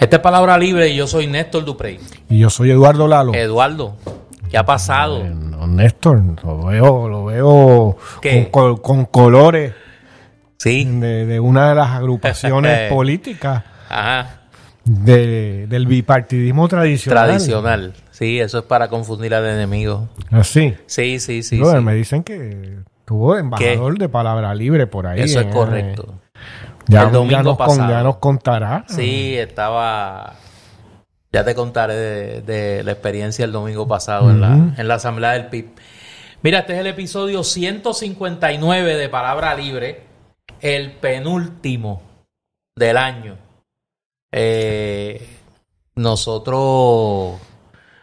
Esta es Palabra Libre y yo soy Néstor Duprey. Y yo soy Eduardo Lalo. Eduardo, ¿qué ha pasado? No, Néstor, lo veo, lo veo con, col- con colores Sí. de, de una de las agrupaciones políticas Ajá. de- del bipartidismo tradicional. Tradicional. Sí, eso es para confundir al enemigo. Así. Sí, sí, sí. Brother, sí. Me dicen que tuvo embajador de palabra libre por ahí. Eso es eh. correcto. Ya, El domingo ya nos, pasado. ya nos contará. Sí, estaba. Ya te contaré de, de la experiencia el domingo pasado en, la, en la asamblea del PIB. Mira, este es el episodio 159 de Palabra Libre, el penúltimo del año. Eh, nosotros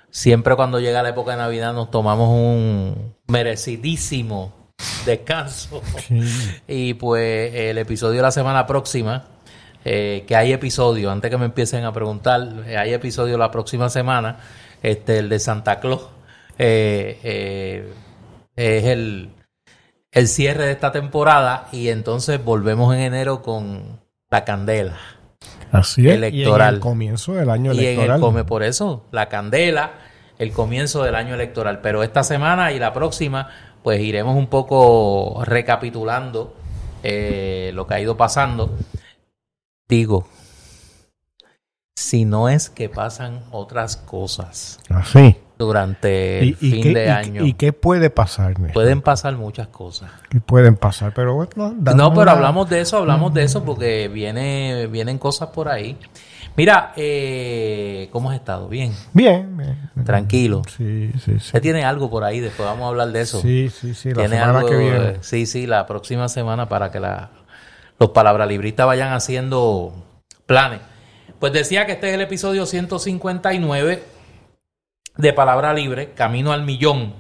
siempre cuando llega la época de Navidad nos tomamos un merecidísimo descanso. Sí. Y pues el episodio de la semana próxima, eh, que hay episodio, antes que me empiecen a preguntar, eh, hay episodio la próxima semana, este, el de Santa Claus, eh, eh, es el, el cierre de esta temporada y entonces volvemos en enero con la candela. Así es. Electoral. Y en el comienzo del año Y en electoral. el come por eso, la candela, el comienzo del año electoral. Pero esta semana y la próxima, pues iremos un poco recapitulando eh, lo que ha ido pasando. Digo, si no es que pasan otras cosas Así. durante el ¿Y, y fin qué, de y- año, y qué puede pasar? Néstor? pueden pasar muchas cosas. ¿Qué pueden pasar? Pero bueno, No, pero una- hablamos de eso, hablamos de eso porque viene, vienen cosas por ahí. Mira, eh, ¿cómo has estado? Bien. Bien, bien. Tranquilo. Sí, sí, sí. Usted tiene algo por ahí, después vamos a hablar de eso. Sí, sí, sí. La semana algo, que viene. eh, sí, sí, la próxima semana para que la, los palabralibristas vayan haciendo planes. Pues decía que este es el episodio 159 de Palabra Libre, Camino al Millón.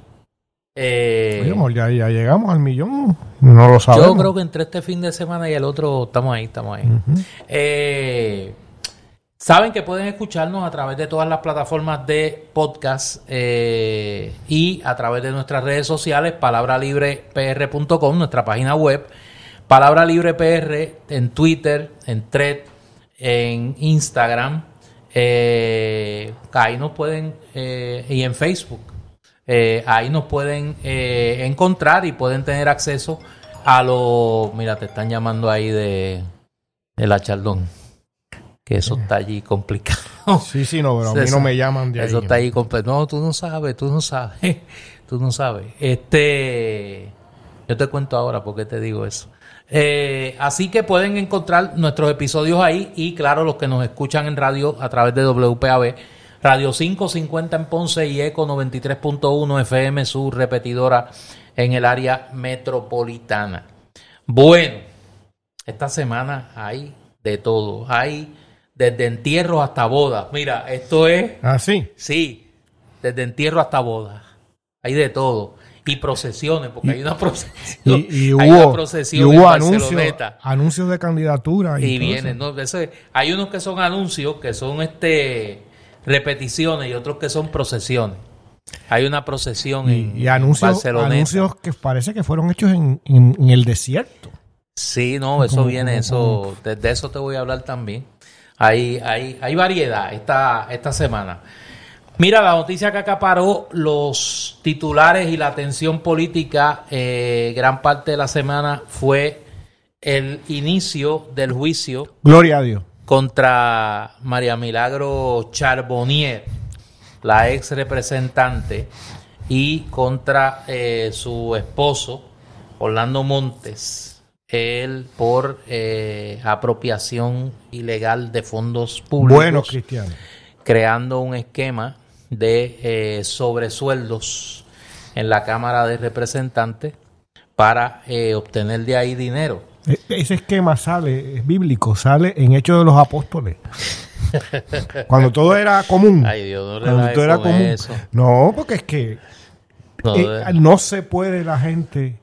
Eh, Oye, ya llegamos al millón. No lo sabemos. yo creo que entre este fin de semana y el otro estamos ahí, estamos ahí. Eh, Saben que pueden escucharnos a través de todas las plataformas de podcast eh, y a través de nuestras redes sociales, palabralibrepr.com, nuestra página web, Palabra Libre PR en Twitter, en Thread, en Instagram, eh, ahí nos pueden, eh, y en Facebook, eh, ahí nos pueden eh, encontrar y pueden tener acceso a los, mira, te están llamando ahí de, de la Chaldón, que eso está allí complicado. Sí, sí, no, pero a mí no me llaman de ahí. Eso está ahí completo. No, tú no sabes, tú no sabes. tú no sabes. Este. Yo te cuento ahora por qué te digo eso. Eh, así que pueden encontrar nuestros episodios ahí y, claro, los que nos escuchan en radio a través de WPAB, Radio 550 en Ponce y Eco 93.1 FM, su repetidora en el área metropolitana. Bueno, esta semana hay de todo. Hay desde entierros hasta bodas. Mira, esto es Ah, sí. Sí, desde entierro hasta boda. Hay de todo. Y procesiones, porque hay una procesión. Y, y hay una hubo, procesión y hubo anuncios, anuncios de candidatura. Y vienen, ¿no? Hay unos que son anuncios, que son este repeticiones, y otros que son procesiones. Hay una procesión en, Y, anuncios, anuncios que parece que fueron hechos en, en- en el desierto. Sí, no, eso Como- viene, como- eso, de, de eso te voy a hablar también. Hay, hay, hay variedad esta, esta semana. Mira, la noticia que acaparó los titulares y la atención política eh, gran parte de la semana fue el inicio del juicio Gloria a Dios. contra María Milagro Charbonnier, la ex representante, y contra eh, su esposo, Orlando Montes, él por eh, apropiación ilegal de fondos públicos, Bueno, Cristiano. creando un esquema de eh, sobresueldos en la Cámara de Representantes para eh, obtener de ahí dinero. E- Ese esquema sale, es bíblico, sale en Hechos de los Apóstoles. Cuando todo era común. Ay, Dios, no cuando todo era común. eso. No, porque es que No, eh, no se puede la gente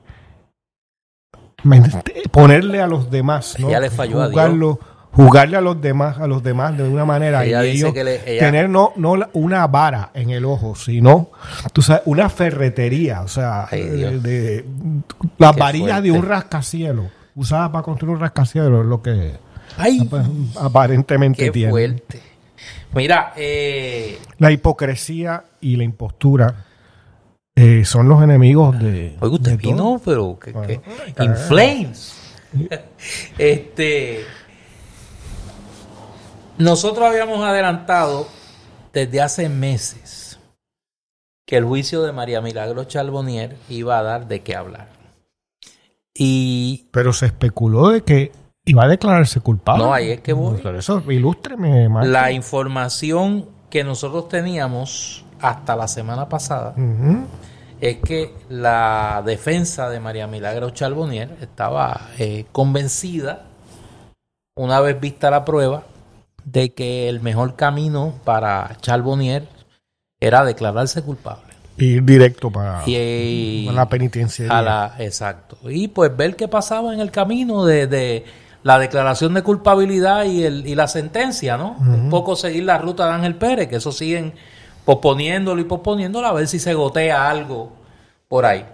ponerle a los demás, ¿no? Ella le falló a Dios. Jugarlo- Jugarle a los demás, a los demás de una manera Ella y ellos que le- ella- tener no, no una vara en el ojo, sino tú sabes, una ferretería, o sea, Ay, eh, de, las Qué varillas de un rascacielos, usadas para construir un rascacielos, es lo que Ay, aparentemente qué tiene. fuerte. Mira, eh, La hipocresía y la impostura eh, son los enemigos de. oiga, usted de vino, todo. pero que, Bueno, que- in flames. este, nosotros habíamos adelantado desde hace meses que el juicio de María Milagro Charbonnier iba a dar de qué hablar. Y Pero se especuló de que iba a declararse culpable. No, ahí es que voy. Por eso, ilústreme, maestro. la información que nosotros teníamos hasta la semana pasada Ujú. Es que la defensa de María Milagro Charbonnier estaba eh, convencida, una vez vista la prueba, de que el mejor camino para Charbonnier era declararse culpable. Ir directo para, Y, la penitenciaría. a la- exacto. Y pues ver qué pasaba en el camino de, de la declaración de culpabilidad y, el, y la sentencia, ¿no? Un poco seguir la ruta de Ángel Pérez, que eso siguen posponiéndolo y posponiéndolo a ver si se gotea algo por ahí.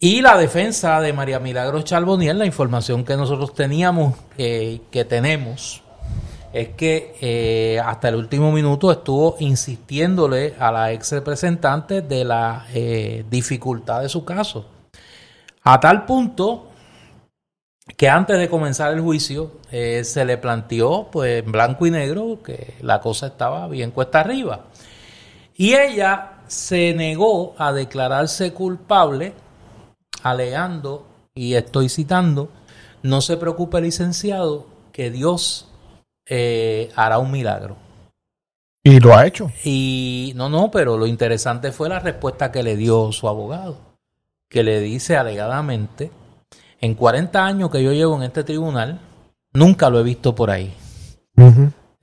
Y la defensa de María Milagros Charbonnier, la información que nosotros teníamos, eh, que tenemos, es que eh, hasta el último minuto estuvo insistiéndole a la ex representante de la eh, dificultad de su caso. A tal punto que antes de comenzar el juicio eh, se le planteó pues en blanco y negro que la cosa estaba bien cuesta arriba. Y ella se negó a declararse culpable alegando, y estoy citando, no se preocupe licenciado, que Dios eh, hará un milagro. Y lo ha hecho. Y no, no, pero lo interesante fue la respuesta que le dio su abogado, que le dice alegadamente, en 40 años que yo llevo en este tribunal, nunca lo he visto por ahí.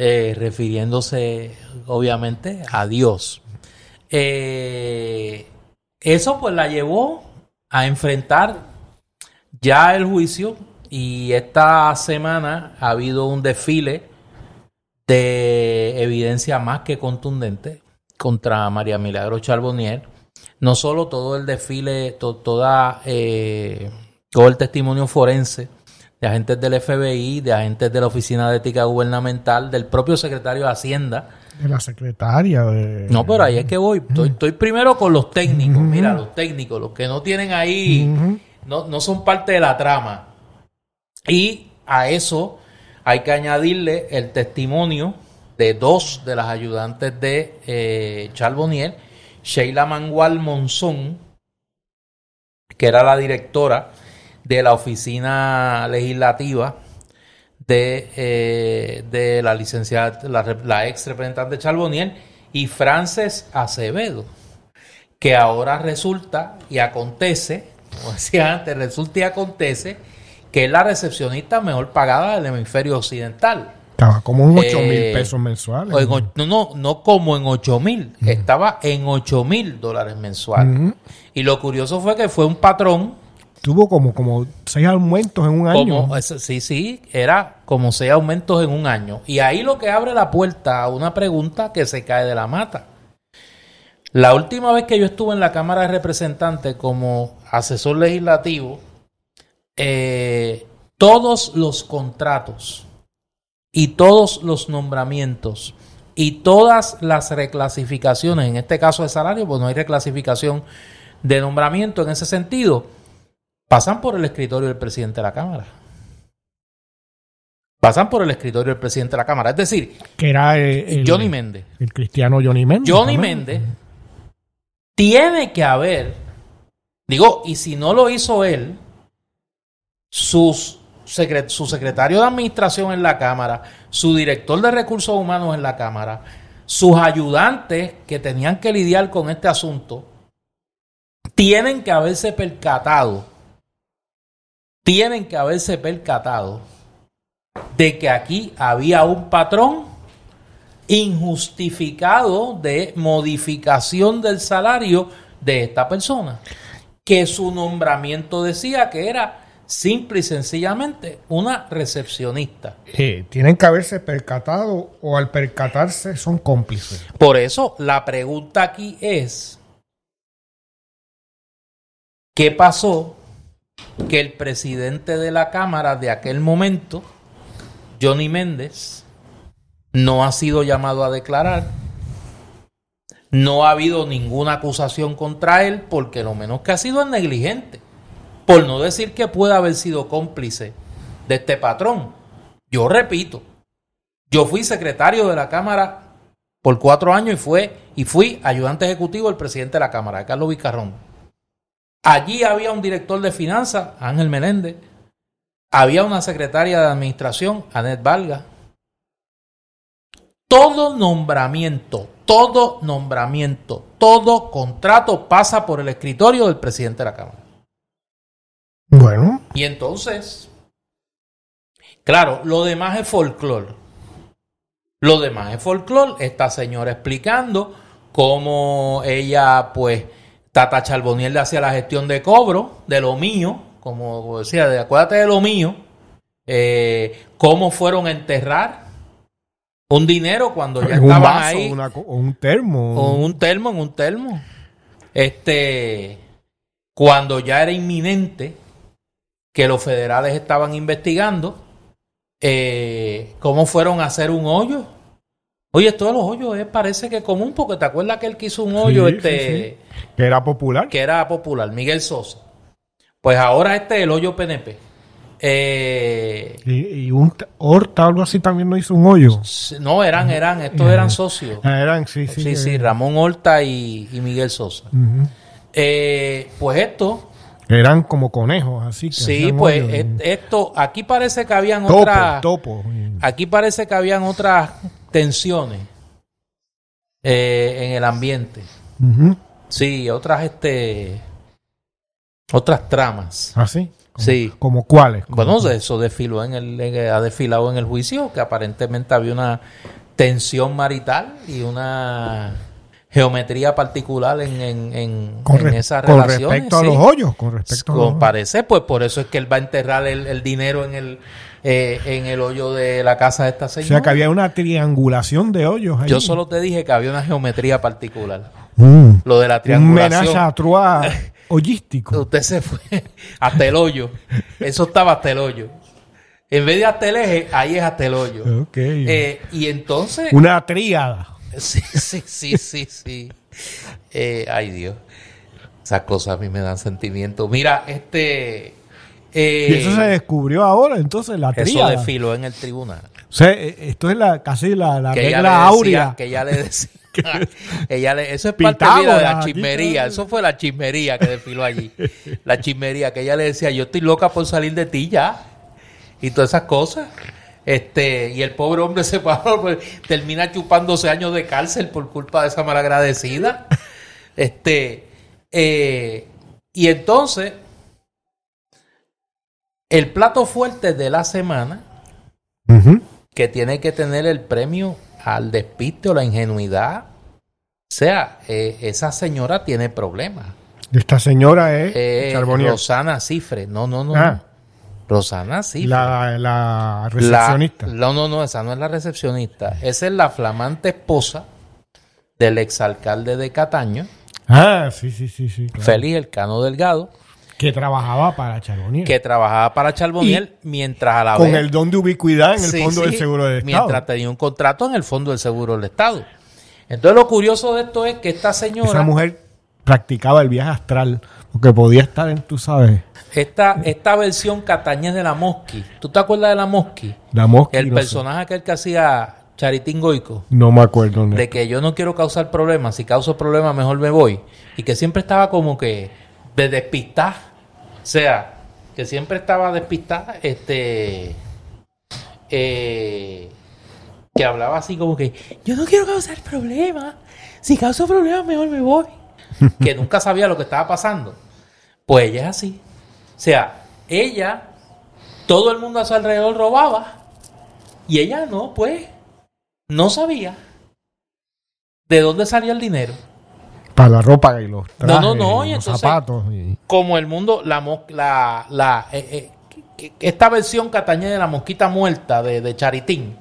Eh, refiriéndose obviamente a Dios. Eh, eso pues la llevó a enfrentar ya el juicio y esta semana ha habido un desfile de evidencia más que contundente contra María Milagro Charbonnier. No solo todo el desfile, to- toda, eh, todo el testimonio forense de agentes del FBI, de agentes de la Oficina de Ética Gubernamental, del propio secretario de Hacienda. De la secretaria. De... No, pero ahí es que voy. Estoy, estoy primero con los técnicos. Mira, los técnicos, los que no tienen ahí, no, no son parte de la trama. Y a eso hay que añadirle el testimonio de dos de las ayudantes de eh, Charbonnier, Sheila Mangual Monzón, que era la directora de la oficina legislativa de, eh, de la licenciada, la, la ex representante Charbonnier, y Frances Acevedo, que ahora resulta y acontece, como decía antes, resulta y acontece que es la recepcionista mejor pagada del hemisferio occidental. Estaba como en 8 mil Eh, pesos mensuales. En no, no, no como en 8 mil, estaba en 8 mil dólares mensuales. Y lo curioso fue que fue un patrón Tuvo como, como seis aumentos en un año. Como, sí, sí, era como seis aumentos en un año. Y ahí lo que abre la puerta a una pregunta que se cae de la mata. La última vez que yo estuve en la Cámara de Representantes como asesor legislativo, eh, todos los contratos y todos los nombramientos y todas las reclasificaciones, en este caso de salario, pues no hay reclasificación de nombramiento en ese sentido, pasan por el escritorio del presidente de la Cámara. Pasan por el escritorio del presidente de la Cámara. Es decir, que era eh, el, Johnny Méndez. el cristiano Johnny Méndez. Johnny. Méndez tiene que haber, digo, y si no lo hizo él, sus secre- su secretario de administración en la Cámara, su director de recursos humanos en la Cámara, sus ayudantes que tenían que lidiar con este asunto, tienen que haberse percatado, tienen que haberse percatado de que aquí había un patrón injustificado de modificación del salario de esta persona, que su nombramiento decía que era simple y sencillamente una recepcionista. Eh, tienen que haberse percatado o al percatarse son cómplices. Por eso la pregunta aquí es, ¿qué pasó que el presidente de la Cámara de aquel momento, Johnny Méndez, no ha sido llamado a declarar. No ha habido ninguna acusación contra él porque lo menos que ha sido es negligente. Por no decir que pueda haber sido cómplice de este patrón. Yo repito, yo fui secretario de la Cámara por cuatro años y, fue, y fui ayudante ejecutivo del presidente de la Cámara, Carlos Vicarrón. Allí había un director de finanzas, Ángel Meléndez. Había una secretaria de administración, Anet Valga. Todo nombramiento, todo nombramiento, todo contrato pasa por el escritorio del presidente de la Cámara. Bueno. Y entonces, claro, lo demás es folclore. Lo demás es folclore. Esta señora explicando cómo ella, pues, Tata Charboniel le hacía la gestión de cobro de lo mío, como decía, de acuérdate de lo mío, eh, cómo fueron a enterrar un dinero cuando ya estaban vaso, ahí. una o un termo. O un termo, en un termo. Este, cuando ya era inminente que los federales estaban investigando, eh, cómo fueron a hacer un hoyo. Oye, todos los hoyos es, parece que común, porque te acuerdas que él quiso un hoyo, Sí, este, sí, Que era popular. que era popular, Miguel Sosa. Pues ahora este es el hoyo PNP. Eh, Y, y un Horta, algo así, también no hizo un hoyo. no, eran, eran, estos eran socios. Ah, eran, sí, sí. Sí, sí, eh, Ramón Horta y, y Miguel Sosa. Eh, pues esto, Eran como conejos, así. que sí, pues et- esto, aquí parece que habían Topo, otras, topo. aquí parece que habían otras tensiones eh, en el ambiente. Sí, otras, este, otras tramas. Como, Sí. ¿Como cuáles? Como- Bueno, eso desfiló en el, en ha desfilado en el juicio, que aparentemente había una tensión marital y una geometría particular en, en, en, con, en esas con relaciones. respecto a los hoyos. Con respecto a los parece, pues por eso es que él va a enterrar el, el dinero en el eh, en el hoyo de la casa de esta O señora. sea que había una triangulación de hoyos ahí. Yo solo te dije que había una geometría particular. Mm. Lo de la Un triangulación. a trois hoyístico. Usted se fue hasta el hoyo. Eso estaba hasta el hoyo. En vez de hasta el eje, ahí es hasta el hoyo. Ok. Eh, y entonces. una tríada. Sí, sí, sí, sí, sí. Eh, ay, Dios. Esas cosas a mí me dan sentimiento. Mira, este. Eh, y eso se descubrió ahora, entonces, la eso tríada. desfiló en el tribunal. O sea, eh, esto es la, casi la, la que regla áurea. que ella le decía, ella le, eso es parte de la chismería, eso fue la chismería que desfiló allí, la chismería que ella le decía, yo estoy loca por salir de ti ya, y todas esas cosas, este, y el pobre hombre se paró, pues, termina chupándose años de cárcel por culpa de esa malagradecida, este, eh, y entonces, el plato fuerte de la semana, que tiene que tener el premio al despiste o la ingenuidad. O sea, eh, esa señora tiene problemas. Esta señora es Eh. Rosana Cifre. No, no, no. Ah. Rosana Cifre. la, la La- recepcionista. no, no, no, esa no es la recepcionista. Esa es la flamante esposa del exalcalde de Cataño, ah, sí, sí, sí, sí. claro. Félix Elcano Delgado, Que trabajaba para Charbonnier. que trabajaba para Charboniel mientras a la Con vez... el don de ubicuidad en el Sí, Fondo sí, del Seguro del Estado. Mientras tenía un contrato en el Fondo del Seguro del Estado. Entonces lo curioso de esto es que esta señora, Esa mujer practicaba el viaje astral porque podía estar en, tú sabes, esta, esta versión catañez de la Mosqui, ¿tú te acuerdas de la Mosqui? la mosca. El no sé. personaje aquel que hacía Charitín Goico, No me acuerdo. de que yo no quiero causar problemas, si causo problemas mejor me voy. Y que siempre estaba como que de despistar. O sea, que siempre estaba despistada, este... eh, que hablaba así como que yo no quiero causar problemas. Si causo problemas, mejor me voy. que nunca sabía lo que estaba pasando. Pues ella es así. O sea, ella, todo el mundo a su alrededor robaba. Y ella no, pues, no sabía de dónde salía el dinero. Para la ropa y los trajes, No, no, no, y los entonces- zapatos. y- Como el mundo, la, la, la eh, eh, esta versión catañé de la mosquita muerta de, de Charitín.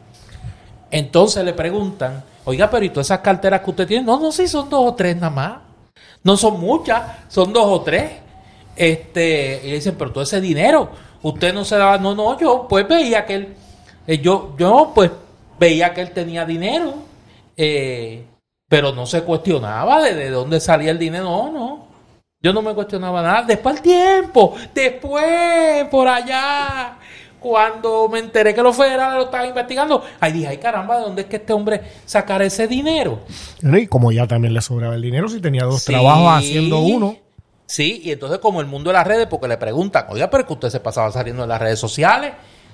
Entonces le preguntan, oiga, pero ¿y todas esas carteras que usted tiene? No, no, sí, son dos o tres nada más. No son muchas, son dos o tres. Este, y le dicen, pero todo ese dinero, usted no se daba, no, no, yo pues veía que él, eh, yo, yo pues veía que él tenía dinero, eh, pero no se cuestionaba de, de dónde salía el dinero. No, no. Yo no me cuestionaba nada. Después el tiempo, después, por allá, cuando me enteré que los federales lo estaban investigando, ahí dije, ay caramba, ¿de dónde es que este hombre sacara ese dinero? Y como ya también le sobraba el dinero, si tenía dos Sí. trabajos haciendo uno. Sí, y entonces como el mundo de las redes, porque le preguntan, oiga, pero que usted se pasaba saliendo de las redes sociales,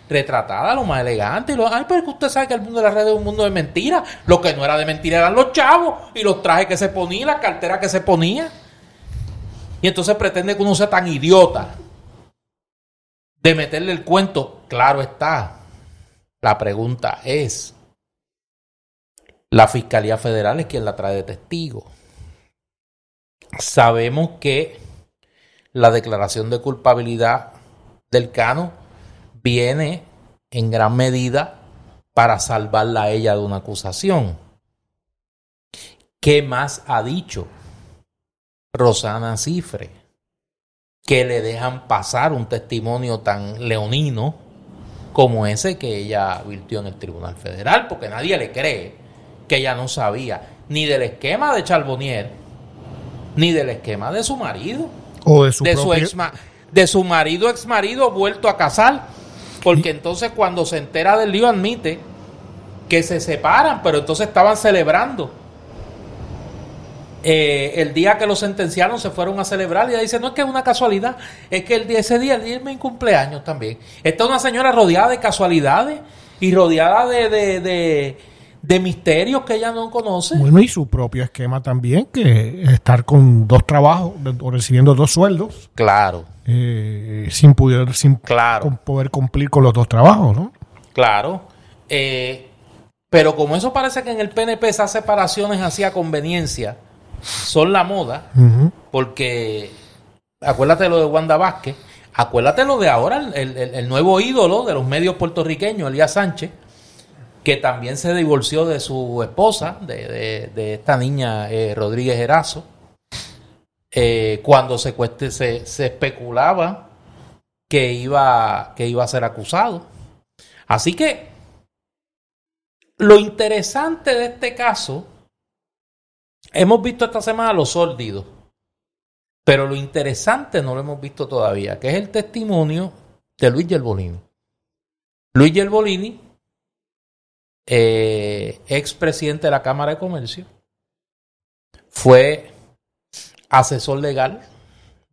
retratada, lo más elegante, y lo, ay, pero usted sabe que el mundo de las redes es un mundo de mentiras. Lo que no era de mentira eran los chavos y los trajes que se ponía, las carteras que se ponía. Y entonces pretende que uno sea tan idiota de meterle el cuento. Claro está. La pregunta es, la Fiscalía Federal es quien la trae de testigo. Sabemos que la declaración de culpabilidad del Cano viene en gran medida para salvarla a ella de una acusación. ¿Qué más ha dicho Rosana Cifre? Que le dejan pasar un testimonio tan leonino como ese que ella virtió en el Tribunal Federal, porque nadie le cree que ella no sabía ni del esquema de Charbonnier, ni del esquema de su marido O de su de su propio- ex de su marido ex marido vuelto a casar porque entonces cuando se entera del lío admite que se separan pero entonces estaban celebrando. Eh, el día que lo sentenciaron se fueron a celebrar y ella dice no es que es una casualidad es que el día, ese día el día de mi cumpleaños también. Está una señora rodeada de casualidades y rodeada de, de, de, de misterios que ella no conoce Bueno, y su propio esquema también, que estar con dos trabajos o recibiendo dos sueldos claro eh, sin poder sin Claro. con poder cumplir con los dos trabajos, ¿no? Claro. Eh, pero como eso parece que en el PNP esas separaciones así a conveniencia son la moda, porque acuérdate lo de Wanda Vázquez, acuérdate lo de ahora, el, el- el nuevo ídolo de los medios puertorriqueños, Elías Sánchez, que también se divorció de su esposa, de, de- esta niña eh, Rodríguez Erazo, eh, cuando se, se, especulaba que iba, que iba a ser acusado. Así que lo interesante de este caso, hemos visto esta semana los sórdidos, pero lo interesante no lo hemos visto todavía, que es el testimonio de Luis Yerbolini. Luis Yerbolini, eh, ex presidente de la Cámara de Comercio, fue asesor legal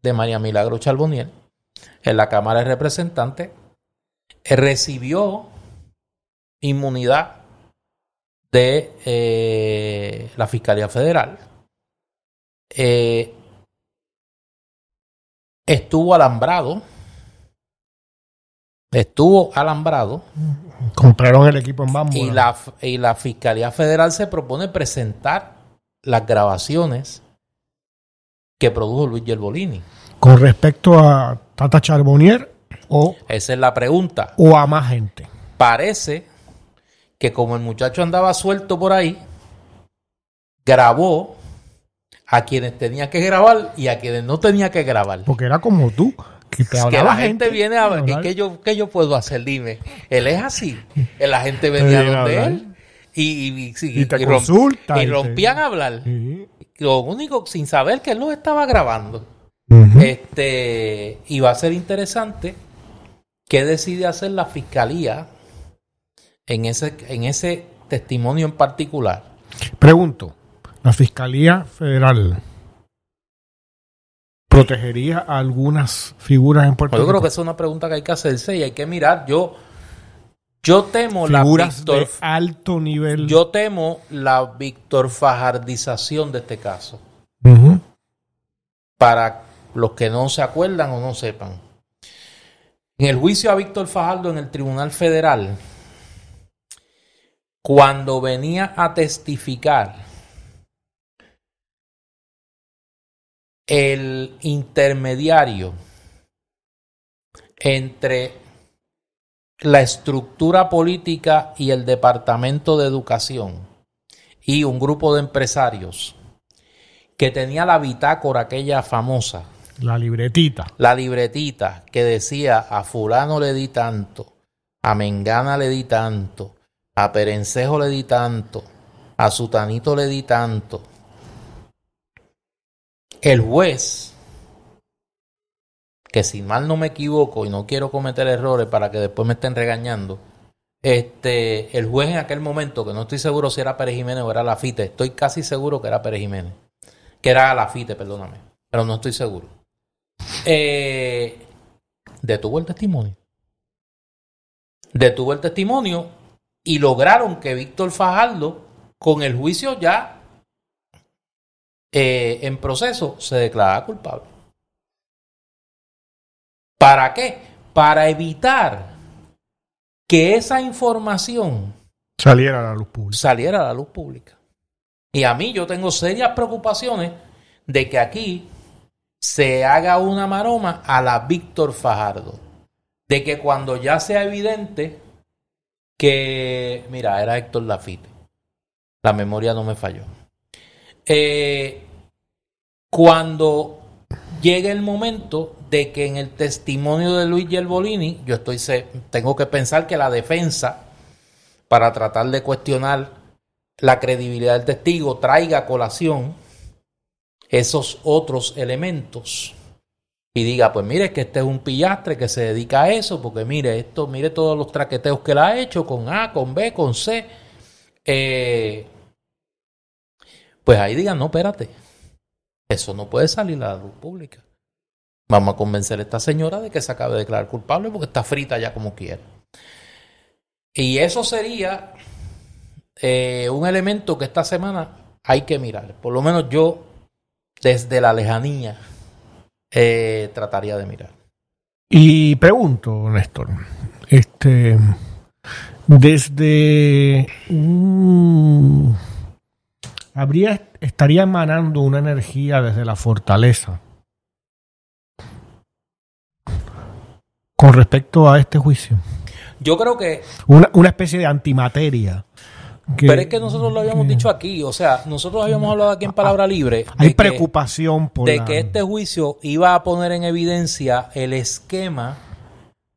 de María Milagro Charboniel en la Cámara de Representantes, recibió inmunidad de eh, la Fiscalía Federal. Eh, estuvo alambrado. Estuvo alambrado Compraron el equipo en Bambú. y la, y la Fiscalía Federal se propone presentar las grabaciones que produjo Luis Yerbolini. Con respecto a Tata Charbonnier o, Esa es la pregunta. o a más gente. Parece que como el muchacho andaba suelto por ahí, grabó a quienes tenía que grabar y a quienes no tenía que grabar. Porque era como tú, que que la gente, viene a ver, hablar. ¿qué, yo, ¿qué yo puedo hacer? Dime. Él es así. La gente Te venía a donde él y, y, y- Y te y y y te- rompían a hablar. Sí. Lo único, sin saber que él lo estaba grabando. Ujú. Este, y va a ser interesante qué decide hacer la fiscalía en ese, en ese testimonio en particular. Pregunto, ¿la Fiscalía Federal protegería a algunas figuras en Puerto Yo creo Rico? que esa es una pregunta que hay que hacerse y hay que mirar. Yo, yo temo la Figuras Víctor, de alto nivel. yo temo la Víctor Fajardización de este caso. Para los que no se acuerdan o no sepan. En el juicio a Víctor Fajardo en el Tribunal Federal, cuando venía a testificar el intermediario entre la estructura política y el Departamento de Educación y un grupo de empresarios que tenía la bitácora aquella famosa, La libretita. la libretita que decía a fulano le di tanto, a Mengana le di tanto, a Perencejo le di tanto, a Sutanito le di tanto. El juez, que si mal no me equivoco y no quiero cometer errores para que después me estén regañando, este, el juez en aquel momento, que no estoy seguro si era Pérez Jiménez o era Lafite, estoy casi seguro que era Pérez Jiménez, que era Lafite, perdóname, pero no estoy seguro. Eh, detuvo el testimonio. Detuvo el testimonio y lograron que Víctor Fajardo, con el juicio ya eh, en proceso, se declarara culpable. ¿Para qué? Para evitar que esa información saliera a la luz pública. Saliera a la luz pública. Y a mí yo tengo serias preocupaciones de que aquí se haga una maroma a la Víctor Fajardo. De que cuando ya sea evidente que, mira, era Héctor Lafite. La memoria no me falló. Eh, cuando llegue el momento de que en el testimonio de Luis Yerbolini, yo estoy tengo que pensar que la defensa, para tratar de cuestionar la credibilidad del testigo, traiga a colación esos otros elementos y diga, pues mire que este es un pillastre que se dedica a eso, porque mire esto, mire todos los traqueteos que le ha hecho con A, con B, con C. Eh, pues ahí digan, no, espérate, eso no puede salir a la luz pública. Vamos a convencer a esta señora de que se acabe de declarar culpable porque está frita ya como quiera. Y eso sería eh, un elemento que esta semana hay que mirar. Por lo menos yo, desde la lejanía, eh, trataría de mirar. Y pregunto, Néstor, este, desde habría estaría emanando una energía desde la fortaleza con respecto a este juicio. Yo creo que una, una especie de antimateria pero es que nosotros lo habíamos dicho aquí, o sea, nosotros habíamos hablado aquí en Palabra Libre. Hay preocupación por. De que este juicio iba a poner en evidencia el esquema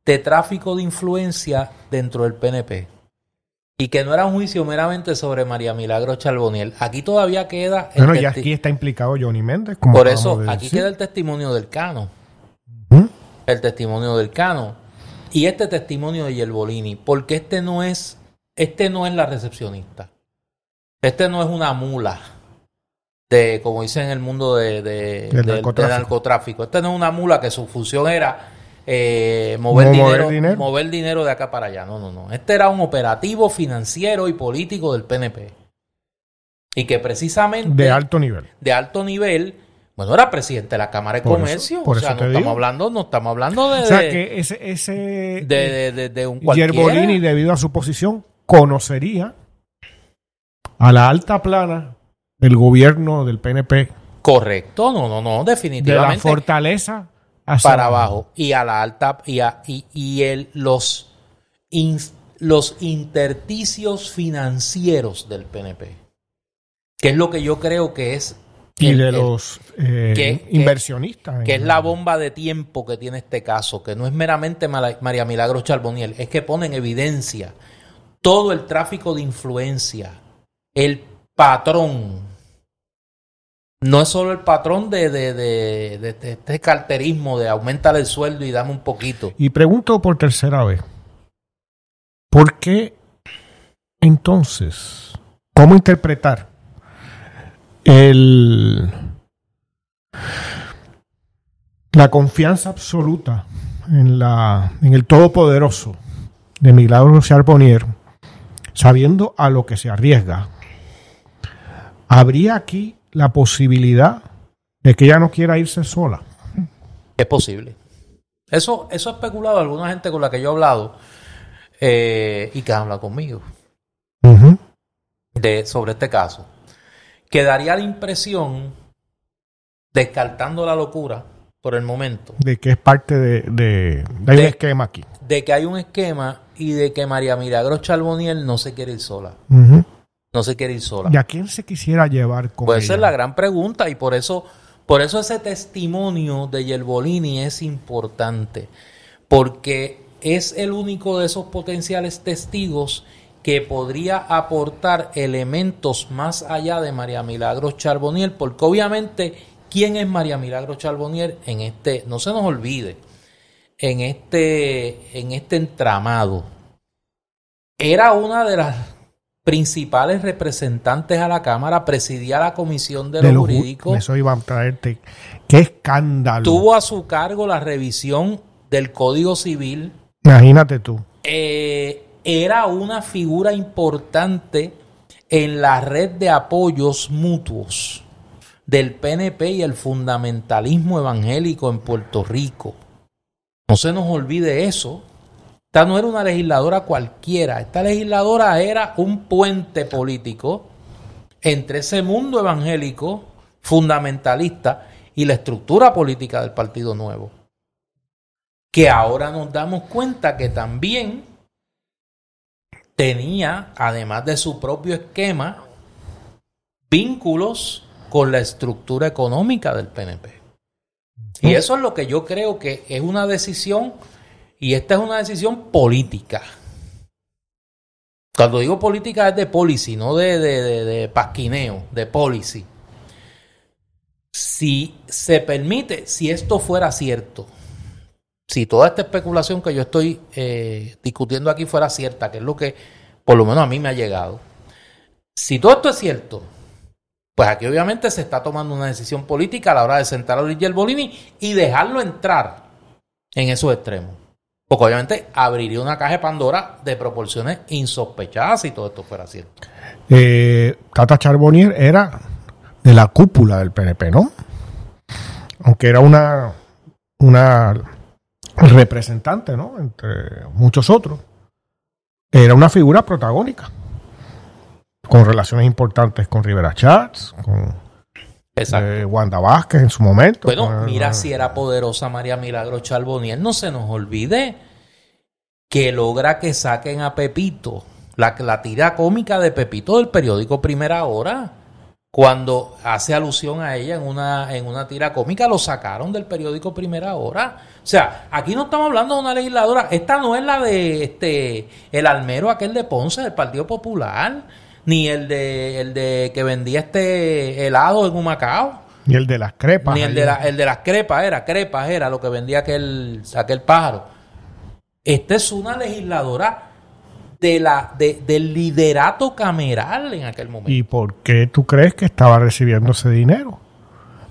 de tráfico de influencia dentro del PNP. Y que no era un juicio meramente sobre María Milagro Charboniel. Aquí todavía queda. bueno, ya aquí está implicado Johnny Méndez. Como por eso, aquí queda el testimonio del Cano. El testimonio del Cano. Y este testimonio de Yerbolini. Porque este no es este no es la recepcionista. Este no es una mula de, como dicen en el mundo de, de, narcotráfico. Este no es una mula que su función era eh, mover, dinero, mover dinero de acá para allá. No, no, no. Este era un operativo financiero y político del PNP. Y que precisamente... De alto nivel. De alto nivel bueno, era presidente de la Cámara de Comercio. o sea, no estamos hablando, no estamos hablando de. O sea, que ese. ese de, de, de, un cualquiera. Yerbolini, debido a su posición, conocería a la alta plana del gobierno del PNP. Correcto, no, no, no, definitivamente. De la fortaleza para abajo. y a la alta y, y, y el, los, los intersticios financieros del PNP. Que es lo que yo creo que es y de los eh, inversionistas. Que, es la bomba de tiempo que tiene este caso, que no es meramente María Milagro Charboniel, es que pone en evidencia todo el tráfico de influencia, el patrón. No es solo el patrón de, de, este carterismo de aumentar el sueldo y dame un poquito. Y pregunto por tercera vez, ¿por qué entonces, cómo interpretar el, la confianza absoluta en, la, en el Todopoderoso de Milagro Charbonnier sabiendo a lo que se arriesga, ¿habría aquí la posibilidad de que ella no quiera irse sola? Es posible. Eso, eso ha especulado alguna gente con la que yo he hablado eh, y que habla conmigo de, sobre este caso. Que daría la impresión, descartando la locura por el momento. De que es parte de, de, de, un esquema aquí. De que hay un esquema y de que María Milagros Charboniel no se quiere ir sola. No se quiere ir sola. ¿Y a quién se quisiera llevar con Pues esa es la gran pregunta y por eso, por eso ese testimonio de Yerbolini es importante. Porque es el único de esos potenciales testigos que podría aportar elementos más allá de María Milagros Charbonier, porque obviamente, ¿quién es María Milagros Charbonier en este, no se nos olvide, en este, en este entramado? Era una de las principales representantes a la Cámara, presidía la Comisión de, lo Jurídico. Eso iba a traerte. ¡Qué escándalo! Tuvo a su cargo la revisión del Código Civil. Imagínate tú. Eh, era una figura importante en la red de apoyos mutuos del PNP y el fundamentalismo evangélico en Puerto Rico. No se nos olvide eso. Esta no era una legisladora cualquiera. Esta legisladora era un puente político entre ese mundo evangélico fundamentalista y la estructura política del Partido Nuevo. Que ahora nos damos cuenta que también tenía, además de su propio esquema, vínculos con la estructura económica del PNP. Y eso es lo que yo creo que es una decisión, y esta es una decisión política. Cuando digo política es de policy, no de, de, de pasquineo, de policy. Si se permite, si esto fuera cierto, si toda esta especulación que yo estoy eh, discutiendo aquí fuera cierta, que es lo que por lo menos a mí me ha llegado, si todo esto es cierto, pues aquí obviamente se está tomando una decisión política a la hora de sentar a Luis Bolini y dejarlo entrar en esos extremos. Porque obviamente abriría una caja de Pandora de proporciones insospechadas si todo esto fuera cierto. Eh, Tata Charbonnier era de la cúpula del PNP, ¿no? Aunque era una, una representante, ¿no? Entre muchos otros. Era una figura protagónica. Con relaciones importantes con Rivera Chats, con eh, Wanda Vázquez en su momento. Bueno, mira si era poderosa María Milagro Charboniel. No se nos olvide que logra que saquen a Pepito, la, la tira cómica de Pepito del periódico Primera Hora cuando hace alusión a ella en una, en una tira cómica, lo sacaron del periódico Primera Hora. O sea, aquí no estamos hablando de una legisladora, esta no es la de este el almero aquel de Ponce del Partido Popular, ni el de el de que vendía este helado en Humacao. Ni el de las crepas. Ni el de, el de las crepas era, crepas era lo que vendía aquel, aquel pájaro. Esta es una legisladora de la, de, del liderato cameral en aquel momento. ¿Y por qué tú crees que estaba recibiendo ese dinero?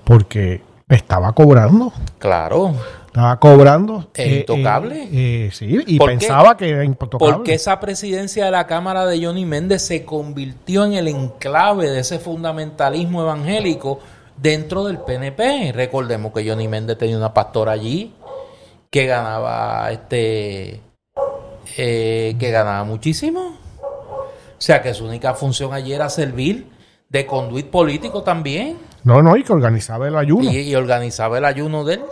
Porque estaba cobrando. Claro. Estaba cobrando. Es eh, intocable. Eh, eh, sí, y pensaba que era intocable. Porque esa presidencia de la Cámara de Johnny Méndez se convirtió en el enclave de ese fundamentalismo evangélico dentro del PNP. Recordemos que Johnny Méndez tenía una pastora allí que ganaba este eh, que ganaba muchísimo. O sea que su única función allí era servir de conduit político también. No, no, y que organizaba el ayuno. Y, organizaba el ayuno de él.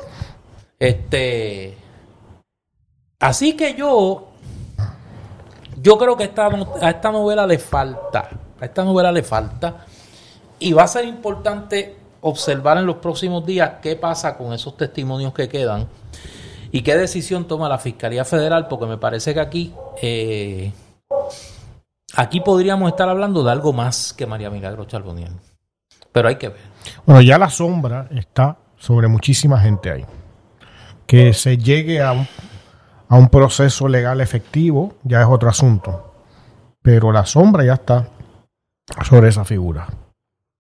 Este. Así que yo. Yo creo que esta, a esta novela le falta. A esta novela le falta. Y va a ser importante observar en los próximos días qué pasa con esos testimonios que quedan ¿Y qué decisión toma la Fiscalía Federal? Porque me parece que aquí, eh, aquí podríamos estar hablando de algo más que María Milagro Charboniel. Pero hay que ver. Bueno, ya la sombra está sobre muchísima gente ahí. Que se llegue a un, a un proceso legal efectivo ya es otro asunto. Pero la sombra ya está sobre esa figura.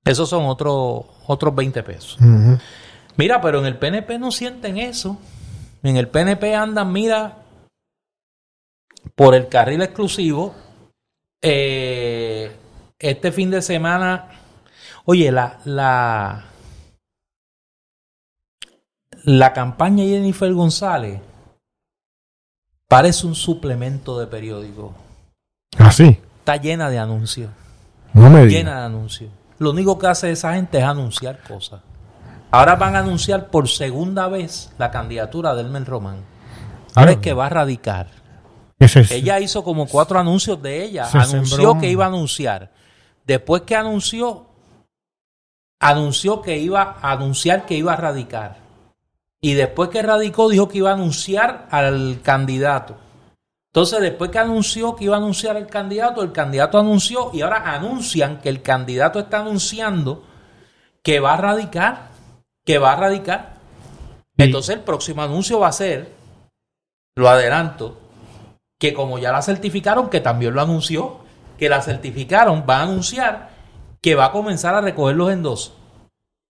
Esos son otros otros 20 pesos. Mira, pero en el PNP no sienten eso. En el PNP andan, mira, por el carril exclusivo. Eh, este fin de semana, oye, la, la, la campaña de Jennifer González parece un suplemento de periódico. ¿Ah, sí? Está llena de anuncios. No me Llena de anuncios. Lo único que hace esa gente es anunciar cosas. Ahora van a anunciar por segunda vez la candidatura de Elmer Román. Ahora es que va a radicar. ella hizo como cuatro anuncios de ella. Anunció que iba a anunciar. Después que anunció, anunció que iba a anunciar que iba a radicar. Y después que radicó, dijo que iba a anunciar al candidato. Entonces, después que anunció que iba a anunciar el candidato, el candidato anunció y ahora anuncian que el candidato está anunciando que va a radicar, que va a radicar. Entonces, el próximo anuncio va a ser, lo adelanto, que como ya la certificaron, que también lo anunció, que la certificaron, va a anunciar que va a comenzar a recoger los endosos.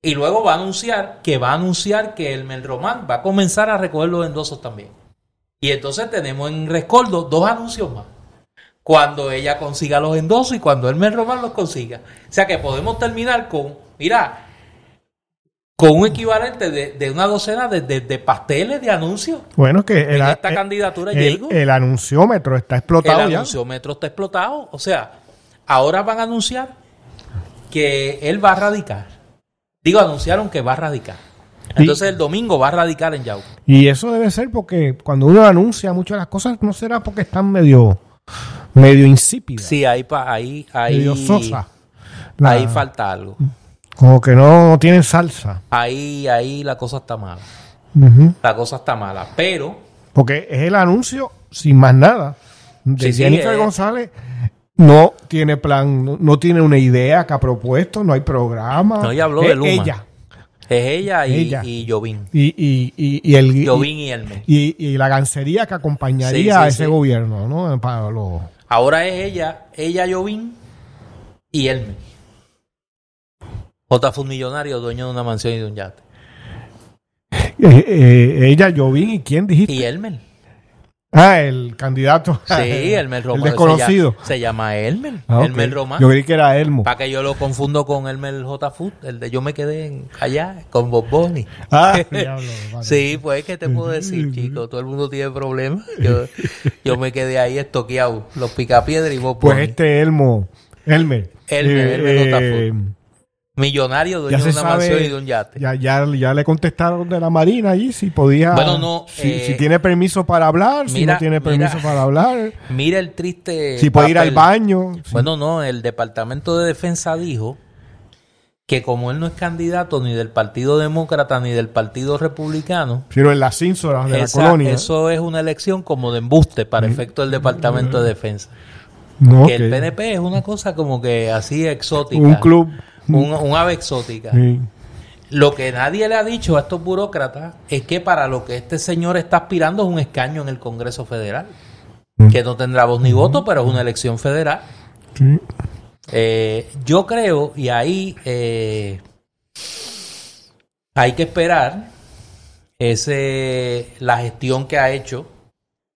Y luego va a anunciar que va a anunciar que el Melromán va a comenzar a recoger los endosos también. Y entonces tenemos en Rescoldo dos anuncios más. Cuando ella consiga los endosos y cuando el Melromán los consiga. O sea que podemos terminar con, mira, con un equivalente de, una docena de, pasteles de anuncios. Bueno, que en esta candidatura el, el, anunciómetro está explotado. El anunciómetro está explotado. O sea, ahora van a anunciar que él va a radicar. Digo, anunciaron que va a radicar. Entonces el domingo va a radicar en Yauco. Y eso debe ser porque cuando uno anuncia muchas de las cosas, no será porque están medio, medio insípidas. Sí, ahí, ahí, ahí, sosa. ahí falta algo. Como que no, tienen salsa. Ahí, ahí la cosa está mala. La cosa está mala. Pero. Porque es el anuncio sin más nada. De Jennifer González no tiene plan, no, tiene una idea que ha propuesto, no hay programa. No, ella habló de Luma. Ella. Es ella y, ella. y Jovín. Y, y, y, el, Jovín y, Elmer. Y, la gancería que acompañaría a ese gobierno, ¿no? Para Ahora es ella, ella Jovín y Elmer. J. fue un millonario, dueño de una mansión y de un yate. Eh, eh, ella, Jovín, ¿y quién dijiste? Y Elmer. Ah, el candidato. Sí, Elmer Román. El desconocido. Se llama, Elmer. Ah, Elmer Román. Yo creí que era Elmo. Para que yo lo confundo con Elmer J. Food. El de yo me quedé allá con Bob Bonnie. Ah, diablo, Sí, pues, ¿qué te puedo decir, chico? Todo el mundo tiene problemas. Yo, yo me quedé ahí estoqueado. Los picapiedras y Bob Pues este Elmo. Elmer. Elmer, Elmer J. Food. Eh, Millonario, dueño de una mansión y de un yate. Ya, ya, ya, le contestaron de la Marina allí si podía. Bueno, no. Si, eh, tiene permiso para hablar, si no tiene permiso para hablar. Mira el triste. Si puede ir al baño. Bueno, no. El Departamento de Defensa dijo que como él no es candidato ni del Partido Demócrata ni del Partido Republicano. Pero en las ínsulas de la colonia. Eso es una elección como de embuste para efecto del Departamento de Defensa. que el PNP es una cosa como que así exótica. Un club un, ave exótica. Lo que nadie le ha dicho a estos burócratas es que para lo que este señor está aspirando es un escaño en el Congreso Federal. Mm. Que no tendrá voz ni voto, pero es una elección federal. Eh, yo creo, y ahí eh, hay que esperar ese, la gestión que ha hecho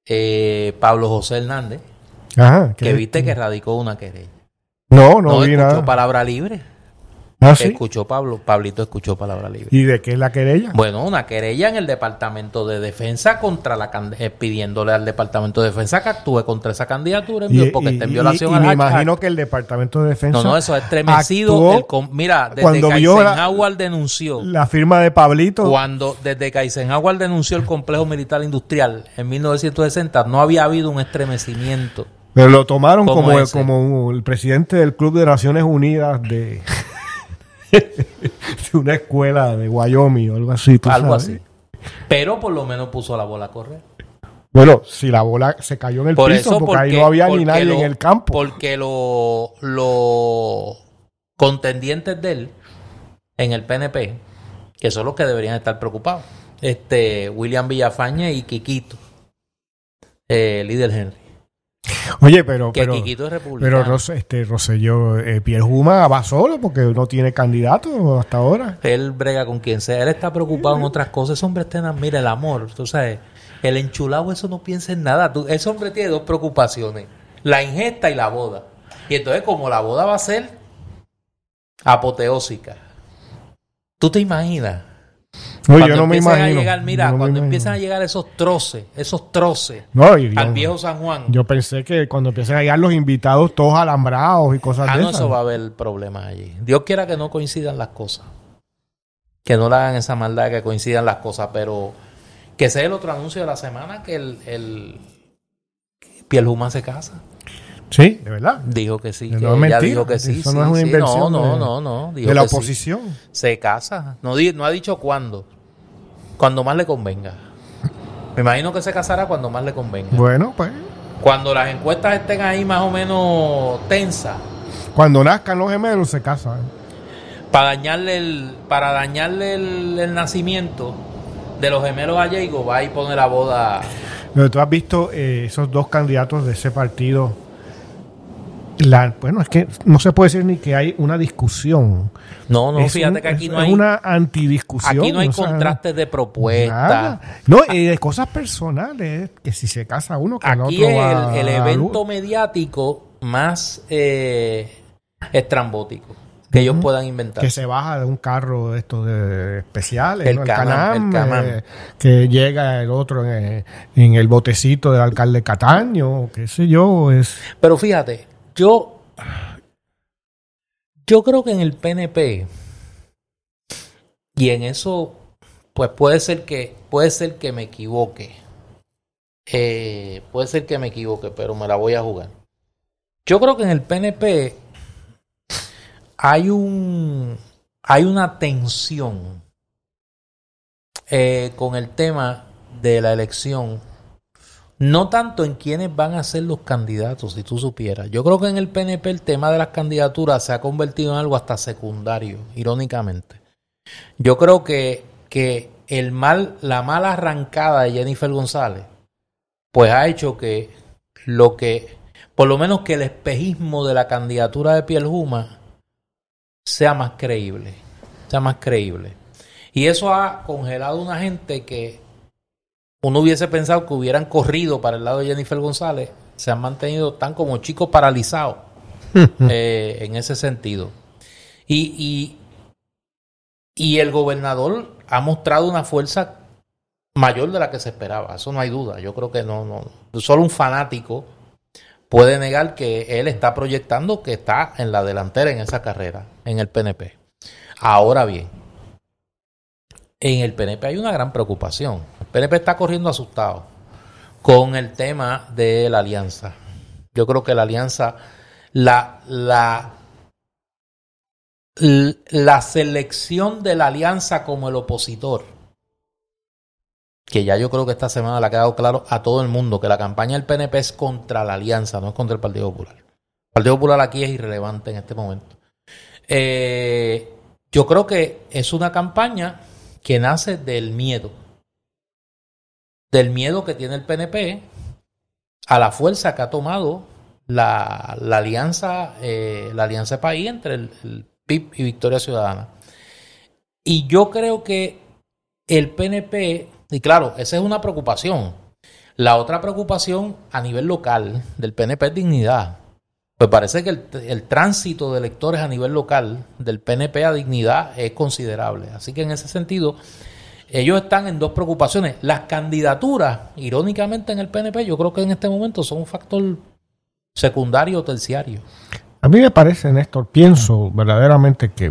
eh, Pablo José Hernández, que viste que radicó una querella. No, no, no palabra libre. ¿Ah, Escuchó Pablo, Pablito escuchó palabra libre. ¿Y de qué es la querella? Bueno, una querella en el Departamento de Defensa contra la eh, pidiéndole al Departamento de Defensa que actúe contra esa candidatura porque está en violación y, me imagino que el Departamento de Defensa No, no, eso ha estremecido el, mira, desde que Eisenhower denunció la firma de Pablito cuando desde que Eisenhower denunció el complejo militar industrial en 1960 no había habido un estremecimiento. Pero lo tomaron como, como el presidente del Club de Naciones Unidas de de una escuela de Wyoming o algo así. algo así. Pero por lo menos puso la bola a correr. Bueno, si la bola se cayó en el piso, porque, ahí no había ni nadie en el campo. Porque los contendientes de él en el PNP, que son los que deberían estar preocupados, este William Villafaña y Quiquito, eh, líder Henry. Oye, pero. Que pero, Pero este, Rosselló, eh, Pierre Juma va solo porque no tiene candidato hasta ahora. Él brega con quien sea. Él está preocupado en otras cosas. Ese hombre está en. Mira, el amor. Tú sabes, el enchulado, eso no piensa en nada. Tú, ese hombre tiene dos preocupaciones: la ingesta y la boda. Y entonces, como la boda va a ser apoteósica, ¿tú te imaginas? No, yo no me imagino. mira, cuando empiezan a llegar esos troces, esos troces al viejo San Juan. Yo pensé que cuando empiecen a llegar los invitados todos alambrados y cosas ah, de no, eso va a haber problemas allí. Dios quiera que no coincidan las cosas. Que no le hagan esa maldad que coincidan las cosas, pero que sea el otro anuncio de la semana que el, el Piel se casa. Sí, de verdad. Dijo que sí. Que no es dijo que sí. Eso no es una inversión. No, no, no, de la oposición. Se casa. No, no ha dicho cuándo. Cuando más le convenga. Me imagino que se casará cuando más le convenga. Bueno, pues. Cuando las encuestas estén ahí más o menos tensas, Cuando nazcan los gemelos se casan. para dañarle el, para dañarle el, el nacimiento de los gemelos a Jacob, va y pone la boda. Pero tú has visto eh, esos dos candidatos de ese partido. La, bueno, es que no se puede decir ni que hay una discusión. No, no, Es fíjate un- que aquí no hay, una antidiscusión. aquí no hay o sea, contrastes de propuestas. No, y de cosas personales, que si se casa uno, que el Aquí otro el, el la evento mediático más eh, estrambótico que ellos puedan inventar. que se baja de un carro de estos de especiales, El ¿no? Canam, el Canam. eh, que llega el otro en, el- en el botecito del alcalde Cataño, qué sé yo, es Pero fíjate, yo yo creo que en el PNP y en eso pues puede ser que puede ser que me equivoque. Eh, puede ser que me equivoque, pero me la voy a jugar. Yo creo que en el PNP hay un hay una tensión eh, con el tema de la elección no tanto en quiénes van a ser los candidatos, si tú supieras. Yo creo que en el PNP el tema de las candidaturas se ha convertido en algo hasta secundario, irónicamente. Yo creo que, que el mal, la mala arrancada de Jennifer González, pues ha hecho que lo que, por lo menos que el espejismo de la candidatura de Pielhuma sea más creíble, sea más creíble. Y eso ha congelado una gente que uno hubiese pensado que hubieran corrido para el lado de Jennifer González, se han mantenido tan como chicos paralizados eh, en ese sentido. Y, y, y el gobernador ha mostrado una fuerza mayor de la que se esperaba, eso no hay duda. Yo creo que no, no, solo un fanático puede negar que él está proyectando que está en la delantera en esa carrera, en el PNP. Ahora bien, en el PNP hay una gran preocupación. PNP está corriendo asustado con el tema de la alianza. Yo creo que la alianza, la, la, la selección de la alianza como el opositor, que ya yo creo que esta semana le ha quedado claro a todo el mundo que la campaña del PNP es contra la alianza, no es contra el Partido Popular. El Partido Popular aquí es irrelevante en este momento. Eh, yo creo que es una campaña que nace del miedo. Del miedo que tiene el PNP a la fuerza que ha tomado la, la alianza, eh, la alianza de país entre el, el PIB y Victoria Ciudadana. Y yo creo que el PNP, y claro, esa es una preocupación. La otra preocupación a nivel local del PNP es dignidad. Pues parece que el, el tránsito de electores a nivel local del PNP a dignidad es considerable. Así que en ese sentido, ellos están en dos preocupaciones. Las candidaturas, irónicamente en el PNP, yo creo que en este momento son un factor secundario o terciario. A mí me parece, Néstor, pienso verdaderamente que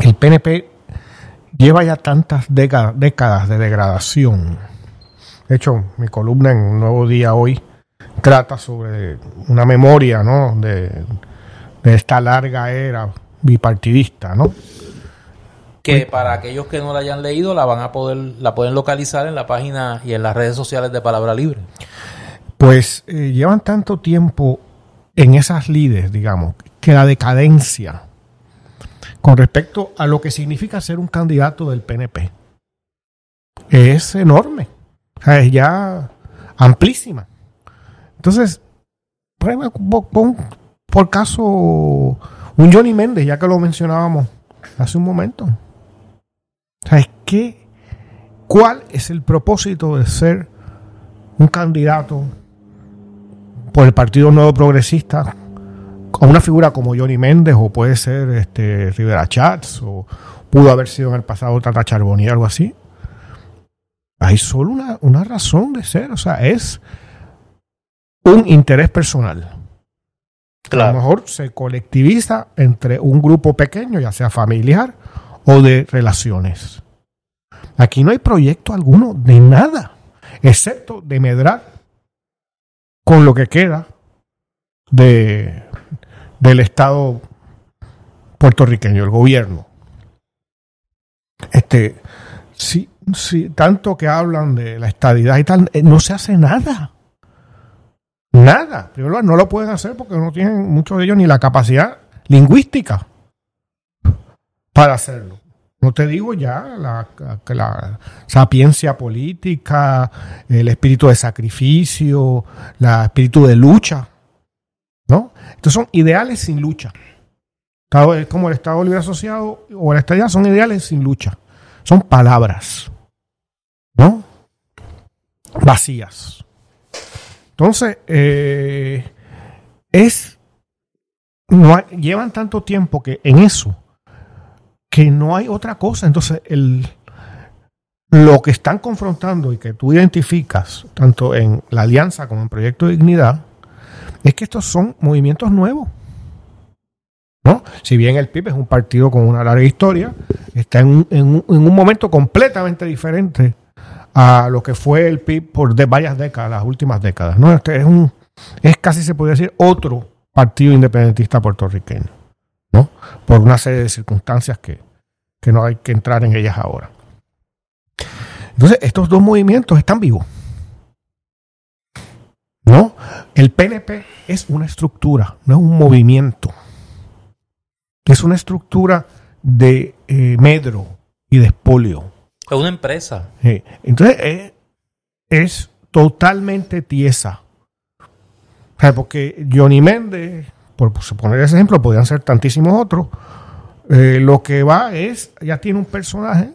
el PNP lleva ya tantas décadas, de degradación. De hecho, mi columna en Nuevo Día hoy trata sobre una memoria ¿no? de esta larga era bipartidista, ¿no? Que para aquellos que no la hayan leído, la van a poder, la pueden localizar en la página y en las redes sociales de Palabra Libre. Pues eh, llevan tanto tiempo en esas lides, digamos, que la decadencia con respecto a lo que significa ser un candidato del PNP es enorme, o sea, es ya amplísima. Entonces, pon por caso un Johnny Méndez, ya que lo mencionábamos hace un momento. O sea, es que, ¿cuál es el propósito de ser un candidato por el Partido Nuevo Progresista a una figura como Johnny Méndez o puede ser este Rivera Chats o pudo haber sido en el pasado Tata Charbonnier o algo así. Hay solo una, una razón de ser, o sea, es un interés personal. A lo mejor se colectiviza entre un grupo pequeño, ya sea familiar o de relaciones. Aquí no hay proyecto alguno de nada, excepto de medrar con lo que queda de, del Estado puertorriqueño, el gobierno. Este, si, si tanto que hablan de la estadidad y tal, eh, no se hace nada. Nada. Primero, no lo pueden hacer porque no tienen muchos de ellos ni la capacidad lingüística para hacerlo. No te digo ya la, la, sapiencia política, el espíritu de sacrificio, el espíritu de lucha. ¿No? Estos son ideales sin lucha. Es como el Estado Libre Asociado o la estadía son ideales sin lucha. Son palabras. ¿No? Vacías. Entonces, eh, es. No llevan tanto tiempo que en eso que no hay otra cosa. Entonces, el, lo que están confrontando y que tú identificas, tanto en la Alianza como en Proyecto de Dignidad, es que estos son movimientos nuevos. ¿no? Si bien el PIB es un partido con una larga historia, está en, un momento completamente diferente a lo que fue el PIB por de varias décadas, las últimas décadas. ¿no? Este es, un, es casi, se podría decir, otro partido independentista puertorriqueño. ¿No? Por una serie de circunstancias que, no hay que entrar en ellas ahora. Entonces, estos dos movimientos están vivos. ¿No? El PNP es una estructura, no es un movimiento. Es una estructura de eh, medro y de espolio. Es una empresa. Entonces, eh, es totalmente tiesa. porque Johnny Méndez por poner ese ejemplo, podrían ser tantísimos otros, eh, lo que va es, ya tiene un personaje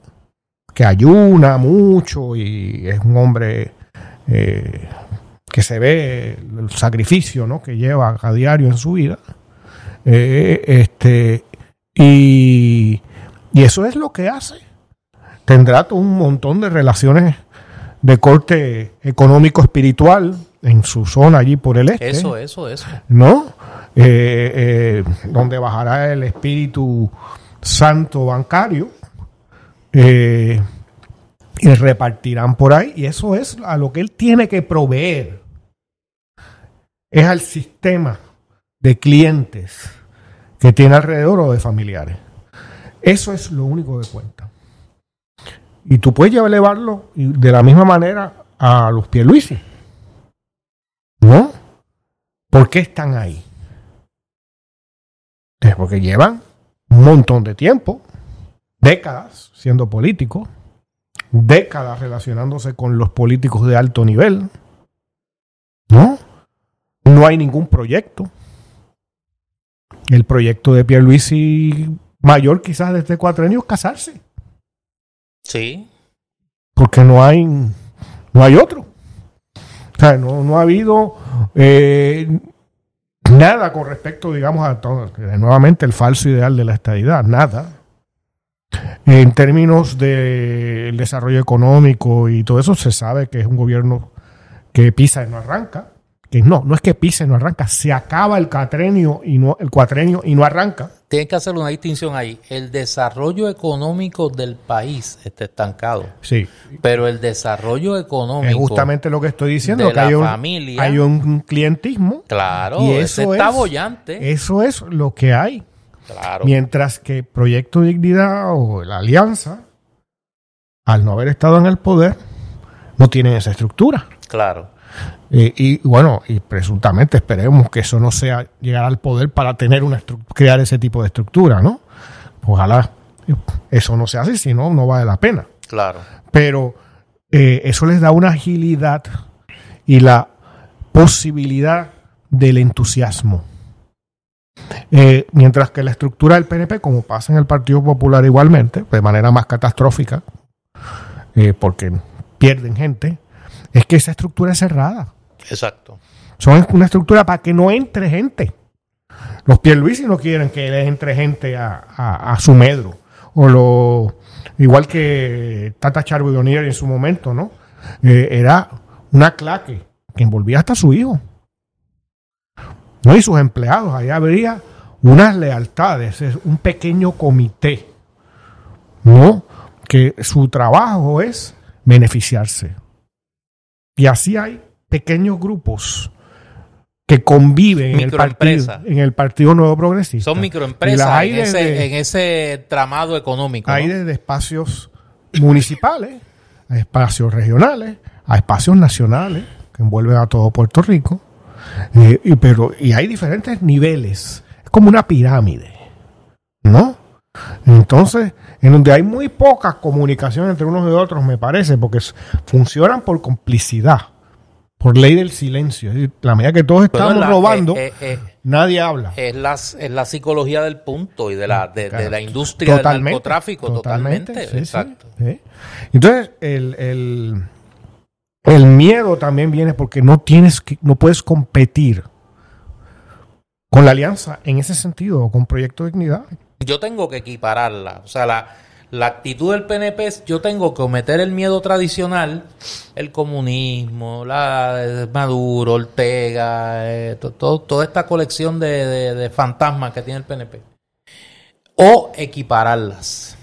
que ayuna mucho y es un hombre eh, que se ve el sacrificio ¿no? que lleva a diario en su vida. Eh, este, y, y eso es lo que hace. Tendrá todo un montón de relaciones de corte económico-espiritual en su zona allí por el este. Eso, eso, eso. ¿No? Eh, eh, donde bajará el espíritu santo bancario eh, y repartirán por ahí. Y eso es a lo que él tiene que proveer. Es al sistema de clientes que tiene alrededor o de familiares. Eso es lo único que cuenta. Y tú puedes elevarlo de la misma manera a los Pierluisi. ¿No? ¿Por qué están ahí? Porque llevan un montón de tiempo, décadas siendo políticos, décadas relacionándose con los políticos de alto nivel. ¿No? No hay ningún proyecto. El proyecto de Pierluisi mayor quizás desde cuatro años casarse. Sí. Porque no hay, no hay otro. O sea, no, no ha habido eh, Nada con respecto, digamos, a todo, nuevamente el falso ideal de la estadidad, nada. En términos del desarrollo económico y todo eso, se sabe que es un gobierno que pisa y no arranca. Que no, no es que pisa y no arranca, se acaba el cuatrenio y no, el cuatrenio y no arranca. Tienen que hacer una distinción ahí. El desarrollo económico del país está estancado. Sí. Pero el desarrollo económico. Es justamente lo que estoy diciendo. que hay un, hay un clientismo. Claro, y eso está bollante. Eso es lo que hay. Claro. Mientras que Proyecto Dignidad o la Alianza, al no haber estado en el poder, no tienen esa estructura. Claro. Eh, y bueno, y presuntamente esperemos que eso no sea llegar al poder para tener una crear ese tipo de estructura, ¿no? Ojalá eso no sea así, si no, no vale la pena. Claro. Pero eh, eso les da una agilidad y la posibilidad del entusiasmo. Eh, mientras que la estructura del PNP, como pasa en el Partido Popular igualmente, de manera más catastrófica, porque pierden gente, es que esa estructura es cerrada. Exacto. Son una estructura para que no entre gente. Los Pierluisi no quieren que les entre gente a, su medro. O lo igual que Tata Charbonnier en su momento, ¿no? Eh, era una claque que envolvía hasta a su hijo. ¿no? Y sus empleados. Ahí habría unas lealtades, es un pequeño comité, ¿no? Que su trabajo es beneficiarse. Y así hay pequeños grupos que conviven en el, partido, en el Partido Nuevo Progresista. Son microempresas en, ese, en ese tramado económico. Hay desde espacios municipales, a espacios regionales, a espacios nacionales que envuelven a todo Puerto Rico, Eh, y, pero, y hay diferentes niveles. Es como una pirámide. ¿No? Entonces, en donde hay muy poca comunicación entre unos y otros, me parece, porque funcionan por complicidad, por ley del silencio. la medida que todos estamos robando, eh, eh, eh, nadie habla. Es la, es la psicología del punto y de la, de, la industria del narcotráfico, totalmente. exacto. Entonces, el, el, el miedo también viene porque no tienes que, no puedes competir con la alianza en ese sentido, con Proyecto Dignidad yo tengo que equipararla. O sea, la, la actitud del PNP es yo tengo que cometer el miedo tradicional, el comunismo, la eh, Maduro, Ortega, eh, toda esta colección de, fantasmas que tiene el PNP. O equipararlas.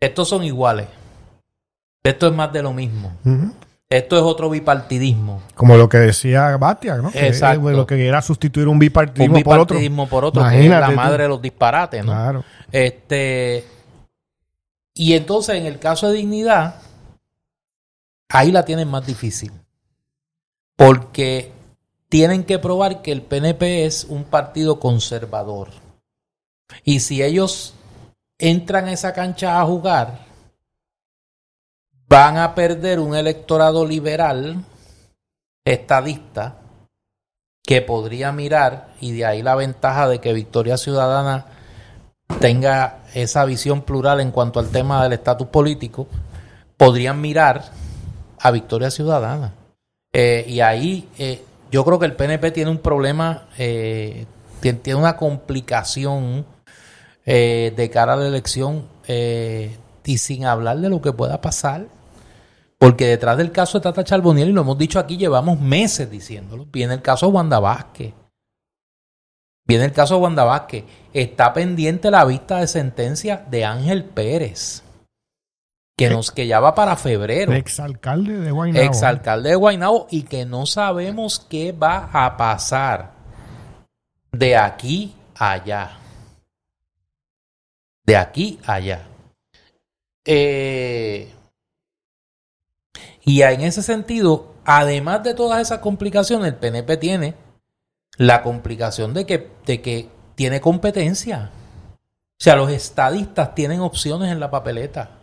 Estos son iguales. Esto es más de lo mismo. Esto es otro bipartidismo. Como lo que decía Batia, ¿no? Exacto. lo que era sustituir un bipartidismo, un bipartidismo por otro. que es la madre de los disparates, ¿no? Claro. Este, y entonces, en el caso de dignidad, ahí la tienen más difícil. Porque tienen que probar que el PNP es un partido conservador. Y si ellos entran a esa cancha a jugar, van a perder un electorado liberal, estadista, que podría mirar, y de ahí la ventaja de que Victoria Ciudadana tenga esa visión plural en cuanto al tema del estatus político, podrían mirar a Victoria Ciudadana. Eh, y ahí eh, yo creo que el PNP tiene un problema, eh, tiene, una complicación de cara a la elección y sin hablar de lo que pueda pasar porque detrás del caso de Tata Charboniel, y lo hemos dicho aquí, llevamos meses diciéndolo, viene el caso de Wanda Vázquez. Viene el caso de Wanda Vázquez. Está pendiente la vista de sentencia de Ángel Pérez. Que, nos, que ya va para febrero. Exalcalde de Guaynabo. Exalcalde de Guaynabo y que no sabemos qué va a pasar de aquí a allá. De aquí a allá. Eh, y en ese sentido, además de todas esas complicaciones, el PNP tiene la complicación de que, de que tiene competencia. O sea, los estadistas tienen opciones en la papeleta,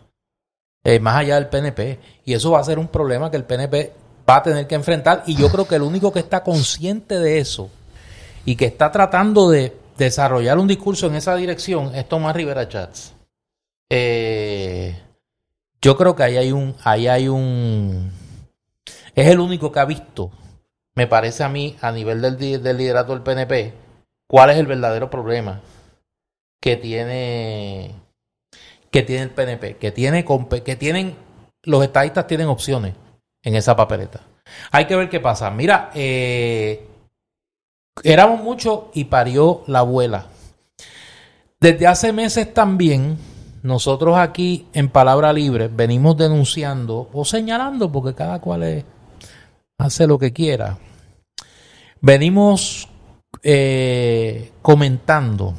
eh, más allá del PNP. Y eso va a ser un problema que el PNP va a tener que enfrentar. Y yo creo que el único que está consciente de eso y que está tratando de desarrollar un discurso en esa dirección es Tomás Rivera Chats. Eh, yo creo que ahí hay un, ahí hay un, es el único que ha visto, me parece a mí, a nivel del, del liderato del PNP, cuál es el verdadero problema que tiene, que tiene el PNP, que tiene, que tienen, los estadistas tienen opciones en esa papeleta. Hay que ver qué pasa. Mira, eh, éramos muchos y parió la abuela. Desde hace meses también nosotros aquí en Palabra Libre venimos denunciando o señalando, porque cada cual hace lo que quiera, venimos eh, comentando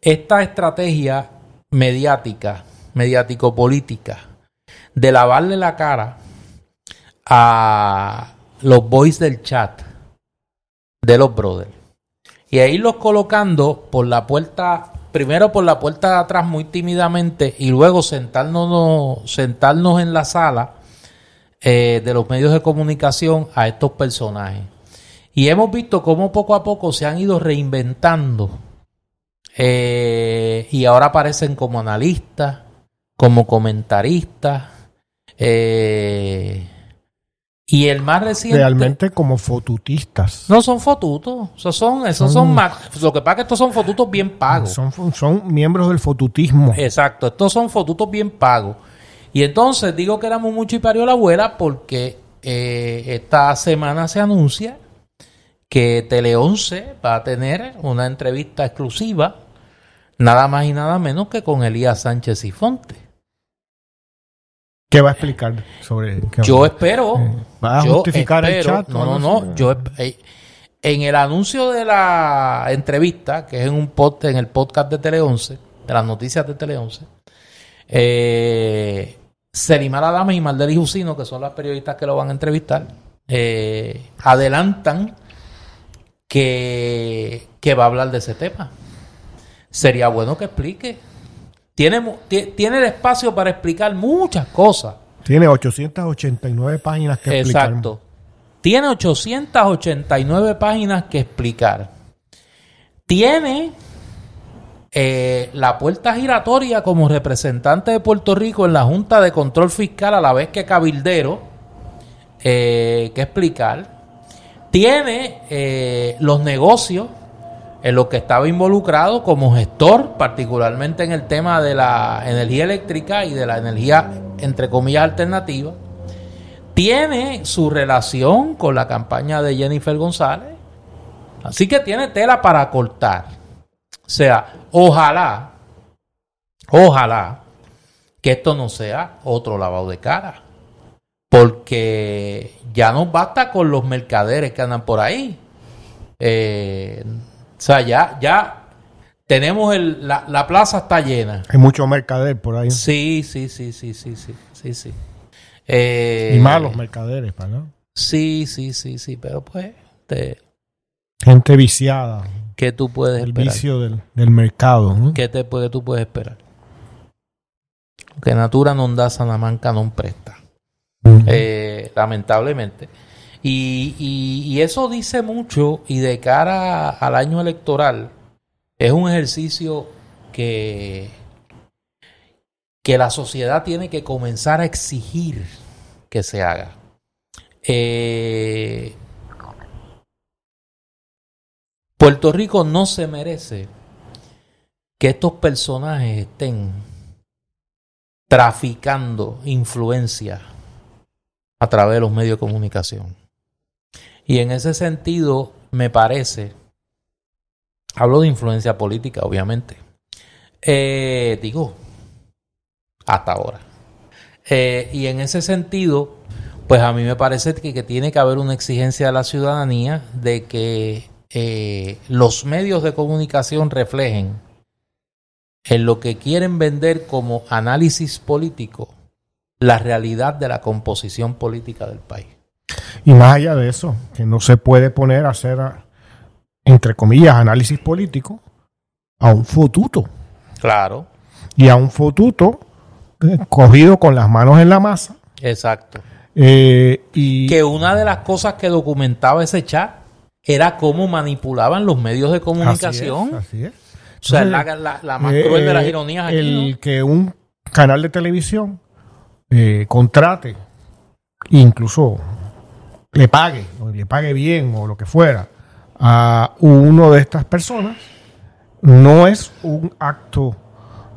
esta estrategia mediática, mediático-política, de lavarle la cara a los boys del chat de los brothers. Y a irlos colocando por la puerta primero por la puerta de atrás muy tímidamente y luego sentarnos, sentarnos en la sala eh, de los medios de comunicación a estos personajes. Y hemos visto cómo poco a poco se han ido reinventando eh, y ahora aparecen como analistas, como comentaristas. Eh, y el más reciente. Realmente como fotutistas. No son fotutos. Esos son, esos son, lo que pasa es que estos son fotutos bien pagos. Son, son miembros del fotutismo. Exacto. Estos son fotutos bien pagos. Y entonces digo que éramos mucho y parió la abuela porque eh, esta semana se anuncia que Tele 11 va a tener una entrevista exclusiva, nada más y nada menos que con Elías Sánchez y Fonte. ¿Qué va a explicar sobre Yo espero. Eh, ¿Va a justificar el chat? No, no, no. Yo, eh, en el anuncio de la entrevista, que es en, un pod, en el podcast de Tele 11, de las noticias de Tele 11, eh, Selimar Adame y Maldeli Jusino, que son las periodistas que lo van a entrevistar, eh, adelantan que, que va a hablar de ese tema. Sería bueno que explique. Tiene, tiene el espacio para explicar muchas cosas. Tiene 889 páginas que explicar. Exacto. Tiene 889 páginas que explicar. Tiene eh, la puerta giratoria como representante de Puerto Rico en la Junta de Control Fiscal a la vez que cabildero eh, que explicar. Tiene eh, los negocios en los que estaba involucrado como gestor, particularmente en el tema de la energía eléctrica y de la energía, entre comillas, alternativa. Tiene su relación con la campaña de Jennifer González. Así que tiene tela para cortar. O sea, ojalá, ojalá que esto no sea otro lavado de cara. Porque ya no basta con los mercaderes que andan por ahí. Eh, o sea, ya, ya tenemos el, la, la plaza está llena. Hay mucho mercader por ahí. Sí, sí, sí, sí, sí, sí, sí, sí. Eh, y malos mercaderes, ¿no? Sí, sí, sí, sí, pero pues, te- Gente viciada. ¿qué tú puedes El esperar? vicio del, del mercado. ¿no? ¿Qué te puede, tú puedes esperar? Que natura non da, Salamanca non presta. Eh, lamentablemente. Y, y- eso dice mucho y de cara al año electoral es un ejercicio que, que la sociedad tiene que comenzar a exigir que se haga. Eh, Puerto Rico no se merece que estos personajes estén traficando influencia a través de los medios de comunicación. Y en ese sentido, me parece, hablo de influencia política, obviamente, Eh, digo, hasta ahora. Eh, y en ese sentido, pues a mí me parece que, tiene que haber una exigencia de la ciudadanía de que eh, los medios de comunicación reflejen en lo que quieren vender como análisis político la realidad de la composición política del país. Y más allá de eso, que no se puede poner a hacer, a- entre comillas, análisis político a un fotuto. Claro, Y a un fotuto eh, cogido con las manos en la masa. exacto. eh, y Que una de las cosas que documentaba ese chat era cómo manipulaban los medios de comunicación. Así es. así es. o sea, Entonces, la, la- la más eh, cruel de las eh, ironías aquí, El ¿no? que un canal de televisión eh, contrate, incluso le pague, o le pague bien o lo que fuera, a uno de estas personas, no es un acto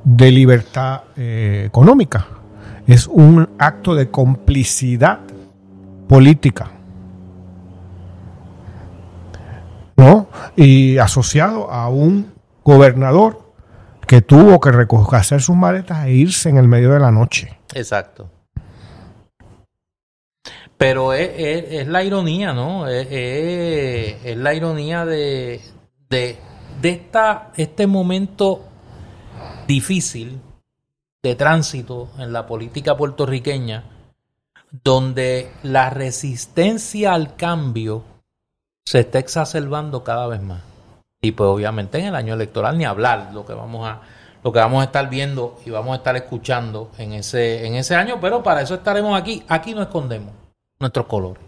de libertad eh, económica, es un acto de complicidad política. ¿No? Y asociado a un gobernador que tuvo que recoger sus maletas e irse en el medio de la noche. Exacto. Pero es, la ironía, ¿no? Es, es- es la ironía de, de, de esta, este momento difícil de tránsito en la política puertorriqueña, donde la resistencia al cambio se está exacerbando cada vez más. Y pues obviamente en el año electoral ni hablar lo que vamos a lo que vamos a estar viendo y vamos a estar escuchando en ese en ese año, pero para eso estaremos aquí. Aquí no escondemos nuestros colores.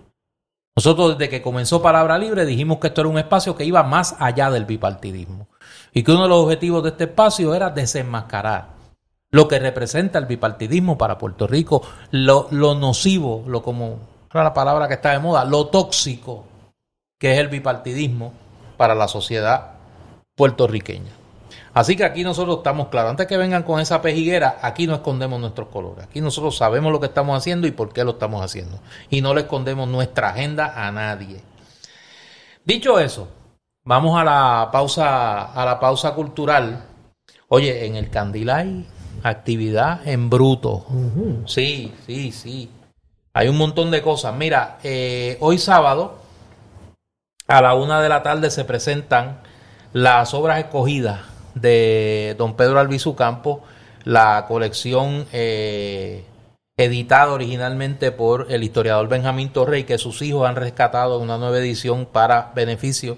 Nosotros desde que comenzó Palabra Libre dijimos que esto era un espacio que iba más allá del bipartidismo y que uno de los objetivos de este espacio era desenmascarar lo que representa el bipartidismo para Puerto Rico, lo, lo nocivo, lo como la palabra que está de moda, lo tóxico que es el bipartidismo para la sociedad puertorriqueña. Así que aquí nosotros estamos claros. Antes que vengan con esa pejiguera, aquí no escondemos nuestros colores. Aquí nosotros sabemos lo que estamos haciendo y por qué lo estamos haciendo. Y no le escondemos nuestra agenda a nadie. Dicho eso, vamos a la pausa, a la pausa cultural. Oye, en el Candil hay actividad en bruto. Sí, sí, sí. Hay un montón de cosas. Mira, eh, hoy sábado a la una de la tarde se presentan las obras escogidas de don Pedro Albizu Campos, la colección eh, editado originalmente por el historiador Benjamín Torrey, que sus hijos han rescatado una nueva edición para beneficio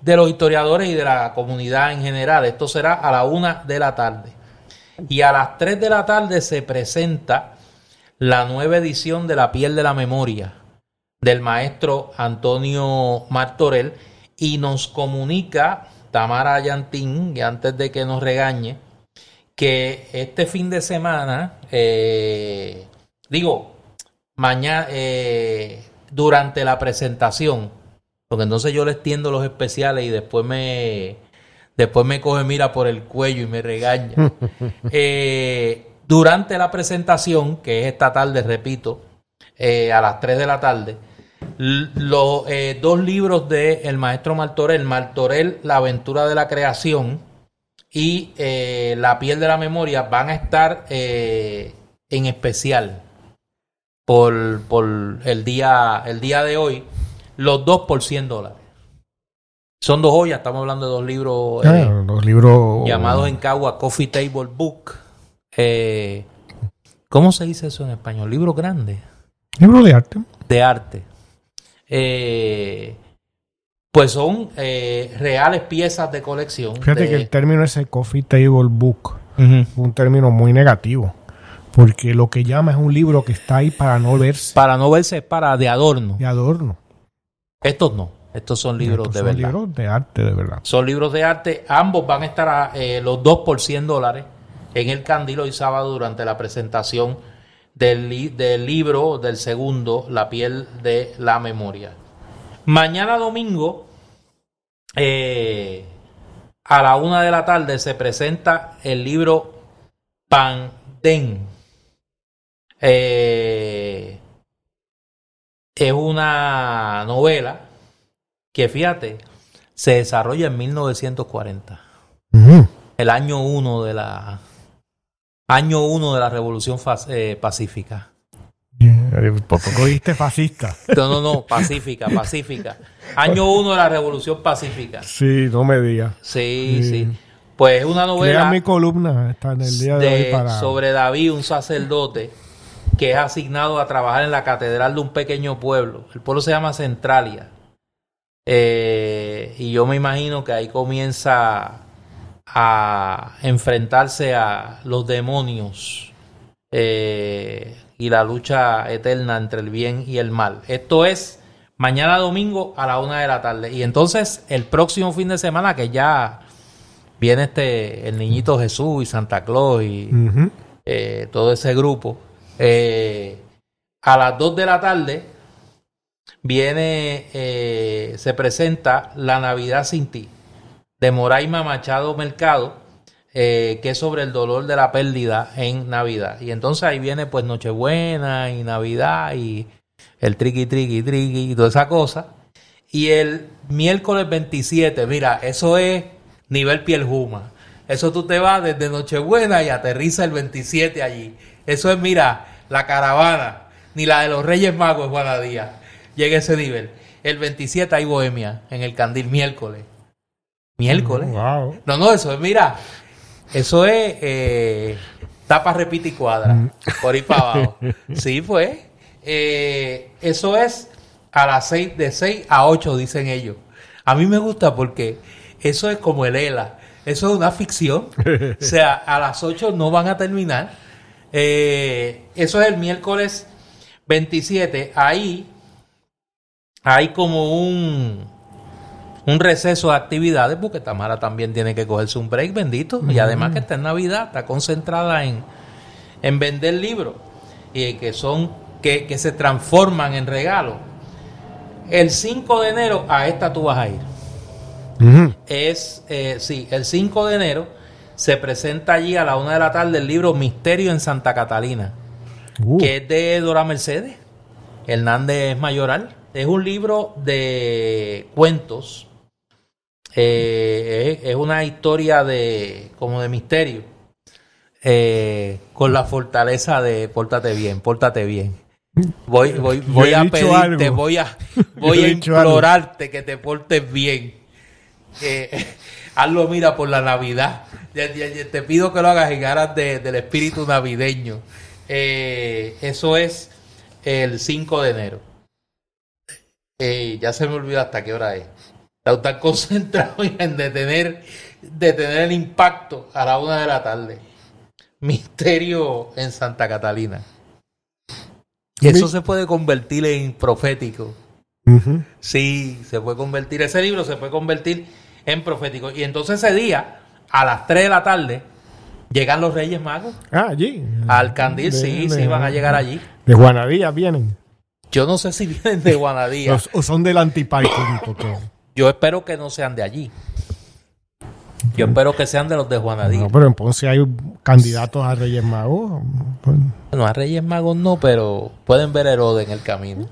de los historiadores y de la comunidad en general. Esto será a la una de la tarde. Y a las tres de la tarde se presenta la nueva edición de La piel de la memoria del maestro Antonio Martorell y nos comunica Tamara Yantín, antes de que nos regañe, que este fin de semana, eh, digo, mañana, eh, durante la presentación, porque entonces yo le extiendo los especiales y después me, después me coge mira por el cuello y me regaña. Eh, durante la presentación, que es esta tarde, repito, a las 3 de la tarde, los dos libros de el maestro Martorell, Martorell, La aventura de la creación, y eh, La piel de la memoria van a estar eh, en especial por, el, día, el día de hoy, los dos por 100 dólares. Son dos joyas, estamos hablando de dos libros, eh, dos libros llamados en Cagua Coffee Table Book. ¿Cómo se dice eso en español? Libro grande. Libro de arte. De arte. Eh, pues son eh, reales piezas de colección. Fíjate que el término ese coffee table book es un término muy negativo. Porque lo que llama es un libro que está ahí para no verse. Para no verse, para de adorno. De adorno. Estos no. Estos son libros de verdad. Son libros de arte, de verdad. Son libros de arte. Ambos van a estar a, eh, los dos por 100 dólares en el Candilo y sábado durante la presentación del, del libro del segundo, La piel de la memoria. Mañana domingo, eh, a la una de la tarde, se presenta el libro Pandén. Eh, es una novela que, fíjate, se desarrolla en 1940. El año uno de la año uno de la Revolución eh, Pacífica. Por poco viste fascista. No, no, no, pacífica, pacífica. Año uno de la Revolución Pacífica. Sí, no me digas. Sí, sí, Pues es una novela. mi columna está en el día de, hoy para... sobre David, un sacerdote que es asignado a trabajar en la catedral de un pequeño pueblo. El pueblo se llama Centralia. Eh, y yo me imagino que ahí comienza a enfrentarse a los demonios. Eh, y la lucha eterna entre el bien y el mal. Esto es mañana domingo a la una de la tarde. Y entonces el próximo fin de semana que ya viene este el niñito Jesús y Santa Claus y eh, todo ese grupo. Eh, a las dos de la tarde viene, se presenta La Navidad sin ti de Moraima Machado Mercado eh, que es sobre el dolor de la pérdida en Navidad. Y entonces ahí viene pues Nochebuena y Navidad y el triqui, triqui, triqui y toda esa cosa. Y el miércoles 27, mira, eso es nivel piel juma. Eso tú te vas desde Nochebuena y aterriza el 27 allí. Eso es, mira, la caravana, ni la de los Reyes Magos, Juana Díaz. Llega a ese nivel. El 27 hay bohemia en el candil miércoles. Miércoles. No, no, eso es, mira, eso es eh, tapa, repite y cuadra. Mm. Por ahí para abajo. Sí, pues. Eh, eso es a las 6, de 6 a 8, dicen ellos. A mí me gusta porque eso es como el ELA. Eso es una ficción. O sea, a las 8 no van a terminar. Eh, eso es el miércoles 27. Ahí hay como un un receso de actividades, porque Tamara también tiene que cogerse un break, bendito. Y además que está en Navidad, está concentrada en, en vender libros y que son que, que se transforman en regalos. El 5 de enero, a esta tú vas a ir. Es, eh, sí, el 5 de enero se presenta allí a la una de la tarde el libro Misterio en Santa Catalina, uh. que es de Dora Mercedes Hernández Mayoral. Es un libro de cuentos eh, es, una historia de como de misterio eh, con la fortaleza de pórtate bien, pórtate bien. Voy, voy, voy a pedirte, voy a, voy a implorarte que te portes bien. Eh, hazlo, mira, por la Navidad. Te pido que lo hagas en aras del espíritu navideño. Eh, eso es el 5 de enero. Ya se me olvidó hasta qué hora es. Está tan concentrado en detener, detener el impacto a la una de la tarde. Misterio en Santa Catalina. Eso se puede convertir en profético. Sí, se puede convertir. Ese libro se puede convertir en profético. Y entonces ese día, a las 3 de la tarde, llegan los Reyes Magos. Ah, allí. Al Candil, sí, sí, van a llegar allí. De Juanadía vienen. Yo no sé si vienen de Guanadía. o son del Antipay. Yo espero que no sean de allí. Yo espero que sean de los de Juanadía. No, pero en Ponce hay candidatos a Reyes Magos. Bueno, a Reyes Magos no, pero pueden ver a Herodes en el camino.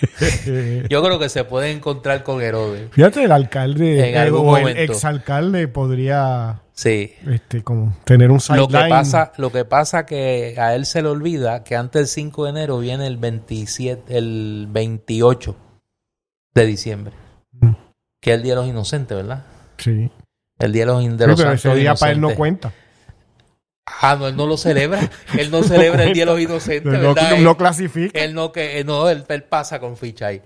Yo creo que se puede encontrar con Herodes. Fíjate, el alcalde en algún o el exalcalde podría sí. este, como tener un sideline. Lo que pasa, lo que pasa que a él se le olvida que antes del 5 de enero viene el 27, el 28 de diciembre. Que es el Día de los Inocentes, ¿verdad? Sí. El Día de los, de los Ese día para él no cuenta. Ah, no, él no lo celebra. Él no celebra el Día de los Inocentes, ¿verdad? No, clasifica. Él no, que, no él, pasa con ficha ahí.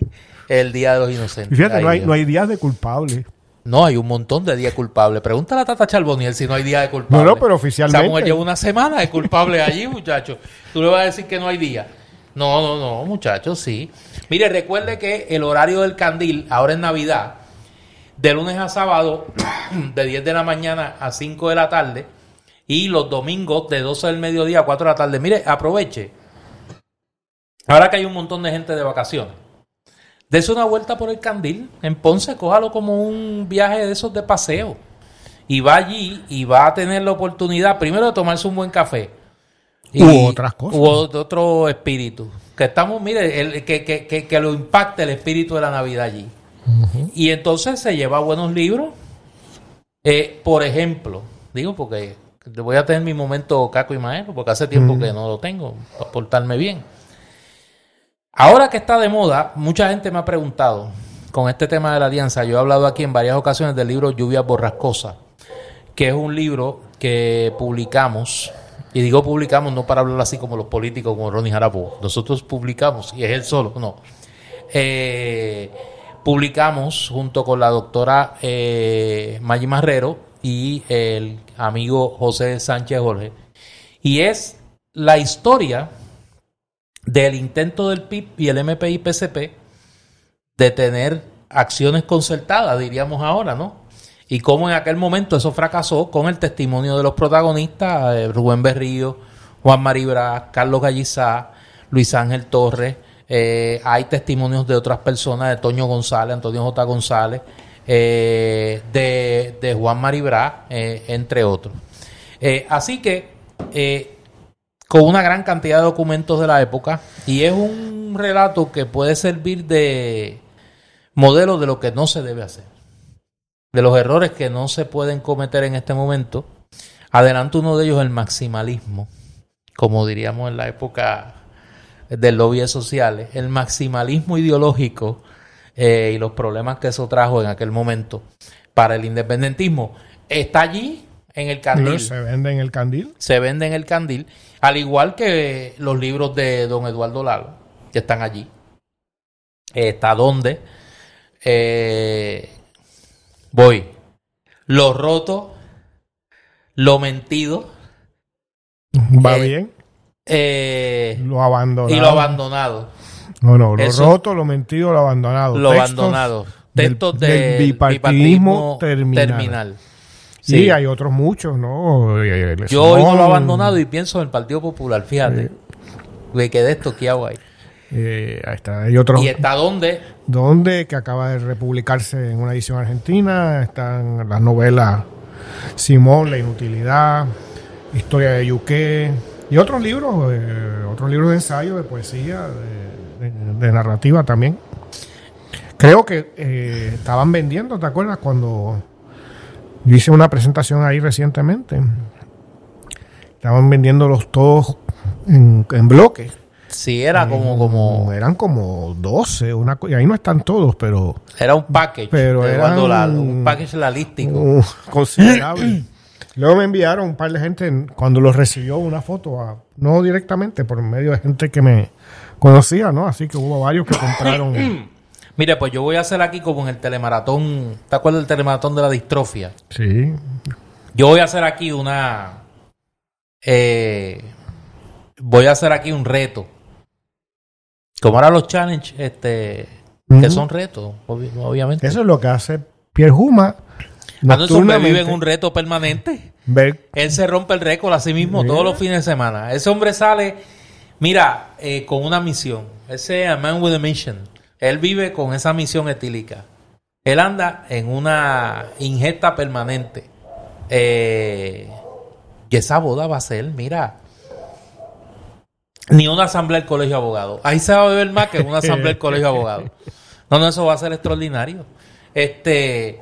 El Día de los Inocentes. fíjate, no, hay, no hay días de culpable. No, hay un montón de días culpables. Pregúntale a Tata Charboniel si no hay día de culpable. No, no, pero oficialmente. Samuel lleva una semana de culpable allí, muchachos. Tú le vas a decir que no hay día. No, no, no, muchachos, sí. Mire, recuerde que el horario del candil, ahora en Navidad, de lunes a sábado, de 10 de la mañana a 5 de la tarde, y los domingos de 12 del mediodía a 4 de la tarde. Mire, aproveche. Ahora que hay un montón de gente de vacaciones, Dese una vuelta por el Candil en Ponce, cójalo como un viaje de esos de paseo. Y va allí y va a tener la oportunidad primero de tomarse un buen café. Y, u otras cosas. U otro espíritu. Que estamos, mire, el, que, que, que, lo impacte el espíritu de la Navidad allí. Y entonces se lleva buenos libros. Eh, por ejemplo, digo porque voy a tener mi momento caco y maestro, porque hace tiempo que no lo tengo, para portarme bien. Ahora que está de moda, mucha gente me ha preguntado con este tema de la alianza. Yo he hablado aquí en varias ocasiones del libro Lluvia Borrascosa, que es un libro que publicamos. Y digo publicamos no para hablar así como los políticos, como Ronnie Jarabo. Nosotros publicamos, y es él solo, no. Eh, publicamos junto con la doctora eh, Maggi Marrero y el amigo José Sánchez Jorge. Y es la historia del intento del PIB y el MPI-PCP de tener acciones concertadas, diríamos ahora, ¿no? Y cómo en aquel momento eso fracasó con el testimonio de los protagonistas, eh, Rubén Berrío, Juan Maribra, Carlos Gallizá, Luis Ángel Torres, eh, hay testimonios de otras personas, de Toño González, Antonio J. González, eh, de, Juan Maribra, entre otros. así que con una gran cantidad de documentos de la época y es un relato que puede servir de modelo de lo que no se debe hacer, de los errores que no se pueden cometer en este momento. Adelante uno de ellos el maximalismo, como diríamos en la época del lobby sociales, el maximalismo ideológico eh, y los problemas que eso trajo en aquel momento para el independentismo. Está allí en el candil. se vende en el candil. Se vende en el candil. Al igual que los libros de don Eduardo Lalo, que están allí. Está donde eh, voy. Lo roto, lo mentido. Va eh, bien. Eh, lo abandonado. Y lo abandonado. No, no, lo roto, lo mentido, lo abandonado. Lo abandonado. Textos del, bipartidismo, terminal. Sí, hay otros muchos, ¿no? Yo no lo abandonado y pienso en el Partido Popular, fíjate. Me quedé estoqueado ahí. Eh, ahí está. Hay otros, ¿Y está dónde? ¿Dónde? Que acaba de republicarse en una edición argentina. Están las novelas Simón, La Inutilidad, Historia de Yuque y otros libros, eh, otros libros de ensayo, de poesía, de, narrativa también. Creo que eh, estaban vendiendo, ¿te acuerdas? Cuando yo hice una presentación ahí recientemente. Estaban vendiéndolos todos en, en bloques. Sí, era como, como... Eran como 12, una, y ahí no están todos, pero... Era un package, pero era un package lalístico. considerable. Luego me enviaron un par de gente en- cuando los recibió una foto, a- no directamente, por medio de gente que me conocía, ¿no? Así que hubo varios que compraron. Mire, pues yo voy a hacer aquí como en el telemaratón. ¿Te acuerdas del telemaratón de la distrofia? sí. Yo voy a hacer aquí una. eh, voy a hacer aquí un reto. Como ahora los challenge, este, que son retos, obvi- obviamente. Eso es lo que hace Pierre Juma. Hombre vive en un reto permanente. Ver- Él se rompe el récord a sí mismo todos los fines de semana. Ese hombre sale, mira, eh, con una misión. Ese a man with a mission. Él vive con esa misión etílica. Él anda en una ingesta permanente. Eh, y esa boda va a ser, mira, ni una asamblea del colegio de abogados. Ahí se va a beber más que en una asamblea del colegio de abogados. No, no, eso va a ser extraordinario. Este,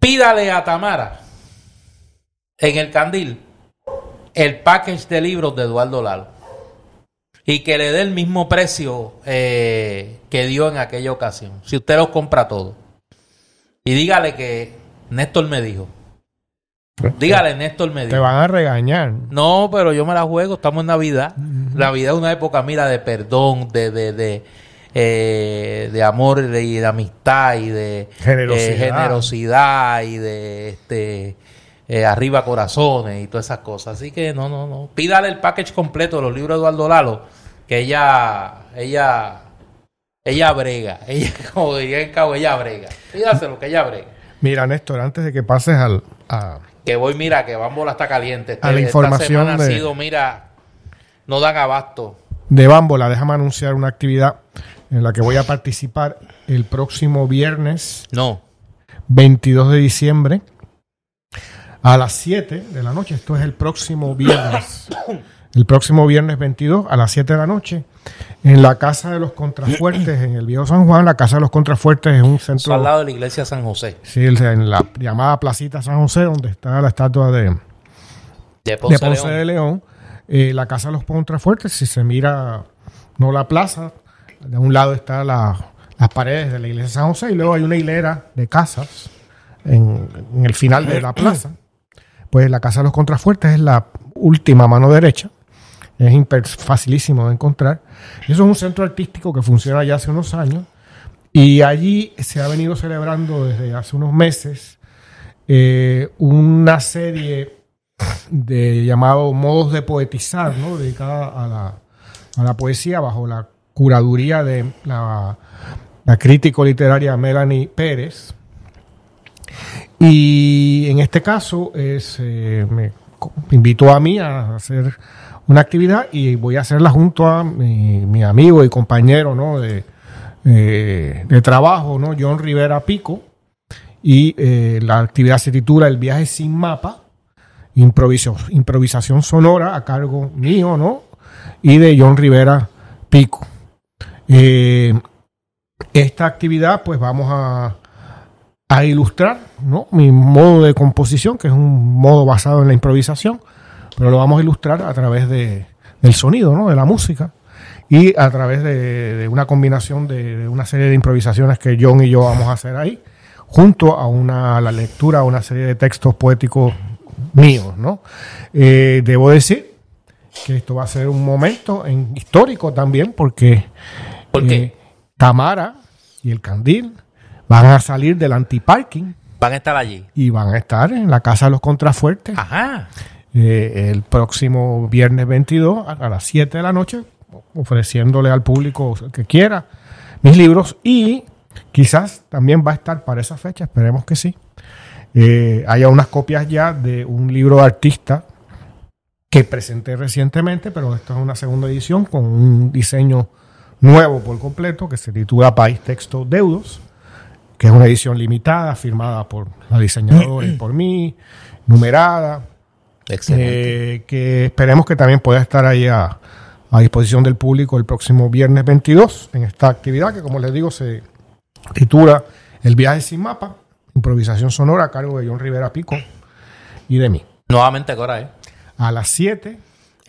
pídale a Tamara en el candil el package de libros de Eduardo Lalo y que le dé el mismo precio eh, que dio en aquella ocasión. Si usted los compra todos. Y dígale que Néstor me dijo. Dígale, Néstor me Te dijo. van a regañar. No, pero yo me la juego. Estamos en Navidad. Navidad es una época, mira, de perdón, de, de, de, eh, de amor y de, amistad y de Generosidad. eh, generosidad y de este eh, arriba corazones y todas esas cosas. Así que no, no, no. Pídale el package completo de los libros de Eduardo Lalo, que ella, ella, ella brega. Ella, como diría en cabo, ella brega. Pídaselo, que ella brega. Mira, Néstor, antes de que pases al, a, Que voy, mira, que Bambola está caliente. Este- A la información Esta semana ha de- sido, mira, no dan abasto. de Bámbola, déjame anunciar una actividad en la que voy a participar el próximo viernes No. 22 de diciembre a las 7 de la noche. Esto es el próximo viernes. El próximo viernes 22 a las 7 de la noche en la Casa de los Contrafuertes en el Viejo San Juan. La Casa de los Contrafuertes es un Eso al centro, lado de la iglesia San José. sí, en la llamada Placita San José, donde está la estatua de, De Ponce, de Ponce León. de León. Eh, la Casa de los Contrafuertes, si se mira, no la plaza, de un lado está la- las paredes de la iglesia de San José y luego hay una hilera de casas en, el final de la plaza. Pues la Casa de los Contrafuertes es la última mano derecha. Es facilísimo de encontrar. Eso es un centro artístico que funciona ya hace unos años. Y allí se ha venido celebrando desde hace unos meses eh, una serie de llamado modos de poetizar, ¿no? dedicada a la, a la poesía bajo la curaduría de la, la crítico literaria Melanie Pérez. Y en este caso es, eh, me invitó a mí a hacer una actividad y voy a hacerla junto a mi, mi amigo y compañero ¿no? de, eh, de trabajo, ¿no? John Rivera Pico. Y eh, la actividad se titula El viaje sin mapa, improvisación sonora a cargo mío, ¿no? Y de John Rivera Pico. Eh, esta actividad, pues vamos a, a ilustrar, ¿no? Mi modo de composición, que es un modo basado en la improvisación, pero lo vamos a ilustrar a través de, del sonido, ¿no? De la música y a través de, una combinación de, una serie de improvisaciones que John y yo vamos a hacer ahí, junto a una la lectura a una serie de textos poéticos míos, ¿no? Eh, debo decir que esto va a ser un momento en- histórico también, porque ¿Por qué? eh, Tamara y el Candil van a salir del antiparking Van a estar allí. y van a estar en la Casa de los Contrafuertes Ajá. eh, el próximo viernes 22 a, las 7 de la noche, ofreciéndole al público que quiera mis libros y quizás también va a estar para esa fecha, esperemos que sí. Eh, haya unas copias ya de un libro de artista que presenté recientemente, pero esta es una segunda edición con un diseño nuevo por completo que se titula País Texto Deudos, que es una edición limitada, firmada por la diseñadora y por mí, numerada, Excelente. eh, que esperemos que también pueda estar ahí a, a disposición del público el próximo viernes 22 en esta actividad que, como les digo, se titula El viaje sin mapa, improvisación sonora a cargo de John Rivera Pico y de mí. Nuevamente, ¿qué hora es? A las 7,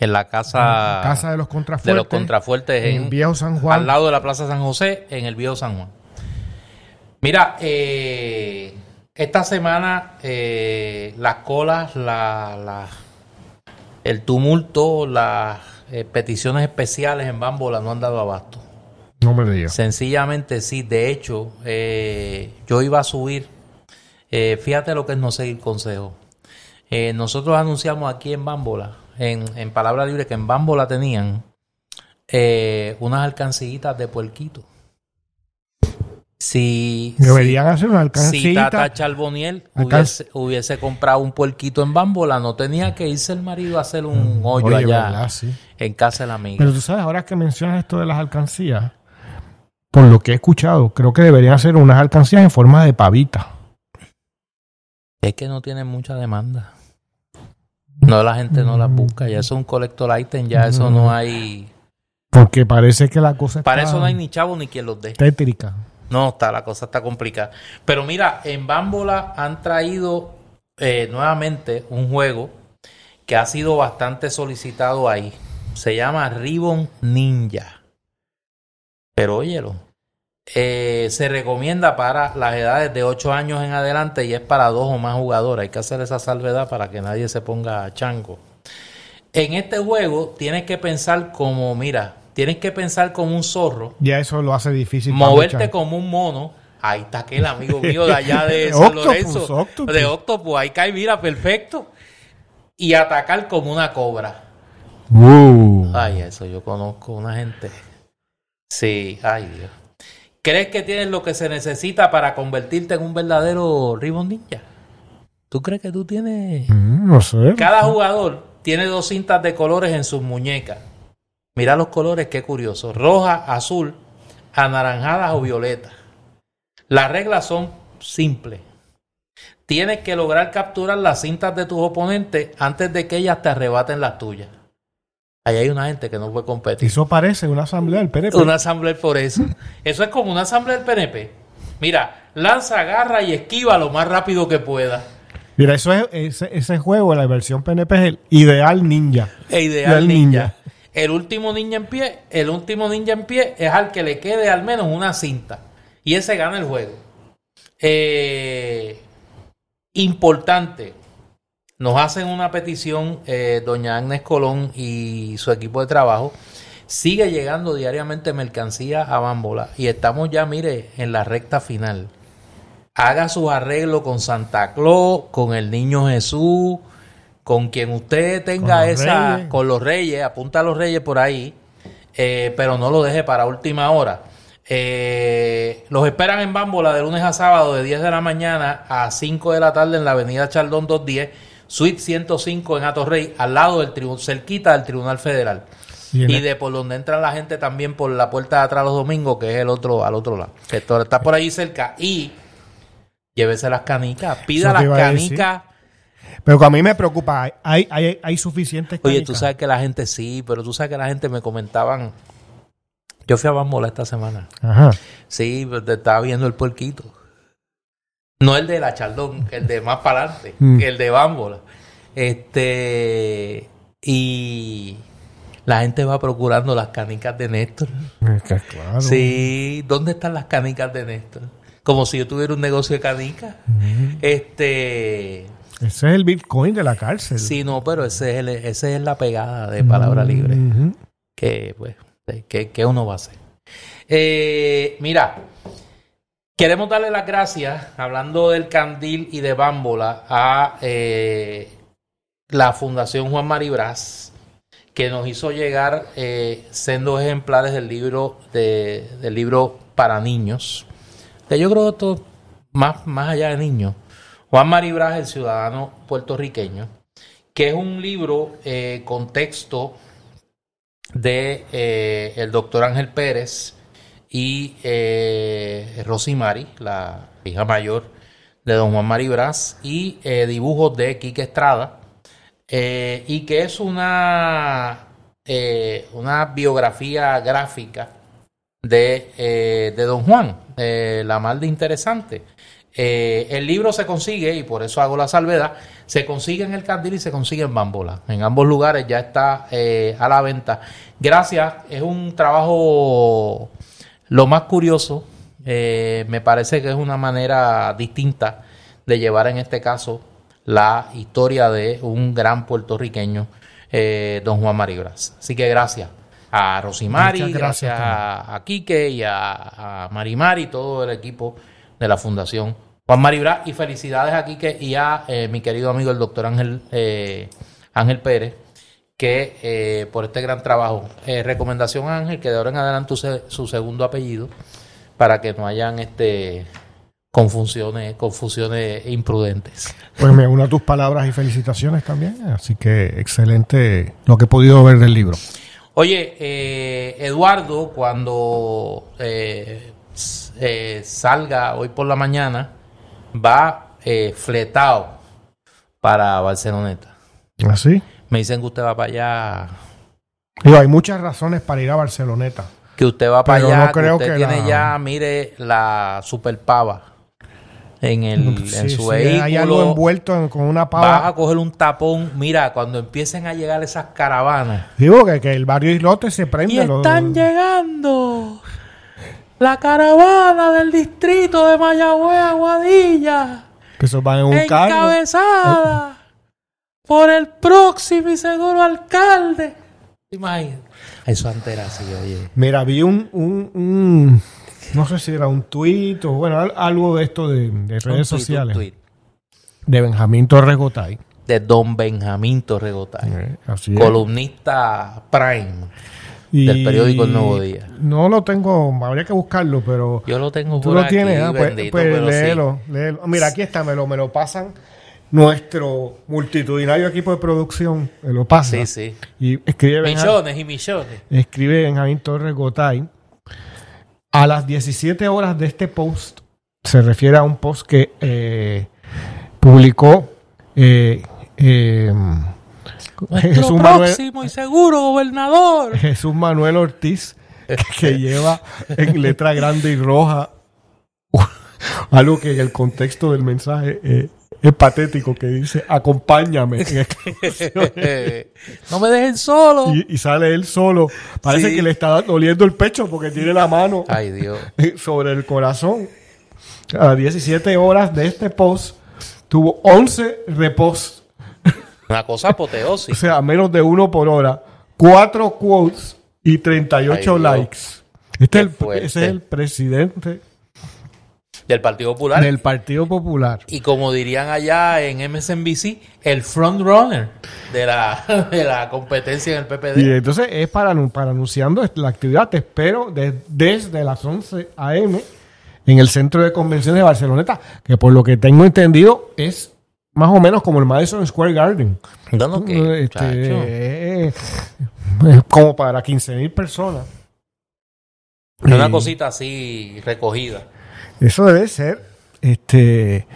En la casa, Casa de los de Contrafuertes, los contrafuertes en en, Viejo San al Juan. lado de la Plaza San José, en el Viejo San Juan. Mira, eh, esta semana eh, las colas, la, la- el tumulto, las eh, peticiones especiales en Bambola no han dado abasto. No me digas. Sencillamente sí, de hecho, yo iba a subir, fíjate lo que es no seguir consejo. Nosotros anunciamos aquí en Bambola, en, en Palabra Libre, que en Bambola tenían eh, unas alcancillitas de puerquito. Si, Deberían hacer una si, si Tata. Charboniel hubiese, hubiese comprado un puerquito en Bambola, no tenía que irse el marido a hacer un hoyo Oye, allá ¿verdad? Sí. en casa de la amiga. Pero tú sabes, ahora que mencionas esto de las alcancías, por lo que he escuchado, creo que deberían hacer unas alcancías en forma de pavita. Es que no tienen mucha demanda. No, la gente no las busca. Ya eso es un collector item. Ya eso no hay. Porque parece que la cosa Para está eso no hay ni chavo ni quien los dé. tétrica. No, está, la cosa está complicada. Pero mira, en Bambola han traído eh, nuevamente un juego que ha sido bastante solicitado ahí. Se llama Ribbon Ninja. Pero óyelo. Eh, se recomienda para las edades de 8 años en adelante y es para dos o más jugadores. Hay que hacer esa salvedad para que nadie se ponga chango. En este juego tienes que pensar como, mira, tienes que pensar como un zorro Ya eso lo hace difícil. moverte como un mono. Ahí está aquel amigo mío de allá de San Octopus, Lorenzo. Octopus. De Octopus. Ahí cae, mira, perfecto. Y atacar como una cobra. Uh. Ay, eso yo conozco una gente. Sí, ay Dios. ¿Crees que tienes lo que se necesita para convertirte en un verdadero Ribbon Ninja? ¿Tú crees que tú tienes...? Mm, no sé. Cada jugador tiene dos cintas de colores en sus muñecas. Mira los colores, qué curioso. Roja, azul, anaranjadas o violetas. Las reglas son simples. Tienes que lograr capturar las cintas de tus oponentes antes de que ellas te arrebaten las tuyas. Ahí hay una gente que no puede competir. Eso parece una asamblea del PNP. Una asamblea por eso. Eso es como una asamblea del PNP. Mira, lanza, agarra y esquiva lo más rápido que pueda. Mira, eso es, ese, ese juego, la versión PNP es el ideal ninja. E ideal ninja. El último ninja en pie, el último ninja en pie es al que le quede al menos una cinta. Y ese gana el juego. Eh, importante. Nos hacen una petición, eh, doña Agnes Colón y su equipo de trabajo. Sigue llegando diariamente mercancía a Bambola y estamos ya, mire, en la recta final. Haga sus arreglos con Santa Claus, con el niño Jesús, con quien usted tenga Con esa, reyes. con los reyes, apunta a los reyes por ahí, eh, pero no lo deje para última hora. Eh, los esperan en Bambola de lunes a sábado de 10 de la mañana a 5 de la tarde en la avenida Chaldón 210, suite 105 en Atorrey, al lado del tribunal, cerquita del Tribunal Federal. Y de por donde entra la gente también por la puerta de atrás los domingos, que es el otro, al otro lado. Que está por allí cerca. Y llévese las canicas, pida las canicas. Pero que a mí me preocupa, hay, hay, hay suficientes Oye, canicas. tú sabes que la gente sí, pero tú sabes que la gente me comentaban. Yo fui a Bambola esta semana. Ajá. Sí, pero te estaba viendo el puerquito. No el de la Chaldón, el de más para adelante, Mm. el de Bambola. Este. Y la gente va procurando las canicas de Néstor. Claro. Sí, ¿dónde están las canicas de Néstor? Como si yo tuviera un negocio de canicas. Este. Ese es el Bitcoin de la cárcel. Sí, no, pero ese es, el- ese es la pegada de palabra libre. Ujú. Que, pues, que, que uno va a hacer. Eh, mira, queremos darle las gracias, hablando del candil y de Bámbola, a eh, la Fundación Juan Maribras, que nos hizo llegar eh, sendos ejemplares del libro, de, del libro para niños. Que yo creo que esto, más, más allá de niños, Juan Maribras, el ciudadano puertorriqueño, que es un libro eh, con texto de eh, el doctor Ángel Pérez y eh, Rosimari, la hija mayor de don Juan Maribras, y eh, dibujos de Quique Estrada, eh, y que es una, eh, una biografía gráfica de, de don Juan, la mal de interesante. El libro se consigue, y por eso hago la salvedad, se consigue en el Candil y se consigue en Bambola. En ambos lugares ya está a la venta. Gracias, es un trabajo lo más curioso. eh, me parece que es una manera distinta de llevar en este caso la historia de un gran puertorriqueño, eh, don Juan Maribras. Así que gracias a Rosimari, gracias, gracias a, a Quique y a, a Marimar y todo el equipo de la Fundación Juan Maribras. Y felicidades a Quique y a eh, mi querido amigo el doctor Ángel, eh, Ángel Pérez, que eh, por este gran trabajo. Eh, recomendación Ángel, que de ahora en adelante use su segundo apellido para que no hayan este confusiones, confusiones imprudentes. Pues me uno a tus palabras y felicitaciones también. Así que excelente lo que he podido ver del libro. Oye, eh, Eduardo, cuando eh, eh, salga hoy por la mañana, va eh, fletado para Barceloneta. Así. Me dicen que usted va para allá, Digo, hay muchas razones para ir a Barceloneta. que usted va para allá, no creo que usted que tiene la- ya, mire, la super pava en, el, en Sí, su sí, vehículo. hay algo envuelto en- con una Vas pava. a coger un tapón. Mira, cuando empiecen a llegar esas caravanas. Digo que, que el barrio Islote se prende. Y están llegando la caravana del distrito de Mayagüez, Aguadilla, que eso van en un carro. encabezada por el próximo y seguro alcalde. Imagínate. Eso antes era así, oye. Mira, vi un, un, un- no sé si era un tuit o bueno, al- algo de esto de, de Un redes tuit, un sociales tuit de Benjamín Torres Gotay. De Don Benjamín Torregotay. Eh, así es. Columnista Prime. Y del periódico El Nuevo Día. No lo tengo, habría que buscarlo, pero Yo lo tengo tú lo aquí, tienes. ah, pues bendito, pues sí. léelo, léelo. Mira, aquí está, me lo, me lo pasan nuestro multitudinario equipo de producción, me lo pasa. Sí, sí. Y escribe Millones y millones. escribe Benjamín Torres Gotay. A las 17 horas de este post, se refiere a un post que eh, publicó eh, eh, Manuel, próximo y seguro gobernador. Jesús Manuel Ortiz, que lleva en letra grande y roja algo que en el contexto del mensaje eh, es patético, que dice, acompáñame. no me dejen solo. y, y sale él solo. Parece Sí. que le está doliendo el pecho porque tiene la mano Ay, Dios. sobre el corazón. A las 17 horas de este post, tuvo 11 reposts, Una cosa o apoteosis. sea, menos de uno por hora, 4 quotes y 38 Ay, likes. Este es el, fuerte. ese es el presidente Del Partido Popular. del Partido Popular. Y como dirían allá en MSNBC, el frontrunner de la, de la competencia en el PPD. Y entonces es para, para anunciando la actividad. Te espero de- desde las 11 a.m. en el centro de convenciones de Barceloneta, que por lo que tengo entendido es más o menos como el Madison Square Garden. Este, chacho. eh, es como para 15 mil personas. Una cosita así recogida. Eso debe ser este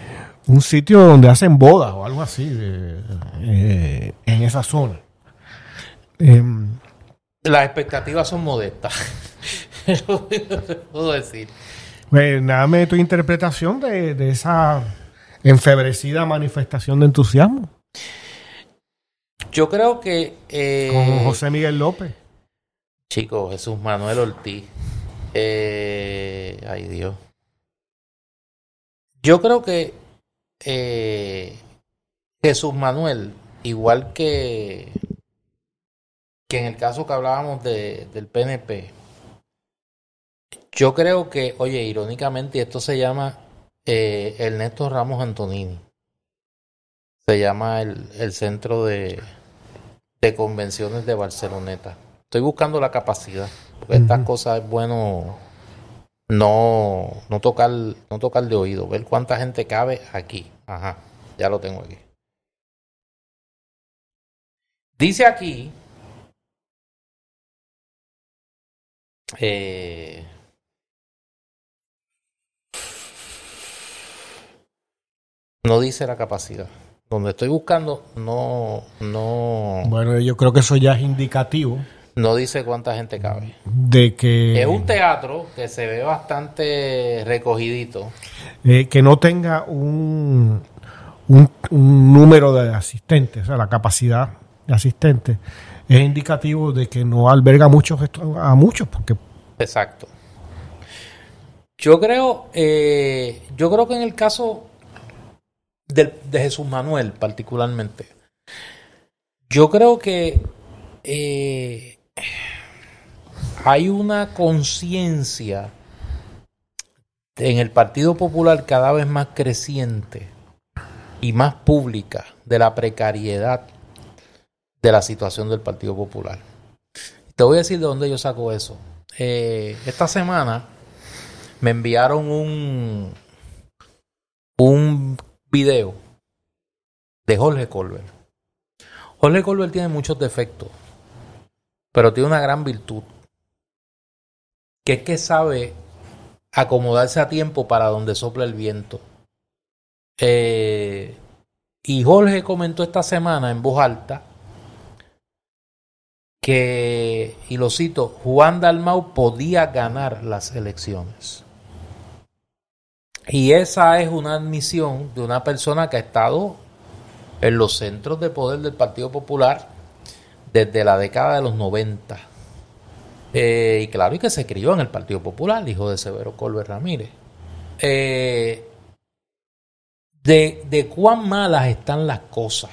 un sitio donde hacen bodas o algo así de- eh, en esa zona. Em, Las expectativas son modestas. Puedo decir. Pues dame tu interpretación de, de esa enfebrecida manifestación de entusiasmo Yo creo que. eh, con José Miguel López. Chico, Jesús Manuel Ortiz. Eh, ay, Dios. Yo creo que eh, Jesús Manuel, igual que, que en el caso que hablábamos de, del PNP, yo creo que, oye, irónicamente, esto se llama eh, Ernesto Ramos Antonini. Se llama el, el centro de, de convenciones de Barceloneta. Estoy buscando la capacidad, porque estas cosas es bueno no, no tocar, no tocar de oído, ver cuánta gente cabe aquí. Ajá, ya lo tengo aquí. Dice aquí. eh, no dice la capacidad. Donde estoy buscando, no, no, Bueno, yo creo que eso ya es indicativo no dice cuánta gente cabe. de que, Es un teatro que se ve bastante recogidito. eh, que no tenga un, un, un número de asistentes, o sea, la capacidad de asistentes, es indicativo de que no alberga muchos a muchos, porque Exacto. Yo creo, eh, yo creo que en el caso de, Jesús Manuel particularmente. Yo creo que eh, hay una conciencia en el Partido Popular cada vez más creciente y más pública de la precariedad de la situación del Partido Popular. Te voy a decir de dónde yo saco eso. Eh, esta semana me enviaron un, un video de Jorge Colbert. Jorge Colbert tiene muchos defectos, pero tiene una gran virtud, que es que sabe acomodarse a tiempo para donde sopla el viento. Eh, y Jorge comentó esta semana en voz alta que, y lo cito, Juan Dalmau podía ganar las elecciones. Y esa es una admisión de una persona que ha estado en los centros de poder del Partido Popular desde la década de los 90. Eh, y claro, y que se crió en el Partido Popular, hijo de Severo Colbert Ramírez. Eh, de, cuán malas están las cosas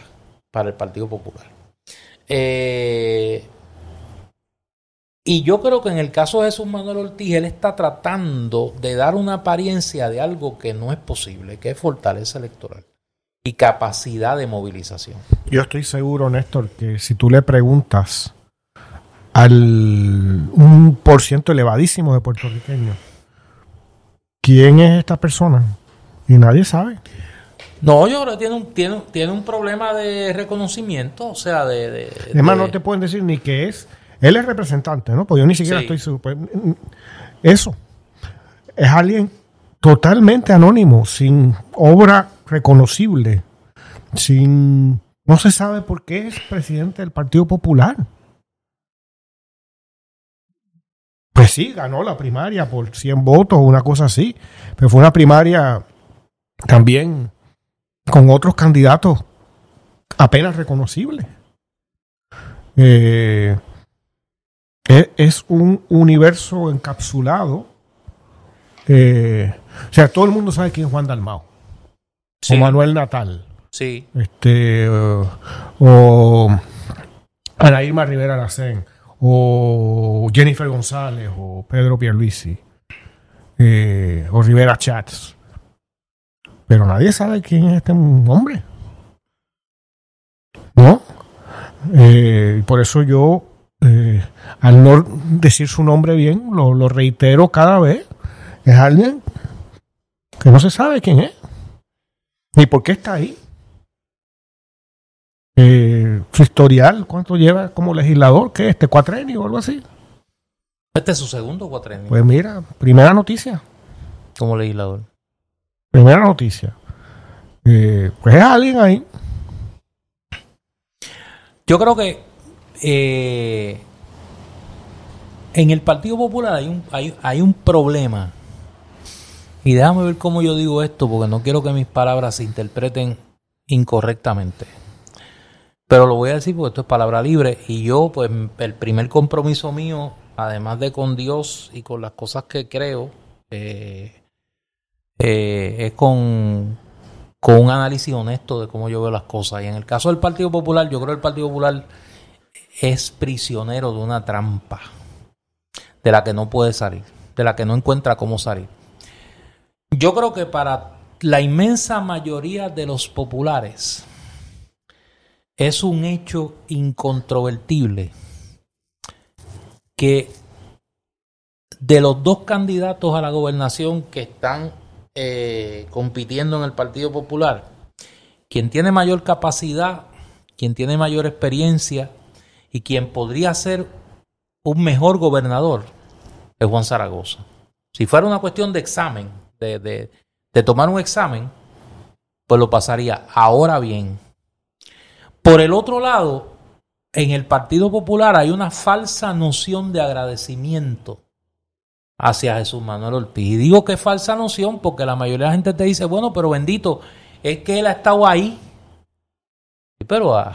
para el Partido Popular. Eh, y yo creo que en el caso de Jesús Manuel Ortiz, él está tratando de dar una apariencia de algo que no es posible, que es fortaleza electoral y capacidad de movilización. Yo estoy seguro, Néstor, que si tú le preguntas al un por ciento elevadísimo de puertorriqueños, ¿quién es esta persona? Y nadie sabe. No, yo creo que tiene un, tiene, tiene un problema de reconocimiento, o sea, de... de Además, no te pueden decir ni qué es él es representante, ¿no? Pues yo ni siquiera estoy seguro. Pues, eso. Es alguien totalmente anónimo, sin obra reconocible, sin... No se sabe por qué es presidente del Partido Popular. Pues sí, ganó la primaria por 100 votos o una cosa así, pero fue una primaria también con otros candidatos apenas reconocibles. Eh, es, un universo encapsulado. Eh, o sea, todo el mundo sabe quién es Juan Dalmao. O Manuel Natal. Sí. Este, uh, o Ana Irma Rivera Lacén. O Jennifer González. O Pedro Pierluisi. Eh, o Rivera Chats. Pero nadie sabe quién es este hombre. ¿No? Eh, por eso yo eh, al no decir su nombre bien, lo, reitero cada vez, es alguien que no se sabe quién es, ni por qué está ahí. Eh, su historial, ¿cuánto lleva como legislador? ¿Qué? ¿Este cuatrenio o algo así? Este es su segundo cuatrenio. Pues mira, primera noticia. Como legislador. Primera noticia. Eh, pues es alguien ahí. Yo creo que eh, en el Partido Popular hay un, hay, un problema. Y déjame ver cómo yo digo esto, porque no quiero que mis palabras se interpreten incorrectamente. Pero lo voy a decir porque esto es palabra libre. Y yo, pues, el primer compromiso mío, además de con Dios y con las cosas que creo, eh, eh, es con, con un análisis honesto de cómo yo veo las cosas. Y en el caso del Partido Popular, yo creo que el Partido Popular es prisionero de una trampa de la que no puede salir, de la que no encuentra cómo salir. Yo creo que para la inmensa mayoría de los populares es un hecho incontrovertible que de los dos candidatos a la gobernación que están eh, compitiendo en el Partido Popular, quien tiene mayor capacidad, quien tiene mayor experiencia, y quien podría ser un mejor gobernador es Juan Zaragoza. Si fuera una cuestión de examen, de, de, tomar un examen, pues lo pasaría. Ahora bien, por el otro lado, en el Partido Popular hay una falsa noción de agradecimiento hacia Jesús Manuel Ortiz. Y digo que es falsa noción porque la mayoría de la gente te dice, bueno, pero bendito, es que él ha estado ahí. Pero ah,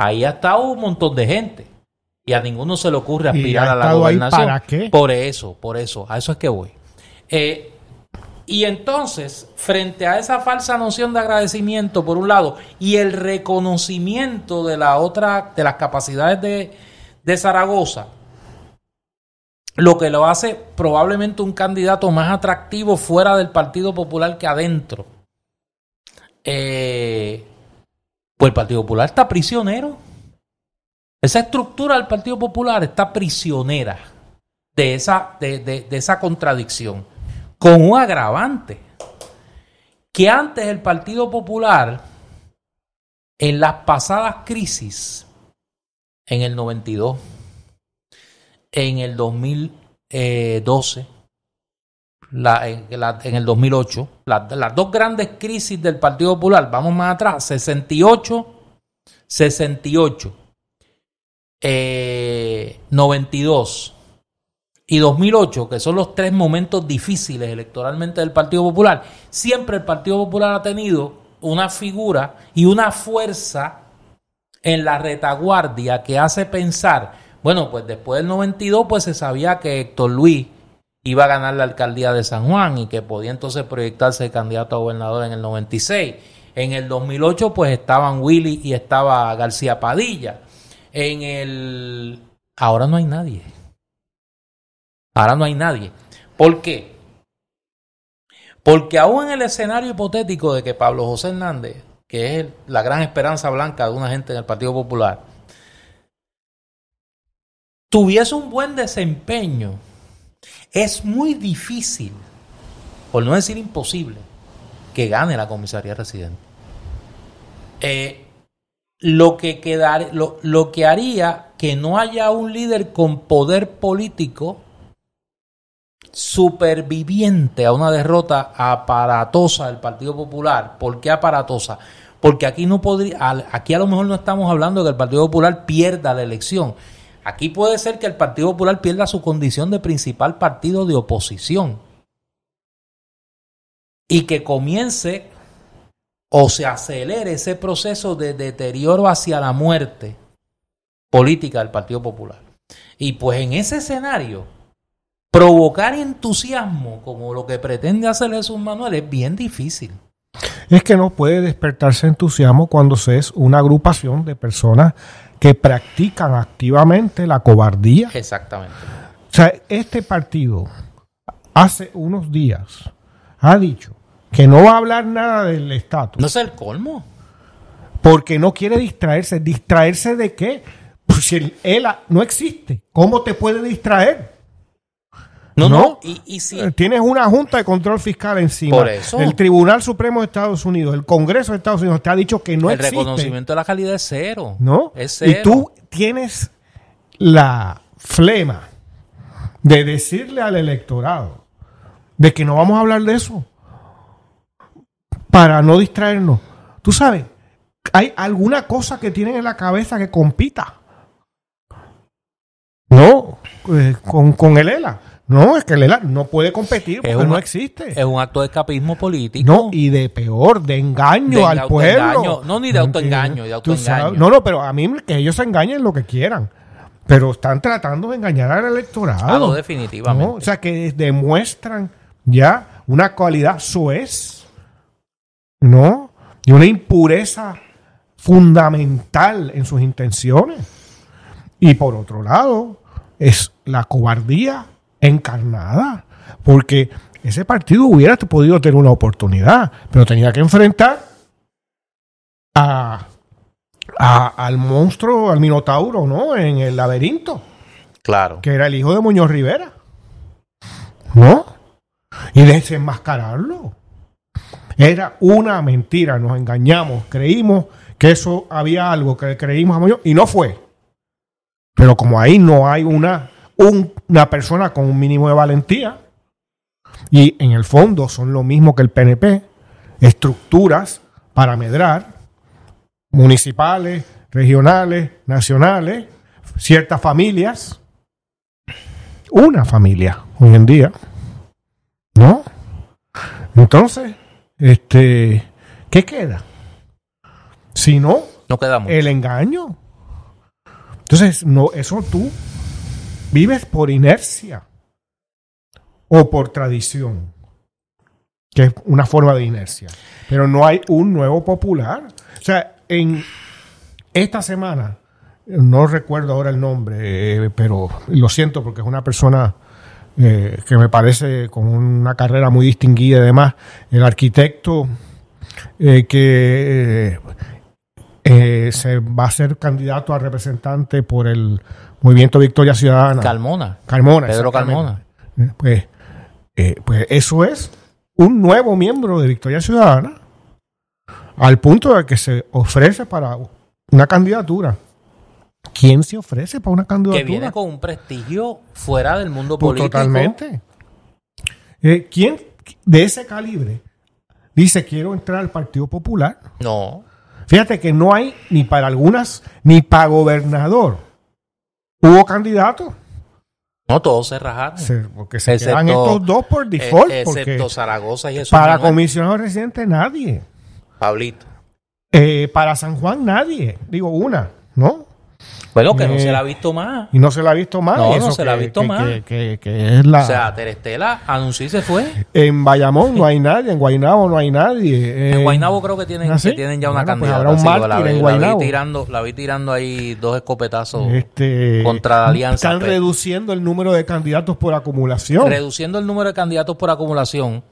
Ahí ha estado un montón de gente. Y a ninguno se le ocurre aspirar a la gobernación. ¿Para qué? Por eso, por eso, a eso es que voy. Eh, Y entonces, frente a esa falsa noción de agradecimiento, por un lado, y el reconocimiento de la otra, de las capacidades de, de Zaragoza, lo que lo hace probablemente un candidato más atractivo fuera del Partido Popular que adentro. Eh, pues el Partido Popular está prisionero. Esa estructura del Partido Popular está prisionera de esa, de, esa contradicción, con un agravante, que antes el Partido Popular, en las pasadas crisis, en el 92, en el 2012, la, en, el 2008, las dos grandes crisis del Partido Popular, vamos más atrás, 68, 68, 92 y 2008, que son los tres momentos difíciles electoralmente del Partido Popular, siempre el Partido Popular ha tenido una figura y una fuerza en la retaguardia que hace pensar, bueno, pues después del 92 pues se sabía que Héctor Luis iba a ganar la alcaldía de San Juan y que podía entonces proyectarse de candidato a gobernador en el 96. En el 2008 pues estaban Willy y estaba García Padilla. En el... Ahora no hay nadie. Ahora no hay nadie. ¿Por qué? Porque aún en el escenario hipotético de que Pablo José Hernández, que es la gran esperanza blanca de una gente en el Partido Popular, tuviese un buen desempeño es muy difícil, por no decir imposible, que gane la comisaría residente. Eh, lo, que quedar, lo, lo que haría que no haya un líder con poder político superviviente a una derrota aparatosa del Partido Popular. ¿Por qué aparatosa? Porque aquí no podría, aquí a lo mejor no estamos hablando de que el Partido Popular pierda la elección. Aquí puede ser que el Partido Popular pierda su condición de principal partido de oposición y que comience o se acelere ese proceso de deterioro hacia la muerte política del Partido Popular. Y pues en ese escenario, provocar entusiasmo como lo que pretende hacer Jesús Manuel es bien difícil. Es que no puede despertarse entusiasmo cuando se es una agrupación de personas que practican activamente la cobardía. Exactamente. O sea, este partido hace unos días ha dicho que no va a hablar nada del estatus. No es el colmo. Porque no quiere distraerse. ¿Distraerse de qué? Pues si el ELA no existe, ¿cómo te puede distraer? No, no. Y, si... Eh, tienes una Junta de Control Fiscal encima. Por eso. El Tribunal Supremo de Estados Unidos, el Congreso de Estados Unidos te ha dicho que no existe. El reconocimiento de la calidad es cero. ¿No? Es cero. Y tú tienes la flema de decirle al electorado de que no vamos a hablar de eso para no distraernos. Tú sabes, hay alguna cosa que tienen en la cabeza que compita. No, eh, con, con el ELA. No, es que Lela no puede competir porque no existe. Es un acto de escapismo político. No, y de peor, de engaño al pueblo. No, ni de autoengaño, de autoengaño. No, no, pero a mí que ellos se engañen lo que quieran. Pero están tratando de engañar al electorado. Ah, definitivamente. O sea, que demuestran ya una cualidad suez, ¿no? Y una impureza fundamental en sus intenciones. Y por otro lado, es la cobardía encarnada, porque ese partido hubiera podido tener una oportunidad, pero tenía que enfrentar a, al monstruo, al minotauro, ¿no? En el laberinto. Claro. Que era el hijo de Muñoz Rivera. ¿No? Y desenmascararlo. Era una mentira, nos engañamos, creímos que eso había algo que creímos a Muñoz y no fue. Pero como ahí no hay una una persona con un mínimo de valentía, y en el fondo son lo mismo que el PNP, estructuras para medrar, municipales, regionales, nacionales, ciertas familias, una familia hoy en día, ¿no? Entonces, este, ¿qué queda? Si no, no queda el engaño. Entonces, no, eso tú vives por inercia o por tradición. que es una forma de inercia. Pero no hay un nuevo popular. O sea, en esta semana, no recuerdo ahora el nombre, eh, pero lo siento porque es una persona eh, que me parece con una carrera muy distinguida y demás, el arquitecto eh, que se va a ser candidato a representante por el Movimiento Victoria Ciudadana. Carmona. Carmona. Pedro exactamente. Pues, eh, pues eso es un nuevo miembro de Victoria Ciudadana al punto de que se ofrece para una candidatura. ¿Quién se ofrece para una candidatura? Que viene con un prestigio fuera del mundo Pues político. Totalmente. Eh, ¿Quién de ese calibre dice quiero entrar al Partido Popular? No. Fíjate que no hay ni para algunas, ni para gobernador. Hubo candidatos. No, todos se rajaron. Se- porque se Excepto- quedan estos dos por default. Eh, porque excepto Zaragoza y eso. para comisionado residente nadie. Pablito. Eh, para San Juan nadie. Digo una, ¿no? Bueno, que no Eh, se la ha visto más. Y no se la ha visto más. No, y no eso se la ha que- visto que- más. Que, que- que es la... O sea, Terestela anunció y se fue. en Bayamón no hay nadie, en Guaynabo no hay nadie. En eh, Guaynabo creo que tienen, ¿Ah, sí? que tienen ya una pues candidata. habrá un la, vi- en la Guaynabo. vi tirando, la vi tirando ahí dos escopetazos. este, contra la alianza, Están pero- reduciendo el número de candidatos por acumulación. reduciendo el número de candidatos por acumulación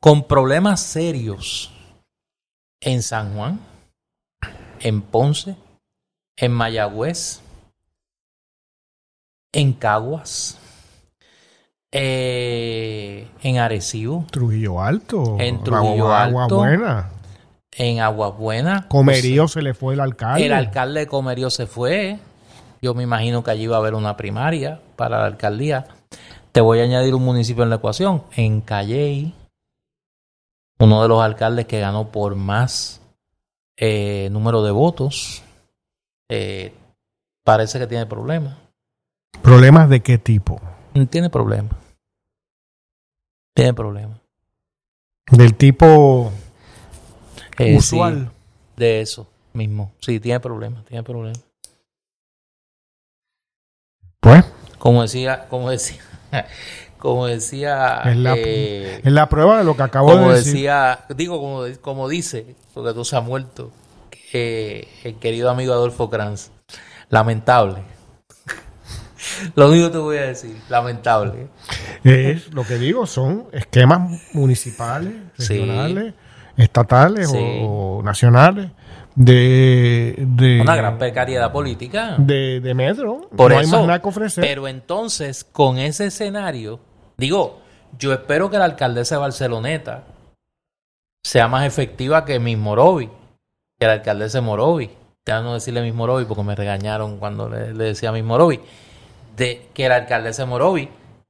con problemas serios en San Juan, en Ponce, en Mayagüez, en Caguas, eh, en Arecibo, Trujillo Alto. En Trujillo Agua, Alto. Buena. en Aguas Buenas. Comerío se le fue el alcalde. El alcalde de Comerío se fue. Yo me imagino que allí va a haber una primaria para la alcaldía. Te voy a añadir un municipio en la ecuación. En Calley, uno de los alcaldes que ganó por más eh, número de votos, eh, parece que tiene problemas. ¿Problemas de qué tipo? Tiene problemas. Tiene problemas. Del tipo Eh, usual. sí, de eso mismo. Sí, tiene problemas. Tiene problemas. Pues, Como decía, como decía, como decía, Es la- eh, es la prueba de lo que acabo como de decir. decía, digo como, como dice, porque tú se ha muerto, eh, el querido amigo Adolfo Kranz, lamentable. Lo único que te voy a decir, lamentable. Es lo que digo, son esquemas municipales, Sí. regionales, estatales Sí. o, o nacionales de, de, Una gran precariedad política. de, de metro. Por no hay más nada que ofrecer. pero entonces, con ese escenario, digo, yo espero que la alcaldesa de Barceloneta sea más efectiva que Miss Morovi, que la alcaldesa de Morovi. Ya no decirle Miss Morovi porque me regañaron cuando le, le decía Miss Morovi. De que la alcaldesa de Morovi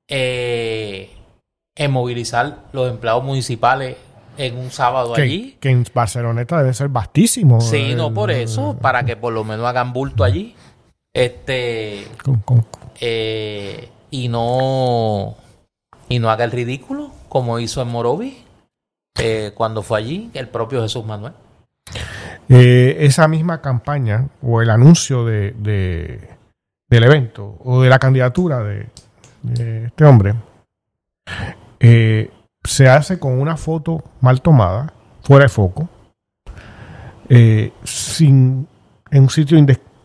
eh, en movilizar los empleados municipales en un sábado que, allí. que en Barceloneta debe ser vastísimo. Sí, no El- por eso, para que por lo menos hagan bulto allí. Este, con- con- eh, y no y no haga el ridículo como hizo en Morovi eh, cuando fue allí el propio Jesús Manuel Eh, esa misma campaña o el anuncio de, de- del evento o de la candidatura de, de este hombre eh, se hace con una foto mal tomada, fuera de foco, eh, sin, en un sitio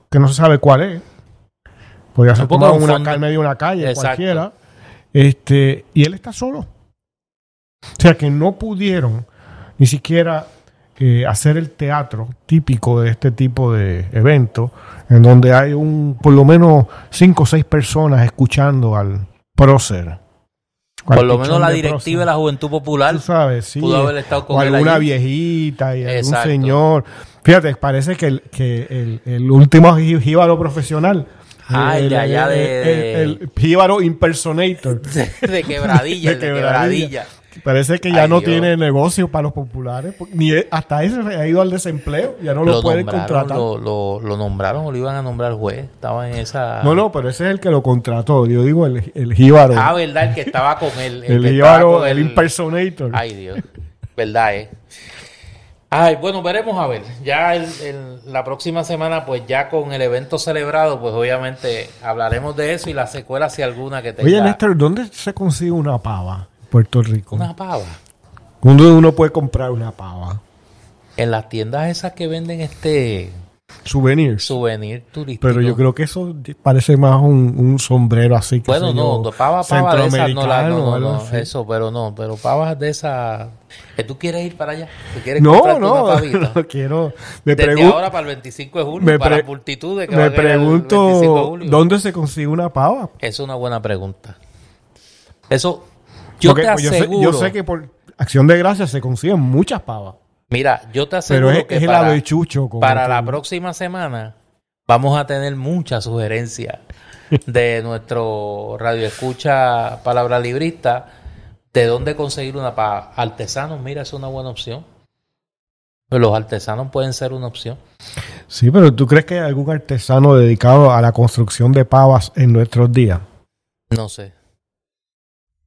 que no se sabe cuál es. Podría ser tomado en una en medio de una calle, Exacto. cualquiera. Este, y él está solo. O sea que no pudieron ni siquiera eh, hacer el teatro típico de este tipo de eventos, en donde hay un por lo menos cinco o seis personas escuchando al prócer. por lo menos la de directiva de la Juventud Popular Tú sabes, sí. pudo haber estado con o él alguna allí. viejita y algún Exacto. señor. Fíjate, parece que el, que el, el último jí- jíbaro profesional. Ah, el de allá de- El, el jíbaro impersonator. de quebradilla, el de quebradilla. Parece que ya Ay, no Dios. tiene negocio para los populares. Ni e- hasta ese ha ido al desempleo. Ya no lo, Lo pueden contratar. lo, lo- lo nombraron o lo iban a nombrar juez. Estaba en esa. No, no, pero ese es el que lo contrató. Yo digo el, el jíbaro. Ah, verdad, el que estaba con él. el estaba jíbaro, el impersonator. Ay, Dios. Verdad, eh. Ay, bueno, veremos a ver. Ya el- el- la próxima semana, pues ya con el evento celebrado, pues obviamente hablaremos de eso y la secuela, si alguna que tenga. Oye, Néstor, ¿dónde se consigue una pava Puerto Rico? Una pava. ¿Dónde uno puede comprar una pava? En las tiendas esas que venden este Souvenirs. souvenir turístico. Pero yo creo que eso parece más un, un sombrero así. que Bueno, no, yo, pava, pava de esas, no, la, no, no, no, eso, pero no, pero pavas de esas. ¿Que ¿Tú quieres ir para allá? ¿Tú quieres No, no, una pavita? no quiero. Me, Desde ahora para el 25 de julio, me para multitud de que me a ir el 25 de pregunto julio. dónde se consigue una pava. Es una buena pregunta. Eso, yo Porque, te pues, yo, sé, aseguro. yo sé que por acción de gracias se consiguen muchas pavas. Mira, yo te aseguro Pero es, que es el para, avechucho. con para el- la próxima semana vamos a tener muchas sugerencias de nuestro radio escucha palabra librista de dónde conseguir una para artesanos. Mira, es una buena opción. Los artesanos pueden ser una opción. Sí, pero ¿tú crees que hay algún artesano dedicado a la construcción de pavas en nuestros días? No sé.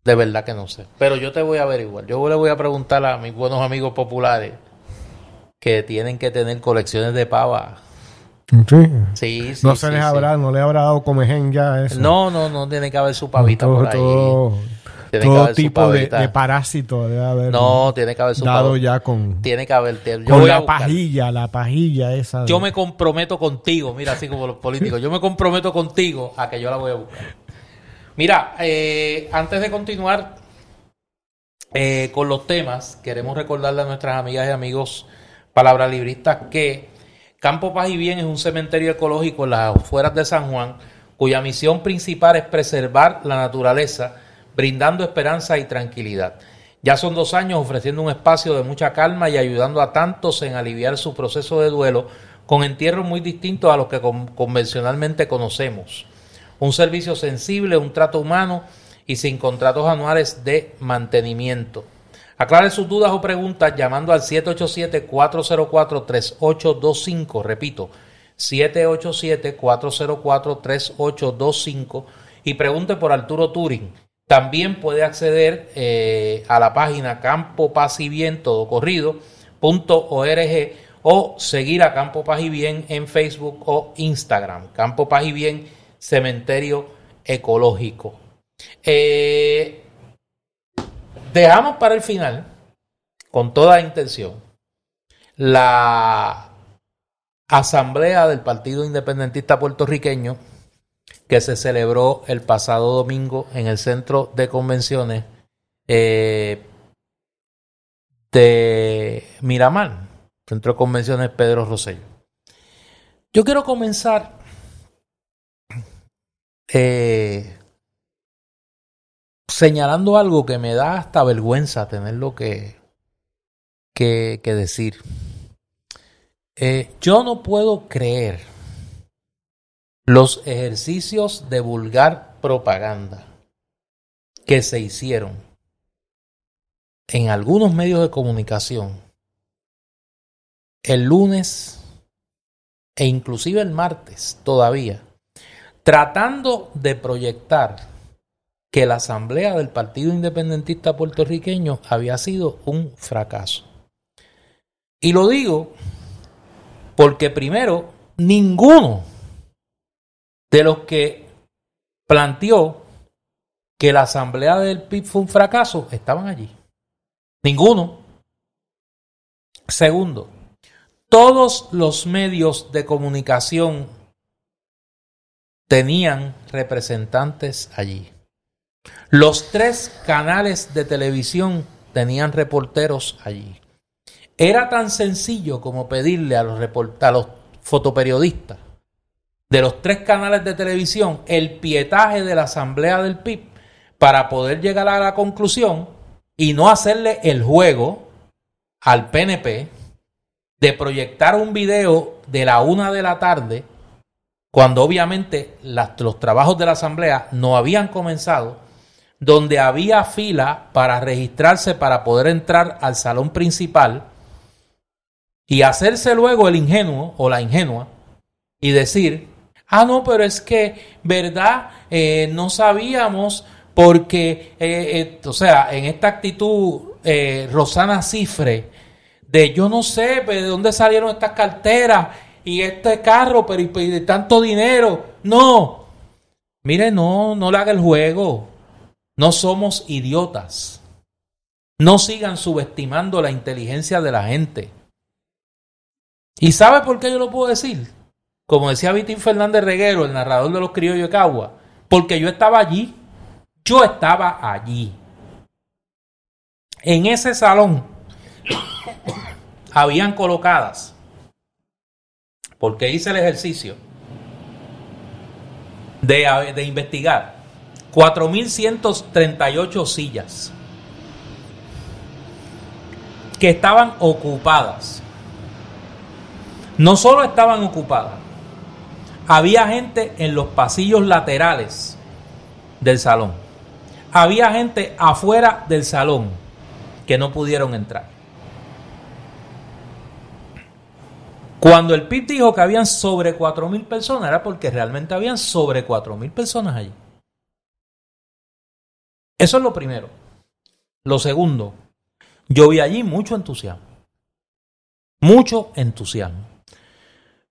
De verdad que no sé. Pero yo te voy a averiguar. Yo le voy a preguntar a mis buenos amigos populares que tienen que tener colecciones de pavas. Sí. Sí, sí. no se sí, les habrá, no le habrá dado comején ya eso. No, no, no tiene que haber su pavita todo, por ahí. todo, Tiene que haber su tipo de, de parásito debe haber No, tiene que haber su dado pavita. ya con, Tiene que haber. Yo, con voy la pajilla, la pajilla esa. de- Yo me comprometo contigo, mira, así como los políticos. Yo me comprometo contigo a que yo la voy a buscar. Mira, eh, antes de continuar eh, con los temas, queremos recordarle a nuestras amigas y amigos palabra libristas que Campo Paz y Bien es un cementerio ecológico en las afueras de San Juan, cuya misión principal es preservar la naturaleza, brindando esperanza y tranquilidad. Ya son dos años ofreciendo un espacio de mucha calma y ayudando a tantos en aliviar su proceso de duelo con entierros muy distintos a los que con- convencionalmente conocemos. Un servicio sensible, un trato humano y sin contratos anuales de mantenimiento. Aclare sus dudas o preguntas llamando al 787-404-3825. Repito, 787-404-3825 y pregunte por Arturo Turing. También puede acceder eh, a la página Campo Paz y Bien, todo corrido, punto org, o seguir a Campo Paz y Bien en Facebook o Instagram. Campo Paz y Bien, Cementerio Ecológico. Eh, dejamos para el final, con toda intención, la asamblea del Partido Independentista Puertorriqueño que se celebró el pasado domingo en el centro de convenciones eh, de Miramar, centro de convenciones Pedro Rosselló. Yo quiero comenzar eh, señalando algo que me da hasta vergüenza tenerlo que, que, que decir. Eh, yo no puedo creer los ejercicios de vulgar propaganda que se hicieron en algunos medios de comunicación el lunes e inclusive el martes todavía, tratando de proyectar que la asamblea del Partido Independentista puertorriqueño había sido un fracaso. Y lo digo porque primero, ninguno de los que planteó que la asamblea del PIB fue un fracaso estaban allí. Ninguno. Segundo, todos los medios de comunicación tenían representantes allí. Los tres canales de televisión tenían reporteros allí. Era tan sencillo como pedirle a los, a los fotoperiodistas de los tres canales de televisión el pietaje de la asamblea del PIB para poder llegar a la conclusión y no hacerle el juego al PNP de proyectar un video de la una de la tarde cuando obviamente las- los trabajos de la asamblea no habían comenzado, donde había fila para registrarse para poder entrar al salón principal y hacerse luego el ingenuo o la ingenua y decir, ah, no, pero es que, ¿verdad? Eh, no sabíamos porque, eh, eh, o sea, en esta actitud, eh, Rosana Cifre, de yo no sé de dónde salieron estas carteras y este carro, pero y, de tanto dinero. No, mire, no, no le haga el juego. No somos idiotas. No sigan subestimando la inteligencia de la gente. ¿Y sabe por qué yo lo puedo decir? Como decía Vitín Fernández Reguero, el narrador de los criollos de Cagua, porque yo estaba allí. Yo estaba allí. En ese salón habían colocadas, porque hice el ejercicio de, de investigar, 4.138 sillas que estaban ocupadas. No solo estaban ocupadas, había gente en los pasillos laterales del salón. Había gente afuera del salón que no pudieron entrar. Cuando el PIB dijo que habían sobre 4.000 personas, era porque realmente habían sobre 4.000 personas allí. Eso es lo primero. Lo segundo, yo vi allí mucho entusiasmo. Mucho entusiasmo.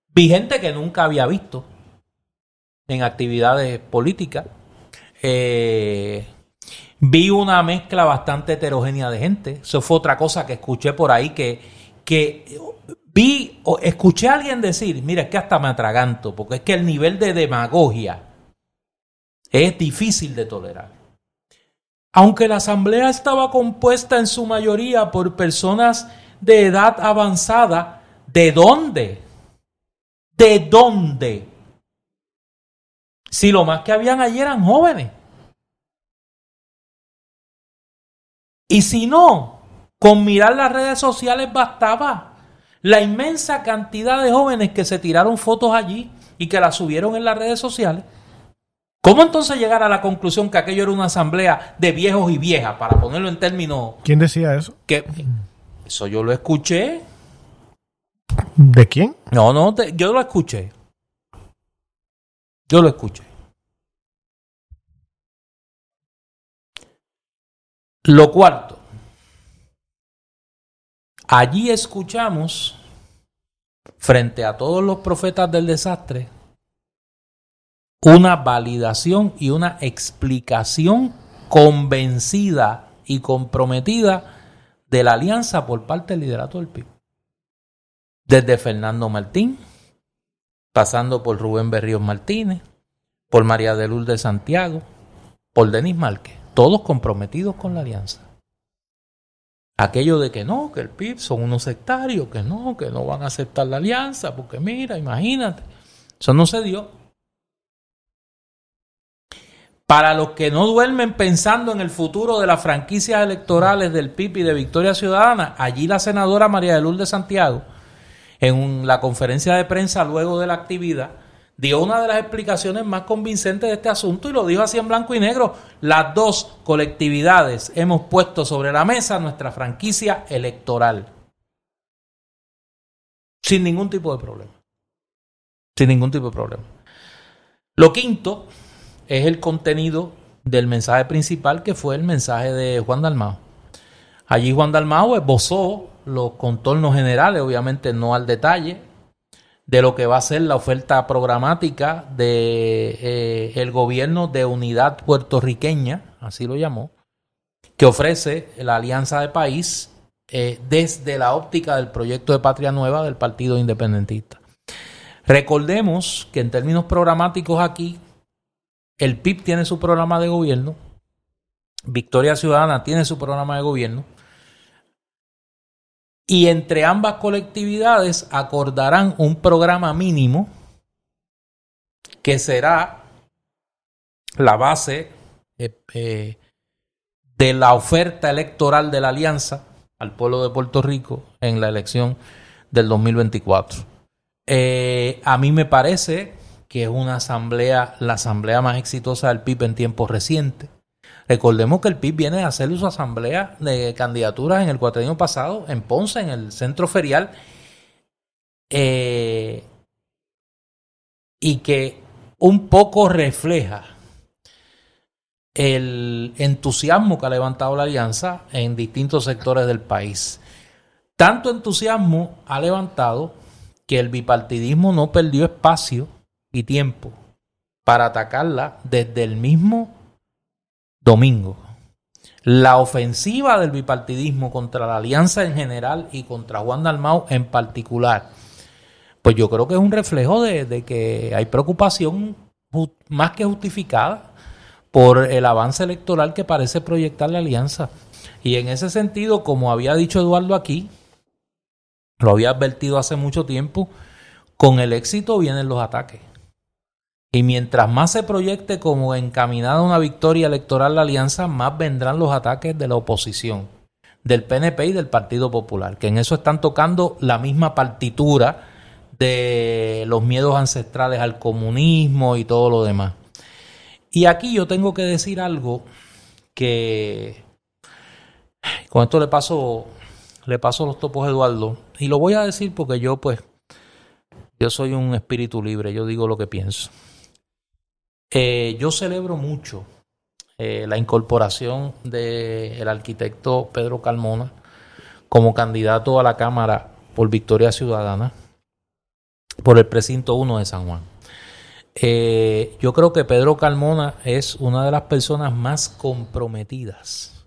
Vi gente que nunca había visto en actividades políticas. Eh, vi una mezcla bastante heterogénea de gente. Eso fue otra cosa que escuché por ahí que, que vi o escuché a alguien decir, mira, es que hasta me atraganto, porque es que el nivel de demagogia es difícil de tolerar. Aunque la asamblea estaba compuesta en su mayoría por personas de edad avanzada, ¿de dónde? ¿De dónde? Si lo más que habían allí eran jóvenes. Y si no, con mirar las redes sociales bastaba la inmensa cantidad de jóvenes que se tiraron fotos allí y que las subieron en las redes sociales. ¿Cómo entonces llegar a la conclusión que aquello era una asamblea de viejos y viejas, para ponerlo en términos... ¿Quién decía eso? Que eso yo lo escuché. ¿De quién? No, no, yo lo escuché. Yo lo escuché. Lo cuarto, Allí escuchamos, frente a todos los profetas del desastre, una validación y una explicación convencida y comprometida de la alianza por parte del liderato del PIB. Desde Fernando Martín, pasando por Rubén Berríos Martínez, por María de Lourdes Santiago, por Denis Márquez, todos comprometidos con la alianza. Aquello de que no, que el PIB son unos sectarios, que no, que no van a aceptar la alianza, porque mira, imagínate. Eso no se dio. Para los que no duermen pensando en el futuro de las franquicias electorales del PIB y de Victoria Ciudadana, allí la senadora María de Lourdes Santiago, en la conferencia de prensa luego de la actividad, dio una de las explicaciones más convincentes de este asunto y lo dijo así en blanco y negro. Las dos colectividades hemos puesto sobre la mesa nuestra franquicia electoral. Sin ningún tipo de problema. Sin ningún tipo de problema. Lo quinto es el contenido del mensaje principal que fue el mensaje de Juan Dalmao. Allí Juan Dalmao esbozó los contornos generales, obviamente no al detalle, de lo que va a ser la oferta programática de eh, el gobierno de unidad puertorriqueña, así lo llamó, que ofrece la Alianza de País eh, desde la óptica del proyecto de Patria Nueva del Partido Independentista. Recordemos que en términos programáticos aquí, el PIB tiene su programa de gobierno, Victoria Ciudadana tiene su programa de gobierno, y entre ambas colectividades acordarán un programa mínimo que será la base eh, eh, de la oferta electoral de la alianza al pueblo de Puerto Rico en la elección del 2024. Eh, a mí me parece que es una asamblea, la asamblea más exitosa del PIB en tiempos recientes. Recordemos que el PIB viene a hacer su asamblea de candidaturas en el cuatrienio pasado en Ponce, en el centro ferial, eh, y que un poco refleja el entusiasmo que ha levantado la alianza en distintos sectores del país. Tanto entusiasmo ha levantado que el bipartidismo no perdió espacio y tiempo para atacarla desde el mismo domingo. la ofensiva del bipartidismo contra la alianza en general y contra Juan Dalmau en particular, pues yo creo que es un reflejo de, que hay preocupación más que justificada por el avance electoral que parece proyectar la alianza. Y en ese sentido, como había dicho Eduardo aquí, lo había advertido hace mucho tiempo, con el éxito vienen los ataques. Y mientras más se proyecte como encaminada una victoria electoral la alianza, más vendrán los ataques de la oposición, del PNP y del Partido Popular, que en eso están tocando la misma partitura de los miedos ancestrales al comunismo y todo lo demás. Y aquí yo tengo que decir algo que con esto le paso le paso los topos a Eduardo y lo voy a decir porque yo pues yo soy un espíritu libre, yo digo lo que pienso. Eh, yo celebro mucho eh, la incorporación del arquitecto Pedro Calmona como candidato a la Cámara por Victoria Ciudadana por el precinto 1 de San Juan. Eh, yo creo que Pedro Calmona es una de las personas más comprometidas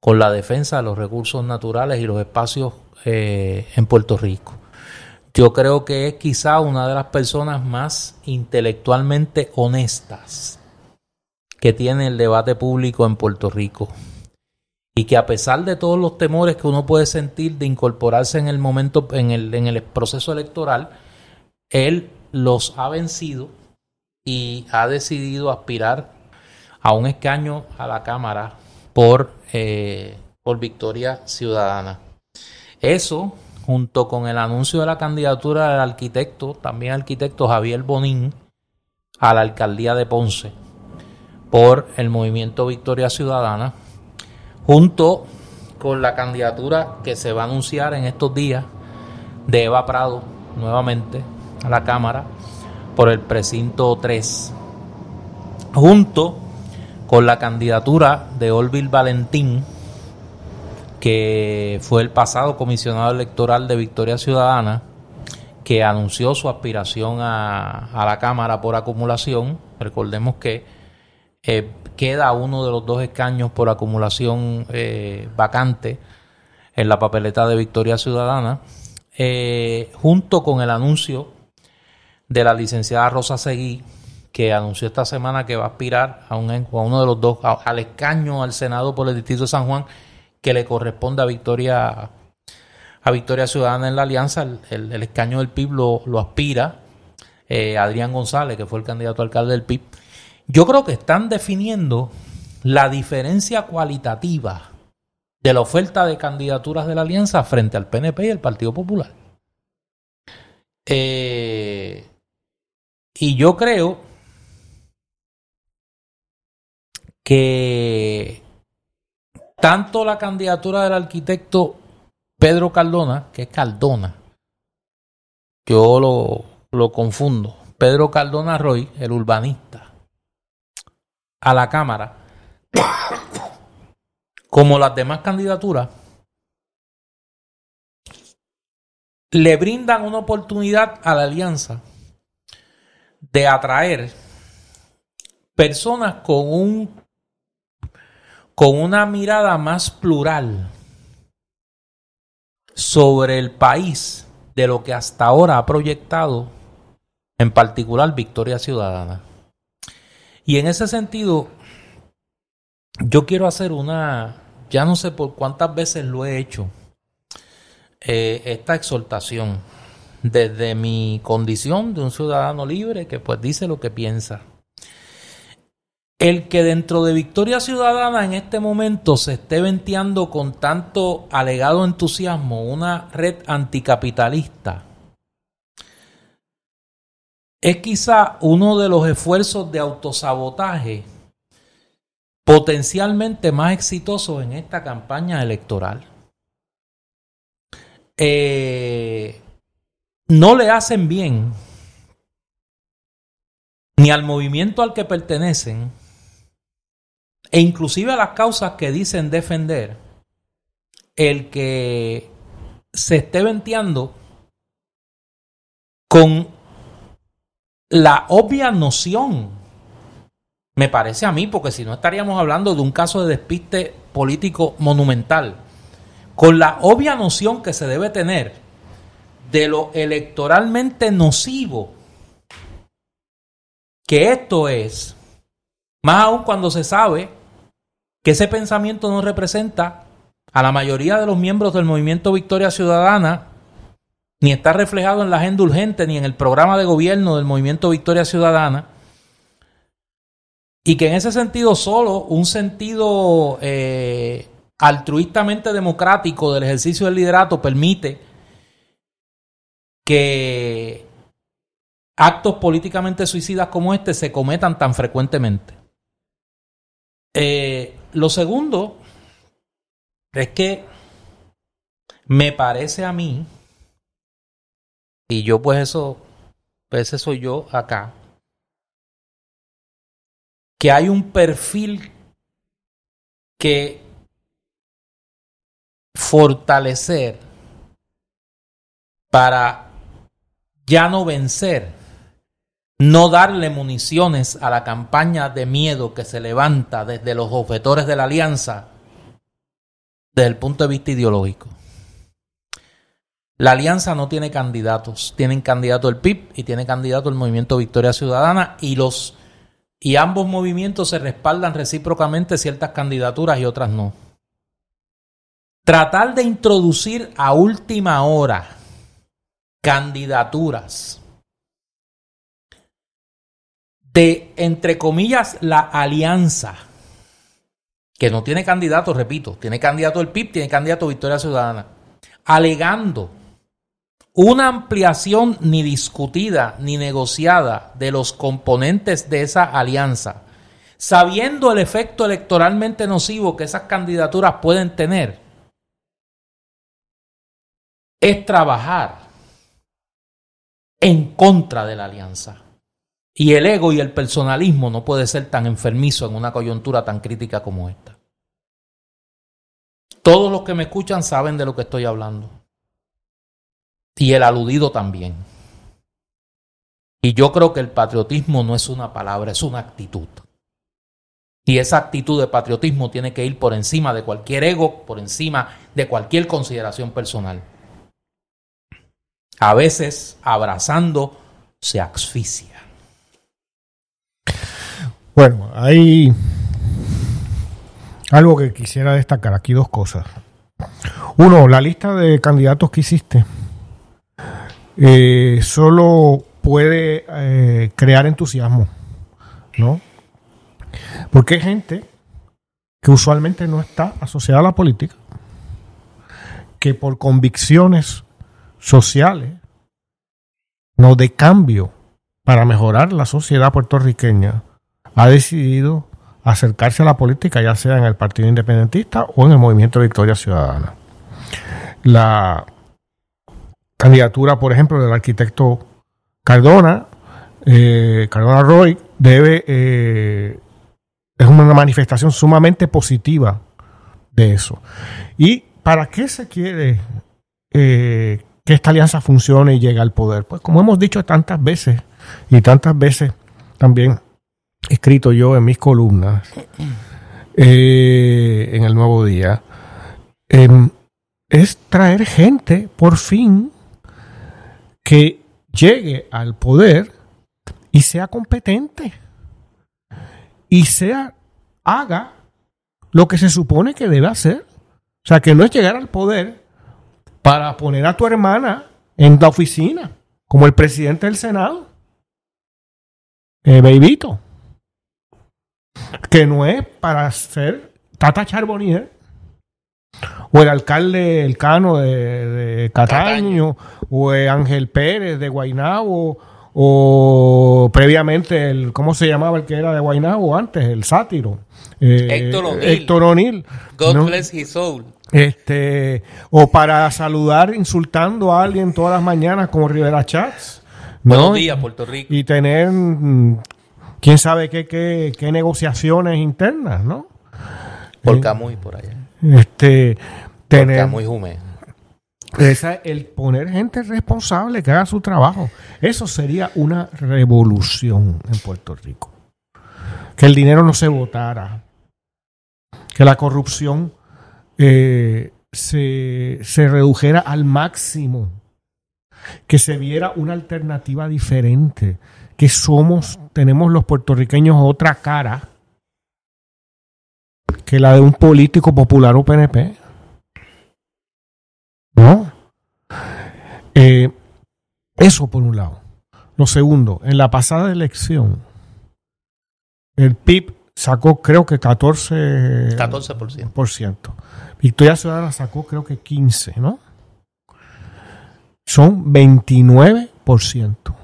con la defensa de los recursos naturales y los espacios en Puerto Rico. Yo creo que es quizá una de las personas más intelectualmente honestas que tiene el debate público en Puerto Rico. Y que a pesar de todos los temores que uno puede sentir de incorporarse en el momento, en el, en el proceso electoral, él los ha vencido y ha decidido aspirar a un escaño a la Cámara por, eh, por victoria ciudadana. Eso junto con el anuncio de la candidatura del arquitecto, también arquitecto Javier Bonín, a la alcaldía de Ponce por el movimiento Victoria Ciudadana, junto con la candidatura que se va a anunciar en estos días de Eva Prado nuevamente a la Cámara por el precinto 3, junto con la candidatura de Olvil Valentín que fue el pasado comisionado electoral de Victoria Ciudadana, que anunció su aspiración a, la Cámara por acumulación. Recordemos que eh, queda uno de los dos escaños por acumulación eh, vacante en la papeleta de Victoria Ciudadana, eh, junto con el anuncio de la licenciada Rosa Seguí, que anunció esta semana que va a aspirar a, un, a uno de los dos, al escaño al Senado por el Distrito de San Juan que le corresponde a Victoria a Victoria Ciudadana en la alianza. El, escaño del PIB lo, aspira eh, Adrián González, que fue el candidato alcalde del PIB. Yo creo que están definiendo la diferencia cualitativa de la oferta de candidaturas de la alianza frente al PNP y el Partido Popular. Eh, y yo creo que tanto la candidatura del arquitecto Pedro Cardona, que es Cardona, yo lo, lo confundo, Pedro Cardona Roy, el urbanista, a la Cámara, como las demás candidaturas, le brindan una oportunidad a la alianza de atraer personas con un con una mirada más plural sobre el país de lo que hasta ahora ha proyectado, en particular Victoria Ciudadana. Y en ese sentido, yo quiero hacer una, ya no sé por cuántas veces lo he hecho, eh, esta exhortación desde mi condición de un ciudadano libre que pues dice lo que piensa el que dentro de Victoria Ciudadana en este momento se esté venteando con tanto alegado entusiasmo una red anticapitalista es quizá uno de los esfuerzos de autosabotaje potencialmente más exitosos en esta campaña electoral. Eh, no le hacen bien ni al movimiento al que pertenecen, e inclusive a las causas que dicen defender, el que se esté venteando con la obvia noción, me parece a mí, porque si no estaríamos hablando de un caso de despiste político monumental, con la obvia noción que se debe tener de lo electoralmente nocivo que esto es, más aún cuando se sabe que ese pensamiento no representa a la mayoría de los miembros del movimiento Victoria Ciudadana, ni está reflejado en la agenda urgente, ni en el programa de gobierno del movimiento Victoria Ciudadana, y que en ese sentido solo un sentido eh, altruistamente democrático del ejercicio del liderato permite que actos políticamente suicidas como este se cometan tan frecuentemente. Eh, lo segundo es que me parece a mí, y yo pues eso, pues ese soy yo acá, que hay un perfil que fortalecer para ya no vencer, no darle municiones a la campaña de miedo que se levanta desde los objetores de la alianza desde el punto de vista ideológico. La alianza no tiene candidatos, tienen candidato el PIB y tiene candidato el Movimiento Victoria Ciudadana y los y ambos movimientos se respaldan recíprocamente ciertas candidaturas y otras no. Tratar de introducir a última hora candidaturas de, entre comillas, la alianza, que no tiene candidato, repito, tiene candidato el PIB, tiene candidato Victoria Ciudadana, alegando una ampliación ni discutida ni negociada de los componentes de esa alianza, sabiendo el efecto electoralmente nocivo que esas candidaturas pueden tener, es trabajar en contra de la alianza. Y el ego y el personalismo no puede ser tan enfermizo en una coyuntura tan crítica como esta. Todos los que me escuchan saben de lo que estoy hablando y el aludido también. Y yo creo que el patriotismo no es una palabra, es una actitud. Y esa actitud de patriotismo tiene que ir por encima de cualquier ego, por encima de cualquier consideración personal. A veces, abrazando, se asfixia. Bueno, hay algo que quisiera destacar. Aquí dos cosas. Uno, la lista de candidatos que hiciste eh, solo puede eh, crear entusiasmo, ¿no? Porque hay gente que usualmente no está asociada a la política, que por convicciones sociales, no de cambio para mejorar la sociedad puertorriqueña, ha decidido acercarse a la política, ya sea en el Partido Independentista o en el Movimiento Victoria Ciudadana. La candidatura, por ejemplo, del arquitecto Cardona, eh, Cardona Roy, debe, eh, es una manifestación sumamente positiva de eso. ¿Y para qué se quiere eh, que esta alianza funcione y llegue al poder? Pues como hemos dicho tantas veces y tantas veces también escrito yo en mis columnas en el Nuevo Día, em, es traer gente por fin que llegue al poder y sea competente y sea haga lo que se supone que debe hacer. O sea, que no es llegar al poder para poner a tu hermana en la oficina, como el presidente del Senado, eh. Que no es para ser Tata Charbonnier o el alcalde El Cano de, Cataño, o Ángel Pérez de Guainabo, o previamente el, ¿cómo se llamaba el que era de Guainabo antes? El sátiro. Eh, Héctor O'Neill. God bless his soul. Este, o para saludar insultando a alguien todas las mañanas como Rivera Chats. Buenos días, Puerto Rico. Y tener, mm, quién sabe qué, qué, qué negociaciones internas, ¿no? Por eh, Camuy, por allá. Este, tener. muy húmedo. Esa, el poner gente responsable que haga su trabajo. Eso sería una revolución en Puerto Rico. Que el dinero no se votara. que la corrupción eh, se, se redujera al máximo, que se viera una alternativa diferente, que somos, tenemos los puertorriqueños otra cara que la de un político popular o PNP. ¿No? Eh, eso por un lado. Lo segundo, en la pasada elección, el PIB sacó creo que 14%. 14%. Victoria Ciudadana sacó creo que 15, ¿no? Son 29%.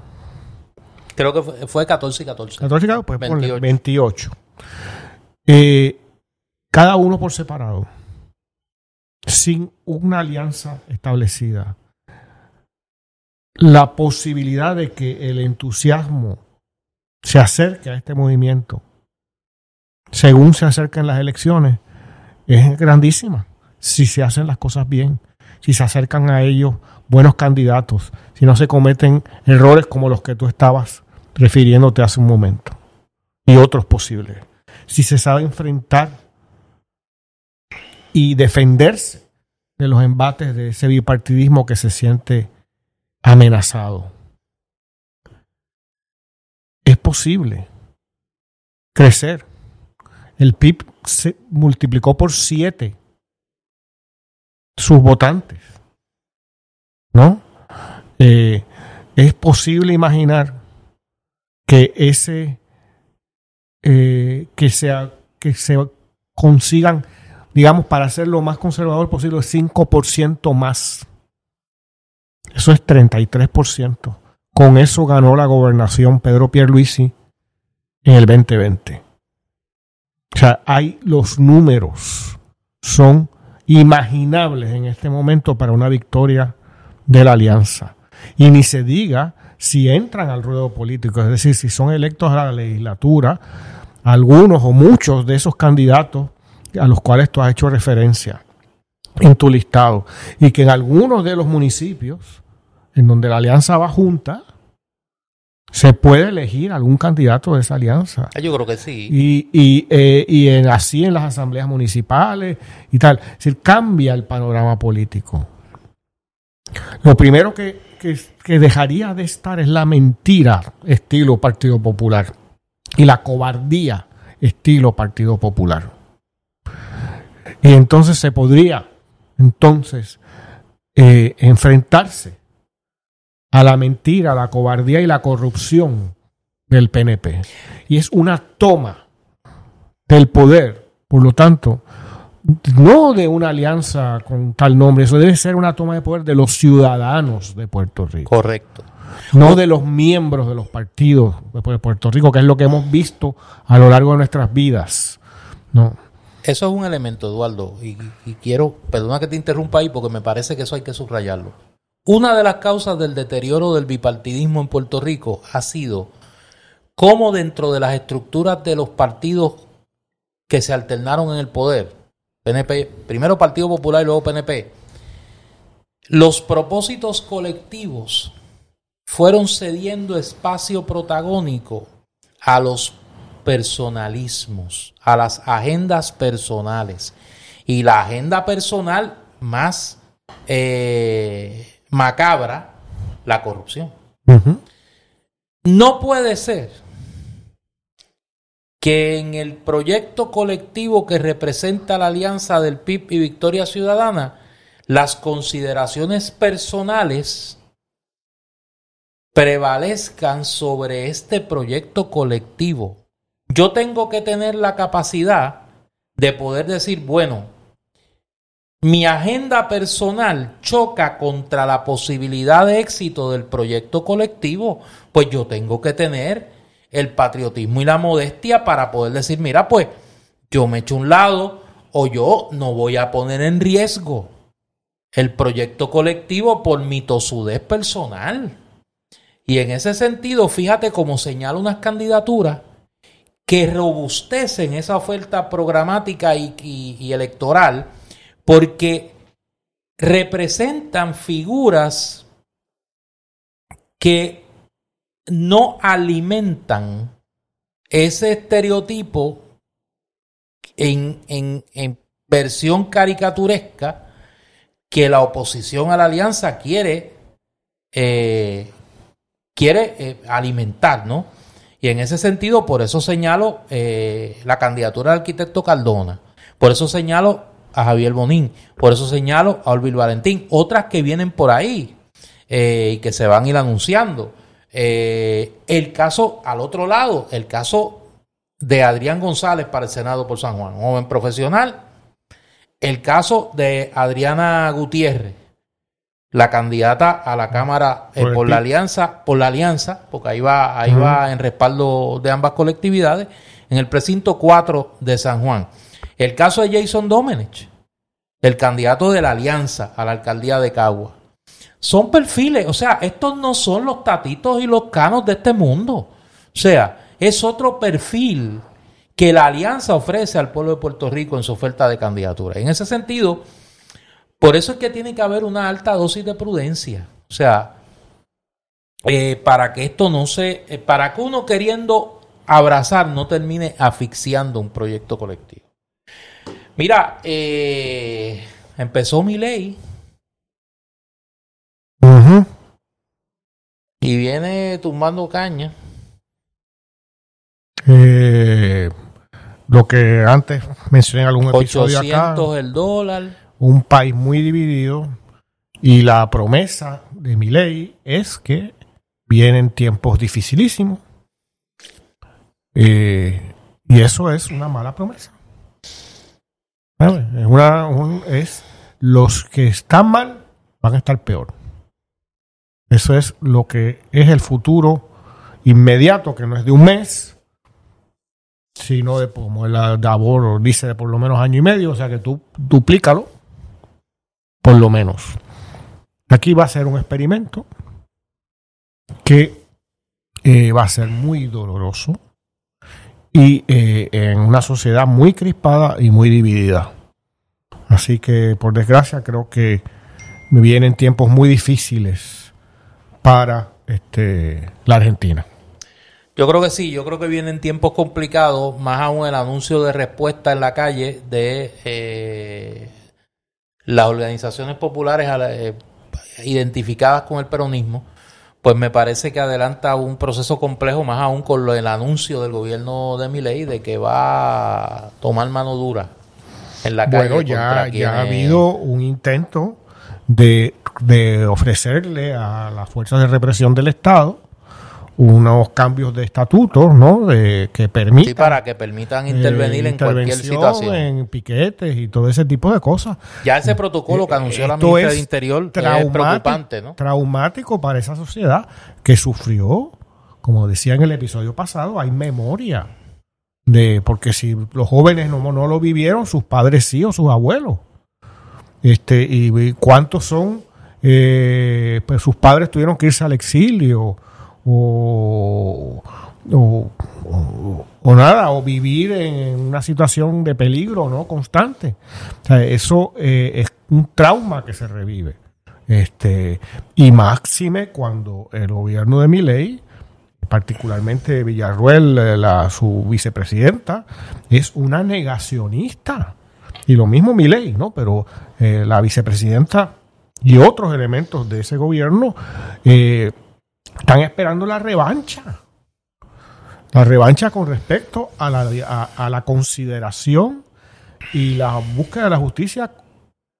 Creo que fue, 14 y 14. 14 y 14, pues 28. 28. Eh, cada uno por separado, sin una alianza establecida. La posibilidad de que el entusiasmo se acerque a este movimiento según se acercan las elecciones es grandísima si se hacen las cosas bien, si se acercan a ellos buenos candidatos, si no se cometen errores como los que tú estabas refiriéndote hace un momento y otros posibles. Si se sabe enfrentar y defenderse de los embates de ese bipartidismo que se siente amenazado. Es posible crecer el PIB se multiplicó por siete sus votantes. ¿No? Eh, es posible imaginar que ese eh, que sea que se consigan digamos para ser lo más conservador posible 5% más. Eso es 33% con eso ganó la gobernación Pedro Pierluisi en el 2020 o sea, hay los números, son imaginables en este momento para una victoria de la alianza. Y ni se diga si entran al ruedo político, es decir, si son electos a la legislatura, algunos o muchos de esos candidatos a los cuales tú has hecho referencia en tu listado, y que en algunos de los municipios en donde la alianza va junta, se puede elegir algún candidato de esa alianza. Ah, yo creo que sí. Y, y, eh, y en, así en las asambleas municipales y tal. Es decir, cambia el panorama político. Lo primero que, que, dejaría de estar es la mentira estilo Partido Popular y la cobardía estilo Partido Popular. Y entonces se podría entonces eh, enfrentarse a la mentira, la cobardía y la corrupción del PNP. Y es una toma del poder, por lo tanto, no de una alianza con tal nombre, eso debe ser una toma de poder de los ciudadanos de Puerto Rico. Correcto. No de los miembros de los partidos de Puerto Rico, que es lo que hemos visto a lo largo de nuestras vidas. No. Eso es un elemento, Eduardo, y, y quiero, perdona que te interrumpa ahí, porque me parece que eso hay que subrayarlo. Una de las causas del deterioro del bipartidismo en Puerto Rico ha sido cómo dentro de las estructuras de los partidos que se alternaron en el poder, PNP, primero Partido Popular y luego PNP, los propósitos colectivos fueron cediendo espacio protagónico a los personalismos, a las agendas personales. Y la agenda personal más eh, macabra la corrupción. No puede ser que en el proyecto colectivo que representa la alianza del PIB y Victoria Ciudadana, las consideraciones personales prevalezcan sobre este proyecto colectivo. Yo tengo que tener la capacidad de poder decir, bueno, mi agenda personal choca contra la posibilidad de éxito del proyecto colectivo, pues yo tengo que tener el patriotismo y la modestia para poder decir, mira, pues yo me echo un lado o yo no voy a poner en riesgo el proyecto colectivo por mi tosudez personal. Y en ese sentido, fíjate cómo señala unas candidaturas que robustecen esa oferta programática y, y electoral porque representan figuras que no alimentan ese estereotipo en, en, en versión caricaturesca que la oposición a la alianza quiere, eh, quiere eh, alimentar, ¿no? Y en ese sentido, por eso señalo eh, la candidatura del arquitecto Cardona, por eso señalo a Javier Bonín, por eso señalo a Olvil Valentín, otras que vienen por ahí y que se van a ir anunciando. El caso al otro lado, el caso de Adrián González para el Senado por San Juan, un joven profesional el caso de Adriana Gutiérrez, la candidata a la Cámara eh, por, la alianza, por la alianza, porque ahí va, ahí va en respaldo de ambas colectividades, en el precinto 4 de San Juan. El caso de Jason Domenech, el candidato de la alianza a la alcaldía de Cagua. Son perfiles, o sea, estos no son los tatitos y los canos de este mundo. O sea, es otro perfil que la alianza ofrece al pueblo de Puerto Rico en su oferta de candidatura. En ese sentido, por eso es que tiene que haber una alta dosis de prudencia. O sea, eh, para que esto no se, eh, para que uno queriendo abrazar no termine asfixiando un proyecto colectivo. Mira, eh, empezó mi ley. Y viene tumbando caña. Eh, lo que antes mencioné en algún episodio acá. el dólar. Un país muy dividido y la promesa de mi ley es que vienen tiempos dificilísimos. Eh, y eso es una mala promesa. Es, una, es los que están mal van a estar peor. Eso es lo que es el futuro inmediato, que no es de un mes, sino de como el Davor dice de por lo menos año y medio, o sea que tú duplícalo, por lo menos. Aquí va a ser un experimento que eh, va a ser muy doloroso y eh, en una sociedad muy crispada y muy dividida. Así que, por desgracia, creo que me vienen tiempos muy difíciles para este, la Argentina. Yo creo que sí, yo creo que vienen tiempos complicados, más aún el anuncio de respuesta en la calle de eh, las organizaciones populares eh, identificadas con el peronismo, pues me parece que adelanta un proceso complejo, más aún con lo, el anuncio del gobierno de Miley de que va a tomar mano dura en la calle. Bueno, ya, ya ha habido un intento de, de ofrecerle a las fuerzas de represión del Estado unos cambios de estatutos, ¿no? De, que permitan... Sí, para que permitan intervenir en cualquier situación. en piquetes y todo ese tipo de cosas. Ya ese protocolo que eh, anunció la ministra de Interior es preocupante, ¿no? Traumático para esa sociedad que sufrió, como decía en el episodio pasado, hay memoria de... Porque si los jóvenes no, no lo vivieron, sus padres sí o sus abuelos. Este, y, cuántos son... Eh, pues sus padres tuvieron que irse al exilio o, o, nada, o vivir en una situación de peligro no constante. Eso eh, es un trauma que se revive. Este, y máxime cuando el gobierno de Miley, particularmente Villarruel, eh, la, su vicepresidenta, es una negacionista. Y lo mismo Miley, ¿no? Pero eh, la vicepresidenta y otros elementos de ese gobierno eh, están esperando la revancha. La revancha con respecto a la, a, la consideración y la búsqueda de la justicia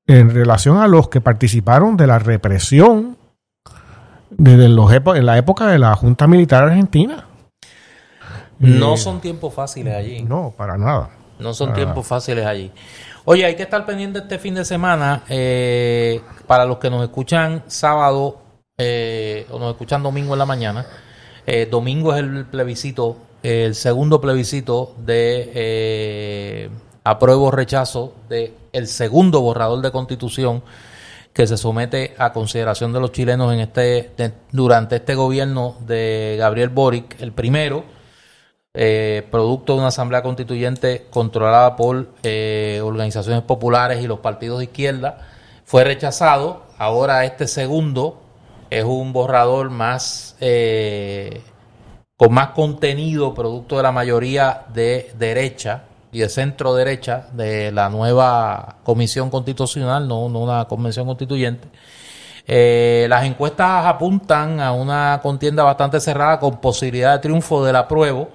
en relación a los que participaron de la represión desde los en la época de la Junta Militar Argentina. No eh, son tiempos fáciles allí. No, para nada. No son tiempos fáciles allí. Oye, hay que estar pendiente este fin de semana. Eh, para los que nos escuchan sábado eh, o nos escuchan domingo en la mañana. Eh, domingo es el plebiscito, el segundo plebiscito de eh, apruebo o rechazo de el segundo borrador de constitución que se somete a consideración de los chilenos en este durante este gobierno de Gabriel Boric, el primero, eh, producto de una asamblea constituyente controlada por organizaciones populares y los partidos de izquierda, fue rechazado. Ahora este segundo es un borrador más eh, con más contenido, producto de la mayoría de derecha y de centro derecha de la nueva comisión constitucional, no, una convención constituyente. Eh, las encuestas apuntan a una contienda bastante cerrada con posibilidad de triunfo del apruebo,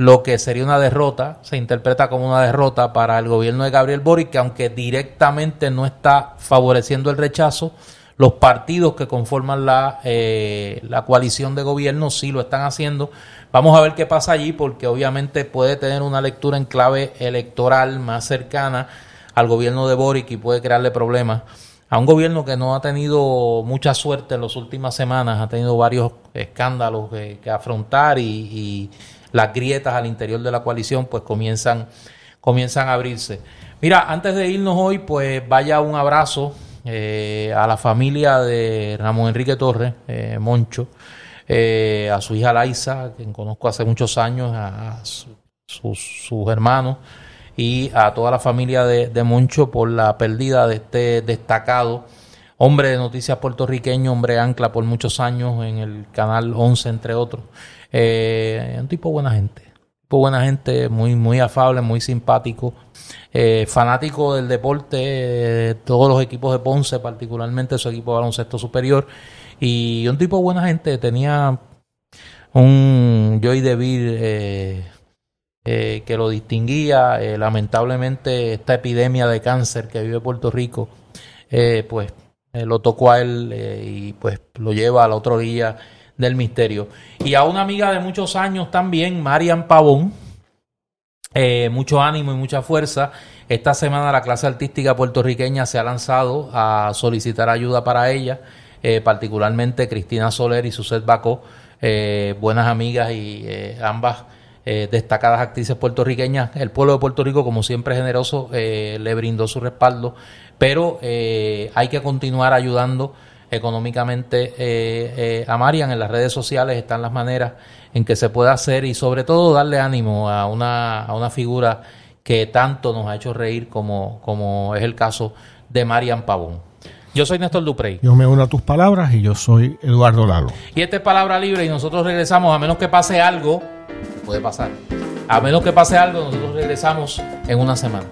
lo que sería una derrota, se interpreta como una derrota para el gobierno de Gabriel Boric, que aunque directamente no está favoreciendo el rechazo, los partidos que conforman la, eh, la coalición de gobierno sí lo están haciendo. Vamos a ver qué pasa allí porque obviamente puede tener una lectura en clave electoral más cercana al gobierno de Boric y puede crearle problemas a un gobierno que no ha tenido mucha suerte en las últimas semanas, ha tenido varios escándalos que, afrontar y, las grietas al interior de la coalición pues comienzan, comienzan a abrirse. Mira, antes de irnos hoy, pues vaya un abrazo eh, a la familia de Ramón Enrique Torres, eh, Moncho, eh, a su hija Laisa, quien conozco hace muchos años, a, sus, hermanos y a toda la familia de, Moncho por la pérdida de este destacado hombre de noticias puertorriqueño, hombre ancla por muchos años en el canal 11, entre otros. Un tipo buena gente, tipo buena gente, muy, muy afable, muy simpático. Eh, fanático del deporte, todos los equipos de Ponce, particularmente su equipo de baloncesto superior, y un tipo de buena gente, tenía un Joy DeVille eh, eh, que lo distinguía, lamentablemente esta epidemia de cáncer que vive Puerto Rico, pues lo tocó a él y pues lo lleva a la otra orilla del misterio. Y a una amiga de muchos años también, Marian Pavón, eh, mucho ánimo y mucha fuerza. Esta semana la clase artística puertorriqueña se ha lanzado a solicitar ayuda para ella, eh, particularmente Cristina Soler y Suset Bacó, eh, buenas amigas y ambas destacadas actrices puertorriqueñas. El pueblo de Puerto Rico, como siempre generoso, le brindó su respaldo, pero hay que continuar ayudando económicamente a Marian. En las redes sociales están las maneras en que se pueda hacer y sobre todo darle ánimo a una, a una figura que tanto nos ha hecho reír como, como es el caso de Marian Pavón. Yo soy Néstor Duprey. Yo me uno a tus palabras y yo soy Eduardo Lalo. Y esta es Palabra Libre y nosotros regresamos, a menos que pase algo, puede pasar, a menos que pase algo, nosotros regresamos en una semana.